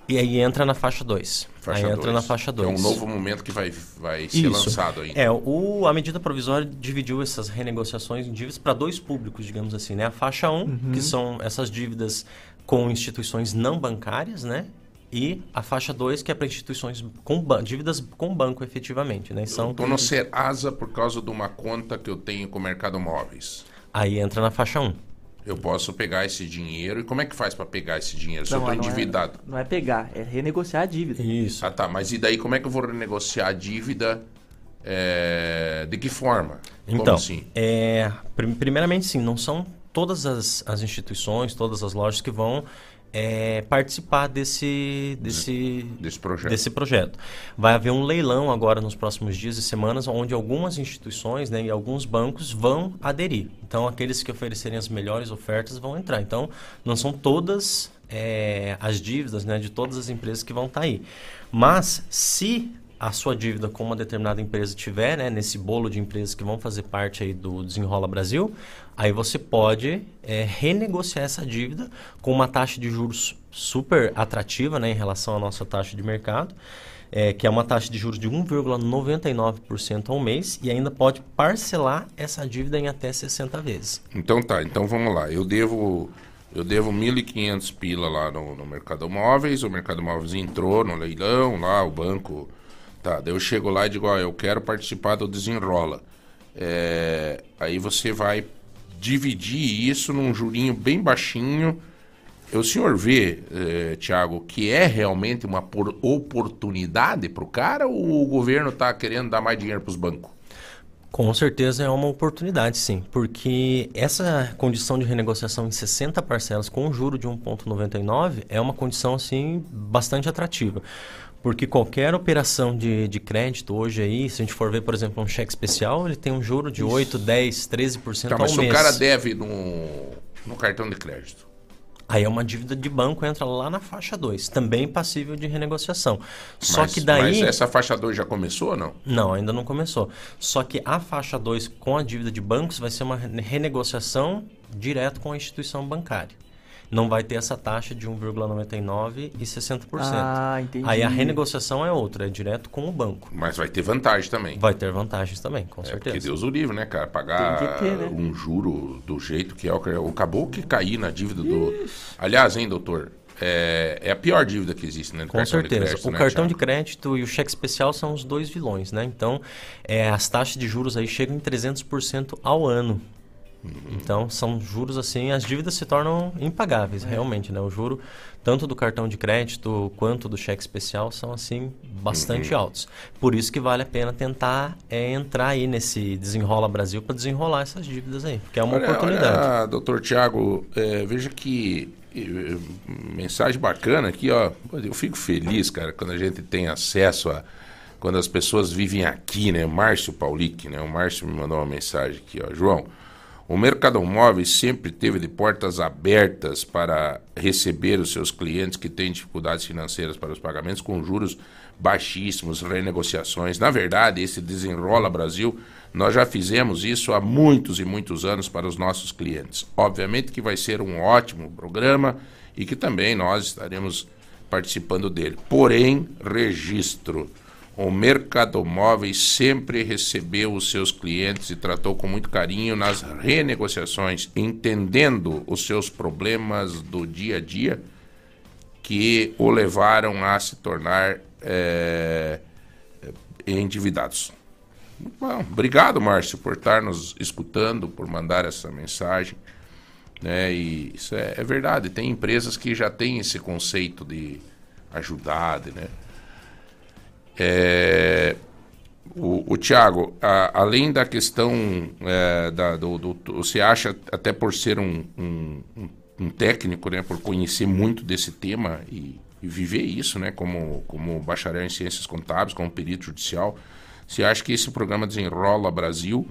e aí entra na faixa 2. Faixa aí entra dois. na faixa 2. É um novo momento que vai, vai ser Isso. lançado ainda. É, o, a medida provisória dividiu essas renegociações em dívidas para dois públicos, digamos assim, né? A faixa 1, Uhum. que são essas dívidas com instituições não bancárias, né? E a faixa 2, que é para instituições com dívidas com banco, efetivamente, né? São Estou no Serasa por causa de uma conta que eu tenho com o Mercado Móveis. Aí entra na faixa 1. Eu posso pegar esse dinheiro. E como é que faz para pegar esse dinheiro? Se eu estou não é- endividado. Não é pegar, é renegociar a dívida. Isso. Ah, tá. Mas e daí como é que eu vou renegociar a dívida? É, De que forma? Como Então, assim? é, prim- primeiramente sim, não são todas as, as instituições, todas as lojas que vão é, participar desse, desse, Desse projeto. desse projeto. Vai haver um leilão agora nos próximos dias e semanas, onde algumas instituições né, e alguns bancos vão aderir. Então, aqueles que oferecerem as melhores ofertas vão entrar. Então, não são todas é, as dívidas né, de todas as empresas que vão estar aí. Mas, se a sua dívida com uma determinada empresa tiver, né, nesse bolo de empresas que vão fazer parte aí do Desenrola Brasil, aí você pode é, renegociar essa dívida com uma taxa de juros super atrativa, né, em relação à nossa taxa de mercado, é, que é uma taxa de juros de 1,99% ao mês e ainda pode parcelar essa dívida em até 60 vezes. Então tá, então vamos lá. Eu devo eu devo 1.500 pila lá no, no Mercado Móveis, o Mercado Móveis entrou no leilão lá, o banco... Tá, daí eu chego lá e digo, ó, eu quero participar do Desenrola. É, aí você vai dividir isso num jurinho bem baixinho. O senhor vê, eh, Tiago, que é realmente uma por- oportunidade para o cara ou o governo está querendo dar mais dinheiro para os bancos? Com certeza é uma oportunidade, sim, porque essa condição de renegociação em 60 parcelas com um juro de 1,99 é uma condição assim bastante atrativa. Porque qualquer operação de, de crédito hoje aí, se a gente for ver, por exemplo, um cheque especial, ele tem um juro de 8, 10, 13% Tá, ao mas se mês. o cara deve no, no cartão de crédito. Aí é uma dívida de banco, entra lá na faixa 2, também passível de renegociação. Só mas, que daí... Mas essa faixa 2 já começou ou não? Não, ainda não começou. Só que a faixa 2 com a dívida de bancos vai ser uma re- renegociação direto com a instituição bancária. Não vai ter essa taxa de 1,99% e 60%. Ah, entendi. Aí a renegociação é outra, é direto com o banco. Mas vai ter vantagem também. Vai ter vantagens também, com É, certeza. porque Deus o livre, né, cara? Pagar ter, né? um juro do jeito que é. o- Acabou que cair na dívida do. Aliás, hein, doutor? É, é a pior dívida que existe, né? do Com cartão de certeza. crédito, o né, cartão Thiago? de crédito e o cheque especial são os dois vilões, né? Então, é, as taxas de juros aí chegam em 300% ao ano. Então, são juros assim, as dívidas se tornam impagáveis, realmente, né? O juro, tanto do cartão de crédito quanto do cheque especial, são assim, bastante Uhum. altos. Por isso que vale a pena tentar é, entrar aí nesse Desenrola Brasil para desenrolar essas dívidas aí, porque é uma Olha- oportunidade. Olha, doutor Tiago, é, veja que eh, mensagem bacana aqui, ó. Eu fico feliz, cara, quando a gente tem acesso a. Quando as pessoas vivem aqui, né? Márcio Paulic, né? O Márcio me mandou uma mensagem aqui, ó. João, o Mercado Móveis sempre teve de portas abertas para receber os seus clientes que têm dificuldades financeiras para os pagamentos com juros baixíssimos, renegociações. Na verdade, esse Desenrola Brasil, nós já fizemos isso há muitos e muitos anos para os nossos clientes. Obviamente que vai ser um ótimo programa e que também nós estaremos participando dele. Porém, registro. O Mercado Móveis sempre recebeu os seus clientes e tratou com muito carinho nas renegociações, entendendo os seus problemas do dia a dia que o levaram a se tornar eh, endividados. Bom, obrigado, Márcio, por estar nos escutando, por mandar essa mensagem. Né? E isso é, é verdade. Tem empresas que já têm esse conceito de ajudar, né? É, o, o Tiago, além da questão é, da, do, do- Você acha, até por ser um, um, um- técnico, né, por conhecer muito desse tema e, e viver isso, né, como, como bacharel em ciências contábeis, como perito judicial, você acha que esse programa Desenrola Brasil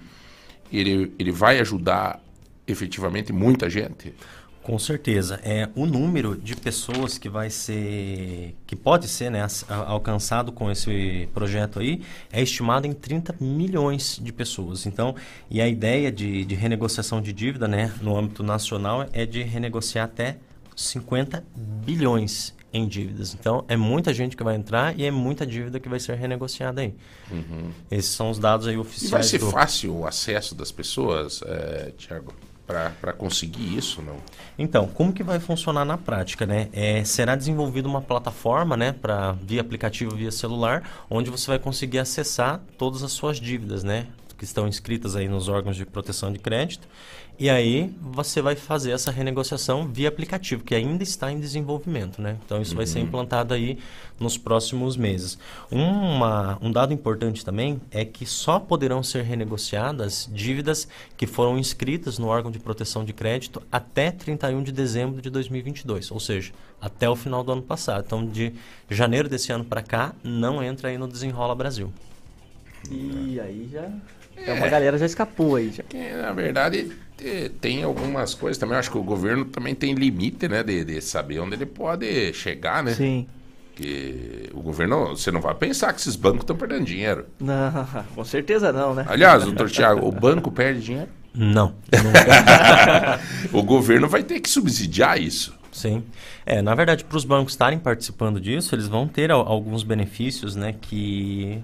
ele, ele vai ajudar efetivamente muita gente? Com certeza. É, o número de pessoas que vai ser. que pode ser né, alcançado com esse projeto aí é estimado em 30 milhões de pessoas. Então, e a ideia de, de renegociação de dívida né, no âmbito nacional é de renegociar até 50 bilhões em dívidas. Então, é muita gente que vai entrar e é muita dívida que vai ser renegociada aí. Uhum. Esses são os dados aí E oficiais. vai ser do- fácil o acesso das pessoas, é, Tiago, para conseguir isso, não? Então, como que vai funcionar na prática, né? É, será desenvolvida uma plataforma, né, para via aplicativo, via celular, onde você vai conseguir acessar todas as suas dívidas, né, que estão inscritas aí nos órgãos de proteção de crédito. E aí você vai fazer essa renegociação via aplicativo, que ainda está em desenvolvimento, né? Então isso vai ser Uhum. implantado aí nos próximos meses. Uma, um dado importante também é que só poderão ser renegociadas dívidas que foram inscritas no órgão de proteção de crédito até 31 de dezembro de 2022, ou seja, até o final do ano passado. Então, de janeiro desse ano para cá, não entra aí no Desenrola Brasil. E aí já. É. Uma galera já escapou aí já. É, na verdade, te- tem algumas coisas também. Acho que o governo também tem limite, né? De, de saber onde ele pode chegar, né? Sim. Que o governo, você não vai pensar que esses bancos estão perdendo dinheiro. Não, com certeza não, né? Aliás, doutor Tiago, o banco perde dinheiro? Não. o governo vai ter que subsidiar isso. Sim. É, na verdade, para os bancos estarem participando disso, eles vão ter al- alguns benefícios, né, que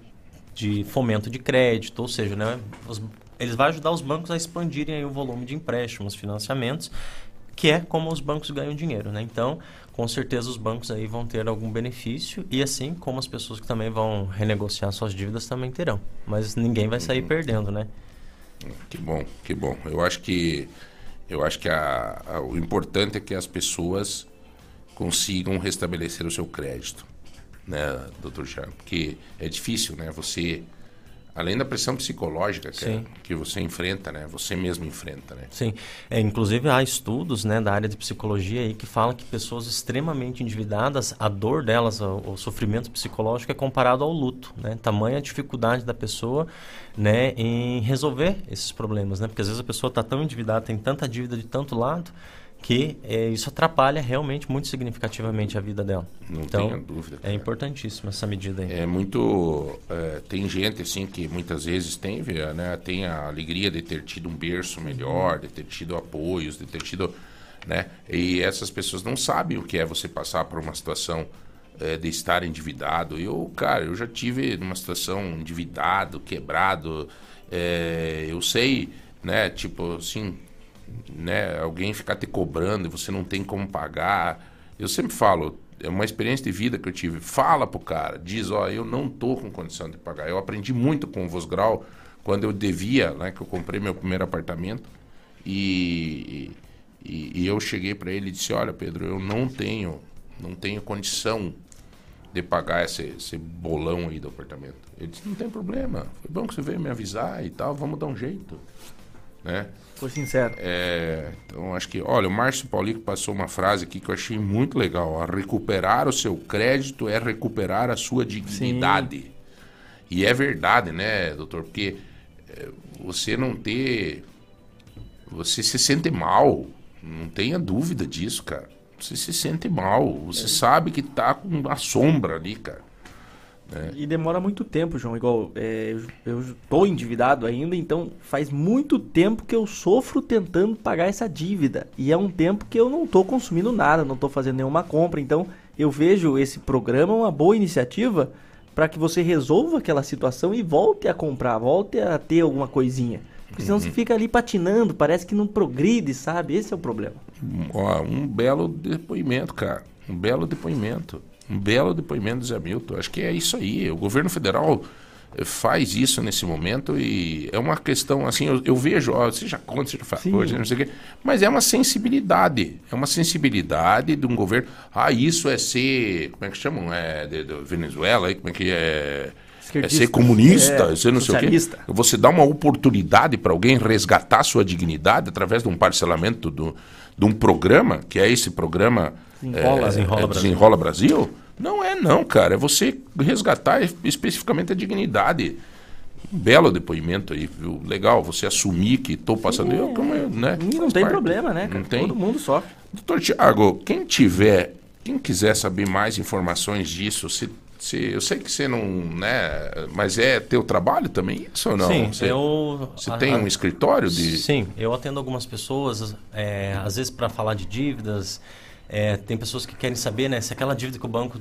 de fomento de crédito, ou seja, né, os- eles vão ajudar os bancos a expandirem o volume de empréstimos, financiamentos, que é como os bancos ganham dinheiro, né? Então, com certeza os bancos aí vão ter algum benefício e assim como as pessoas que também vão renegociar suas dívidas também terão. Mas ninguém vai sair perdendo, né? Que bom, que bom. Eu acho que Eu acho que a- a- o importante é que as pessoas consigam restabelecer o seu crédito, né, doutor Charles? Porque é difícil, né? Você, além da pressão psicológica que, Sim. que você enfrenta, né? Você mesmo enfrenta, né? Sim, é, inclusive há estudos né, da área de psicologia aí que falam que pessoas extremamente endividadas, a dor delas, o, o sofrimento psicológico é comparado ao luto, né? Tamanha a dificuldade da pessoa né, em resolver esses problemas, né? Porque às vezes a pessoa está tão endividada, tem tanta dívida de tanto lado, que é, isso atrapalha realmente muito significativamente a vida dela. Não então, tenha dúvida, É importantíssima essa medida aí. É muito. é, tem gente assim que muitas vezes tem, né, tem a alegria de ter tido um berço melhor, de ter tido apoios, de ter tido. Né, e essas pessoas não sabem o que é você passar por uma situação é, de estar endividado. Eu, cara, eu já tive numa situação endividado, quebrado. é, eu sei, né, tipo assim, né, alguém ficar te cobrando e você não tem como pagar. Eu sempre falo, é uma experiência de vida que eu tive. Fala pro cara, diz, ó, eu não tô com condição de pagar. Eu aprendi muito com o Vosgrau quando eu devia, né, que eu comprei meu primeiro apartamento e, e, e eu cheguei para ele e disse, olha, Pedro, eu não tenho, não tenho condição de pagar esse, esse bolão aí do apartamento. Ele disse, não tem problema, foi bom que você veio me avisar e tal, vamos dar um jeito, né? Foi sincero. É, então, acho que, olha, o Márcio Paulico passou uma frase aqui que eu achei muito legal. ó, recuperar o seu crédito é recuperar a sua dignidade. E é verdade, né, doutor? Porque é, você não ter. Você se sente mal. Não tenha dúvida disso, cara. Você se sente mal. Você sabe que tá com uma sombra ali, cara. Né? E demora muito tempo, João. Igual, é, eu, tô endividado ainda, então faz muito tempo que eu sofro tentando pagar essa dívida. E é um tempo que eu não tô consumindo nada, não tô fazendo nenhuma compra. Então eu vejo esse programa uma boa iniciativa para que você resolva aquela situação e volte a comprar, volte a ter alguma coisinha. Porque senão você fica ali patinando, parece que não progride, sabe? Esse é o problema. Ó, um belo depoimento, cara. Um belo depoimento. Um belo depoimento do Zé Milton. Acho que é isso aí. O governo federal eh, faz isso nesse momento e é uma questão assim, eu, eu vejo, ó, seja contra, seja favor, não sei o quê, mas é uma sensibilidade, é uma sensibilidade de um governo. Ah, isso é ser, como é que chamam? É de, de Venezuela, como é que é? É ser comunista, É, ser não sei o quê. socialista. Você dá uma oportunidade para alguém resgatar sua dignidade através de um parcelamento do, de um programa, que é esse programa Desenrola- é, Desenrola é, Brasil. Desenrola Brasil? Não é não, cara. É você resgatar es- especificamente a dignidade. Um belo depoimento aí, viu? Legal, você assumir que estou passando... eu, como eu, né? E não tem parte. problema, né, cara? Não tem. Todo mundo sofre. Doutor Tiago, quem tiver, quem quiser saber mais informações disso, se, se, eu sei que você não, né, mas é teu trabalho também isso ou não? Sim, você, eu... você a- tem um escritório de... Sim, eu atendo algumas pessoas, é, às vezes para falar de dívidas, é, tem pessoas que querem saber né, se aquela dívida que o banco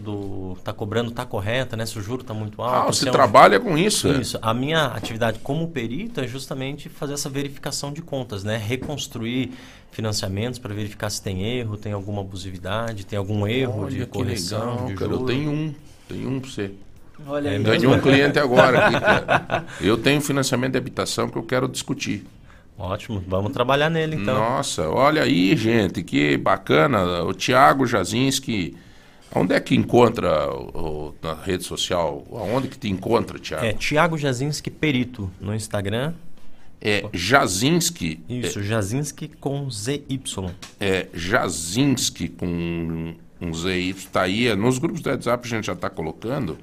está cobrando está correta, né, se o juro está muito alto. Ah, se você é um- trabalha com isso, é? Isso. A minha atividade como perito é justamente fazer essa verificação de contas, né? Reconstruir financiamentos para verificar se tem erro, tem alguma abusividade, tem algum erro Olha de que correção, legal, de cara. Eu tenho um, tenho um pra você. Olha É aí. Ganhei um cliente agora aqui, cara. Eu tenho financiamento de habitação que eu quero discutir. Ótimo, vamos trabalhar nele então. Nossa, olha aí, gente, que bacana. O Thiago Jazinski. Onde é que encontra o, o- na rede social? Aonde que te encontra, Thiago? É Thiago Jazinski Perito no Instagram. É Jazinski. Isso, Jazinski com ZY. É Jazinski com um ZY. Tá aí, é, nos grupos do WhatsApp a gente já está colocando.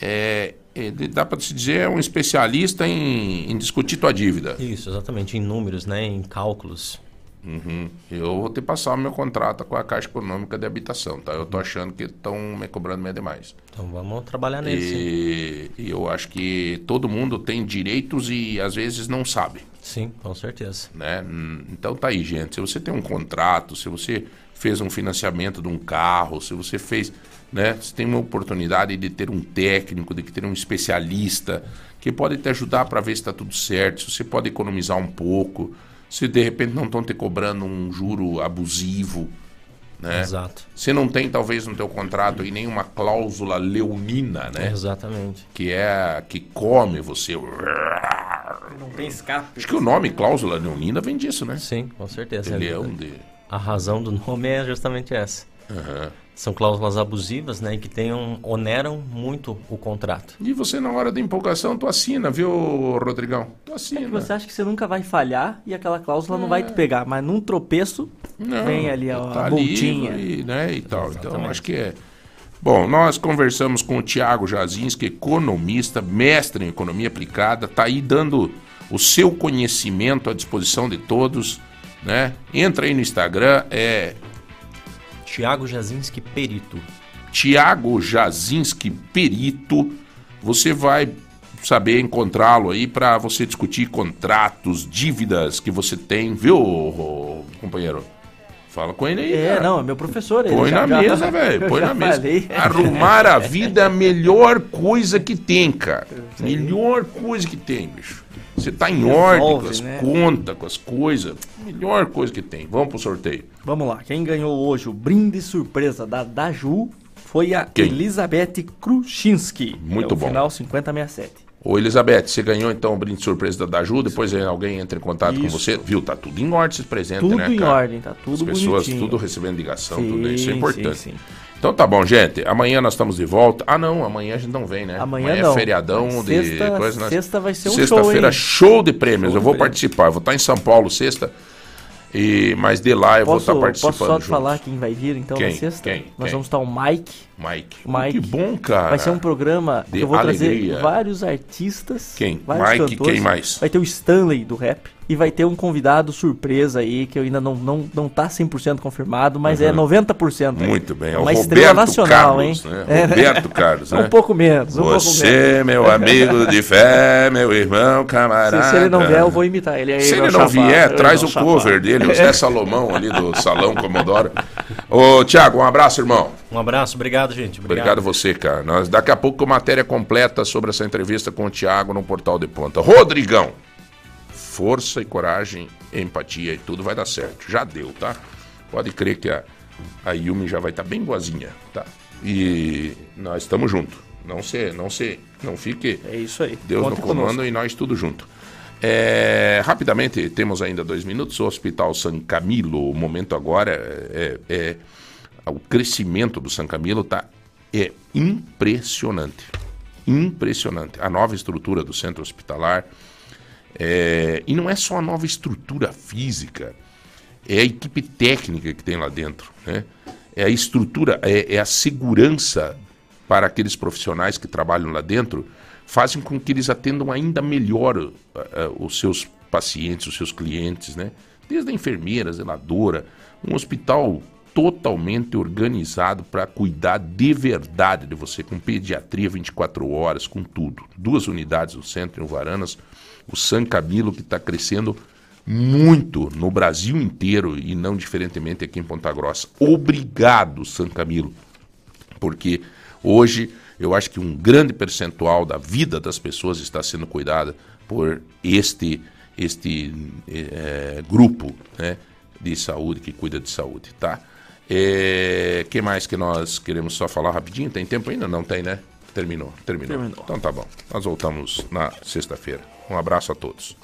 É, ele, dá para se dizer, é um especialista em, em discutir tua dívida. Isso, exatamente, em números, né, em cálculos. Uhum. Eu vou ter que passar o meu contrato com a Caixa Econômica de Habitação, tá? Eu tô achando que estão me cobrando meio demais. Então vamos trabalhar sim. E, e eu acho que todo mundo tem direitos e às vezes não sabe. Sim, com certeza. Né? Hum, Então tá aí, gente. Se você tem um contrato, se você fez um financiamento de um carro, se você fez, né? Você tem uma oportunidade de ter um técnico, de ter um especialista que pode te ajudar para ver se está tudo certo, se você pode economizar um pouco, se de repente não estão te cobrando um juro abusivo, né? Exato. Você não tem talvez no teu contrato aí nenhuma cláusula leonina, né? Exatamente. Que é a que come você, Não tem escape. Acho que o nome cláusula leonina vem disso, né? Sim, com certeza. De leão, de... A razão do nome é justamente essa. São cláusulas abusivas, né, que tenham, oneram muito o contrato. E você, na hora da empolgação, tu assina, viu, Rodrigão? Tu assina. É que você acha que você nunca vai falhar e aquela cláusula não vai te pegar, mas num tropeço Não, vem ali a, tá a. E, né, e tal. Então, acho que é. Bom, nós conversamos com o Tiago Jazinski, economista, mestre em economia aplicada, tá aí dando o seu conhecimento à disposição de todos, né? Entra aí no Instagram, é Tiago Jazinski Perito. Tiago Jazinski Perito. Você vai saber encontrá-lo aí para você discutir contratos, dívidas que você tem, viu, companheiro? Fala com ele aí. É, cara. não, é meu professor. Põe na já- mesa, velho. Põe na mesa. falei. Arrumar a vida é a melhor coisa que tem, cara. Melhor coisa que tem, bicho. Você tá em Resolve, ordem com as né? contas, com as coisas. Melhor coisa que tem. Vamos pro sorteio. Vamos lá, quem ganhou hoje o brinde surpresa da Daju foi a Quem? Elizabeth Kruczynski. Muito é bom. Final 5067. Ô, Elizabeth, você ganhou então o brinde de surpresa da Daju, depois alguém entra em contato com Isso. você. Viu, tá tudo em ordem esses presentes, Tudo né, em cara? ordem, tá tudo As pessoas bonitinho. tudo recebendo ligação, Sim, tudo isso é sim, importante. sim. Então tá bom, gente. Amanhã nós estamos de volta. Ah, não, amanhã a gente não vem, né? Amanhã é não. feriadão de Sexta- coisa. nós- sexta vai ser um Sexta-feira, show, hein? show de prêmios. Show eu vou participar. Eu vou estar em São Paulo sexta. E, mas de lá eu Posso, vou estar participando. posso só te falar quem vai vir então Quem? na sexta? Quem? Nós Quem? vamos estar o Mike. Mike. Mike. Que bom, cara. Vai ser um programa que eu vou alegria. trazer vários artistas. Quem? Vários Mike, cantores. quem mais? Vai ter o Stanley do rap. E vai ter um convidado surpresa aí, que eu ainda não, não, não tá 100% confirmado, mas é Uhum. 90%. aí. Muito bem, é o Uma Roberto estrela nacional, Carlos, hein? né? É, Roberto Carlos, né? Um pouco menos, um pouco Você, menos. meu amigo de fé, meu irmão, camarada. Se, se ele não vier, eu vou imitar ele. Aí Se vai ele não vier, traz o cover dele, o Zé Salomão ali do Salão Comodoro. Ô, Tiago, um abraço, irmão. Um abraço, obrigado, gente. Obrigado a você, cara. Nós, daqui a pouco, matéria completa sobre essa entrevista com o Tiago no Portal de Ponta. Rodrigão, força e coragem, empatia e tudo vai dar certo. Já deu, tá? Pode crer que a, a Yumi já vai estar bem boazinha, tá? E nós estamos juntos. Não se, não se, não fique. É isso aí. Deus Conta no comando conosco. e nós tudo junto. É, rapidamente, temos ainda dois minutos. O Hospital San Camilo, o momento agora é, é- o crescimento do San Camilo está é impressionante, impressionante. A nova estrutura do centro hospitalar é, e não é só a nova estrutura física, é a equipe técnica que tem lá dentro, né? É a estrutura, é, é a segurança para aqueles profissionais que trabalham lá dentro, fazem com que eles atendam ainda melhor uh, uh, os seus pacientes, os seus clientes, né? Desde a enfermeira, a zeladora, um hospital totalmente organizado para cuidar de verdade de você, com pediatria 24 horas, com tudo. Duas unidades no centro, em Varanas, o San Camilo, que está crescendo muito no Brasil inteiro e não diferentemente aqui em Ponta Grossa. Obrigado, San Camilo, porque hoje eu acho que um grande percentual da vida das pessoas está sendo cuidada por este, este eh, grupo né, de saúde que cuida de saúde, tá? O que mais que nós queremos só falar rapidinho? Tem tempo ainda? Não tem, né? Terminou, terminou. Terminou. Então tá bom. Nós voltamos na sexta-feira. Um abraço a todos.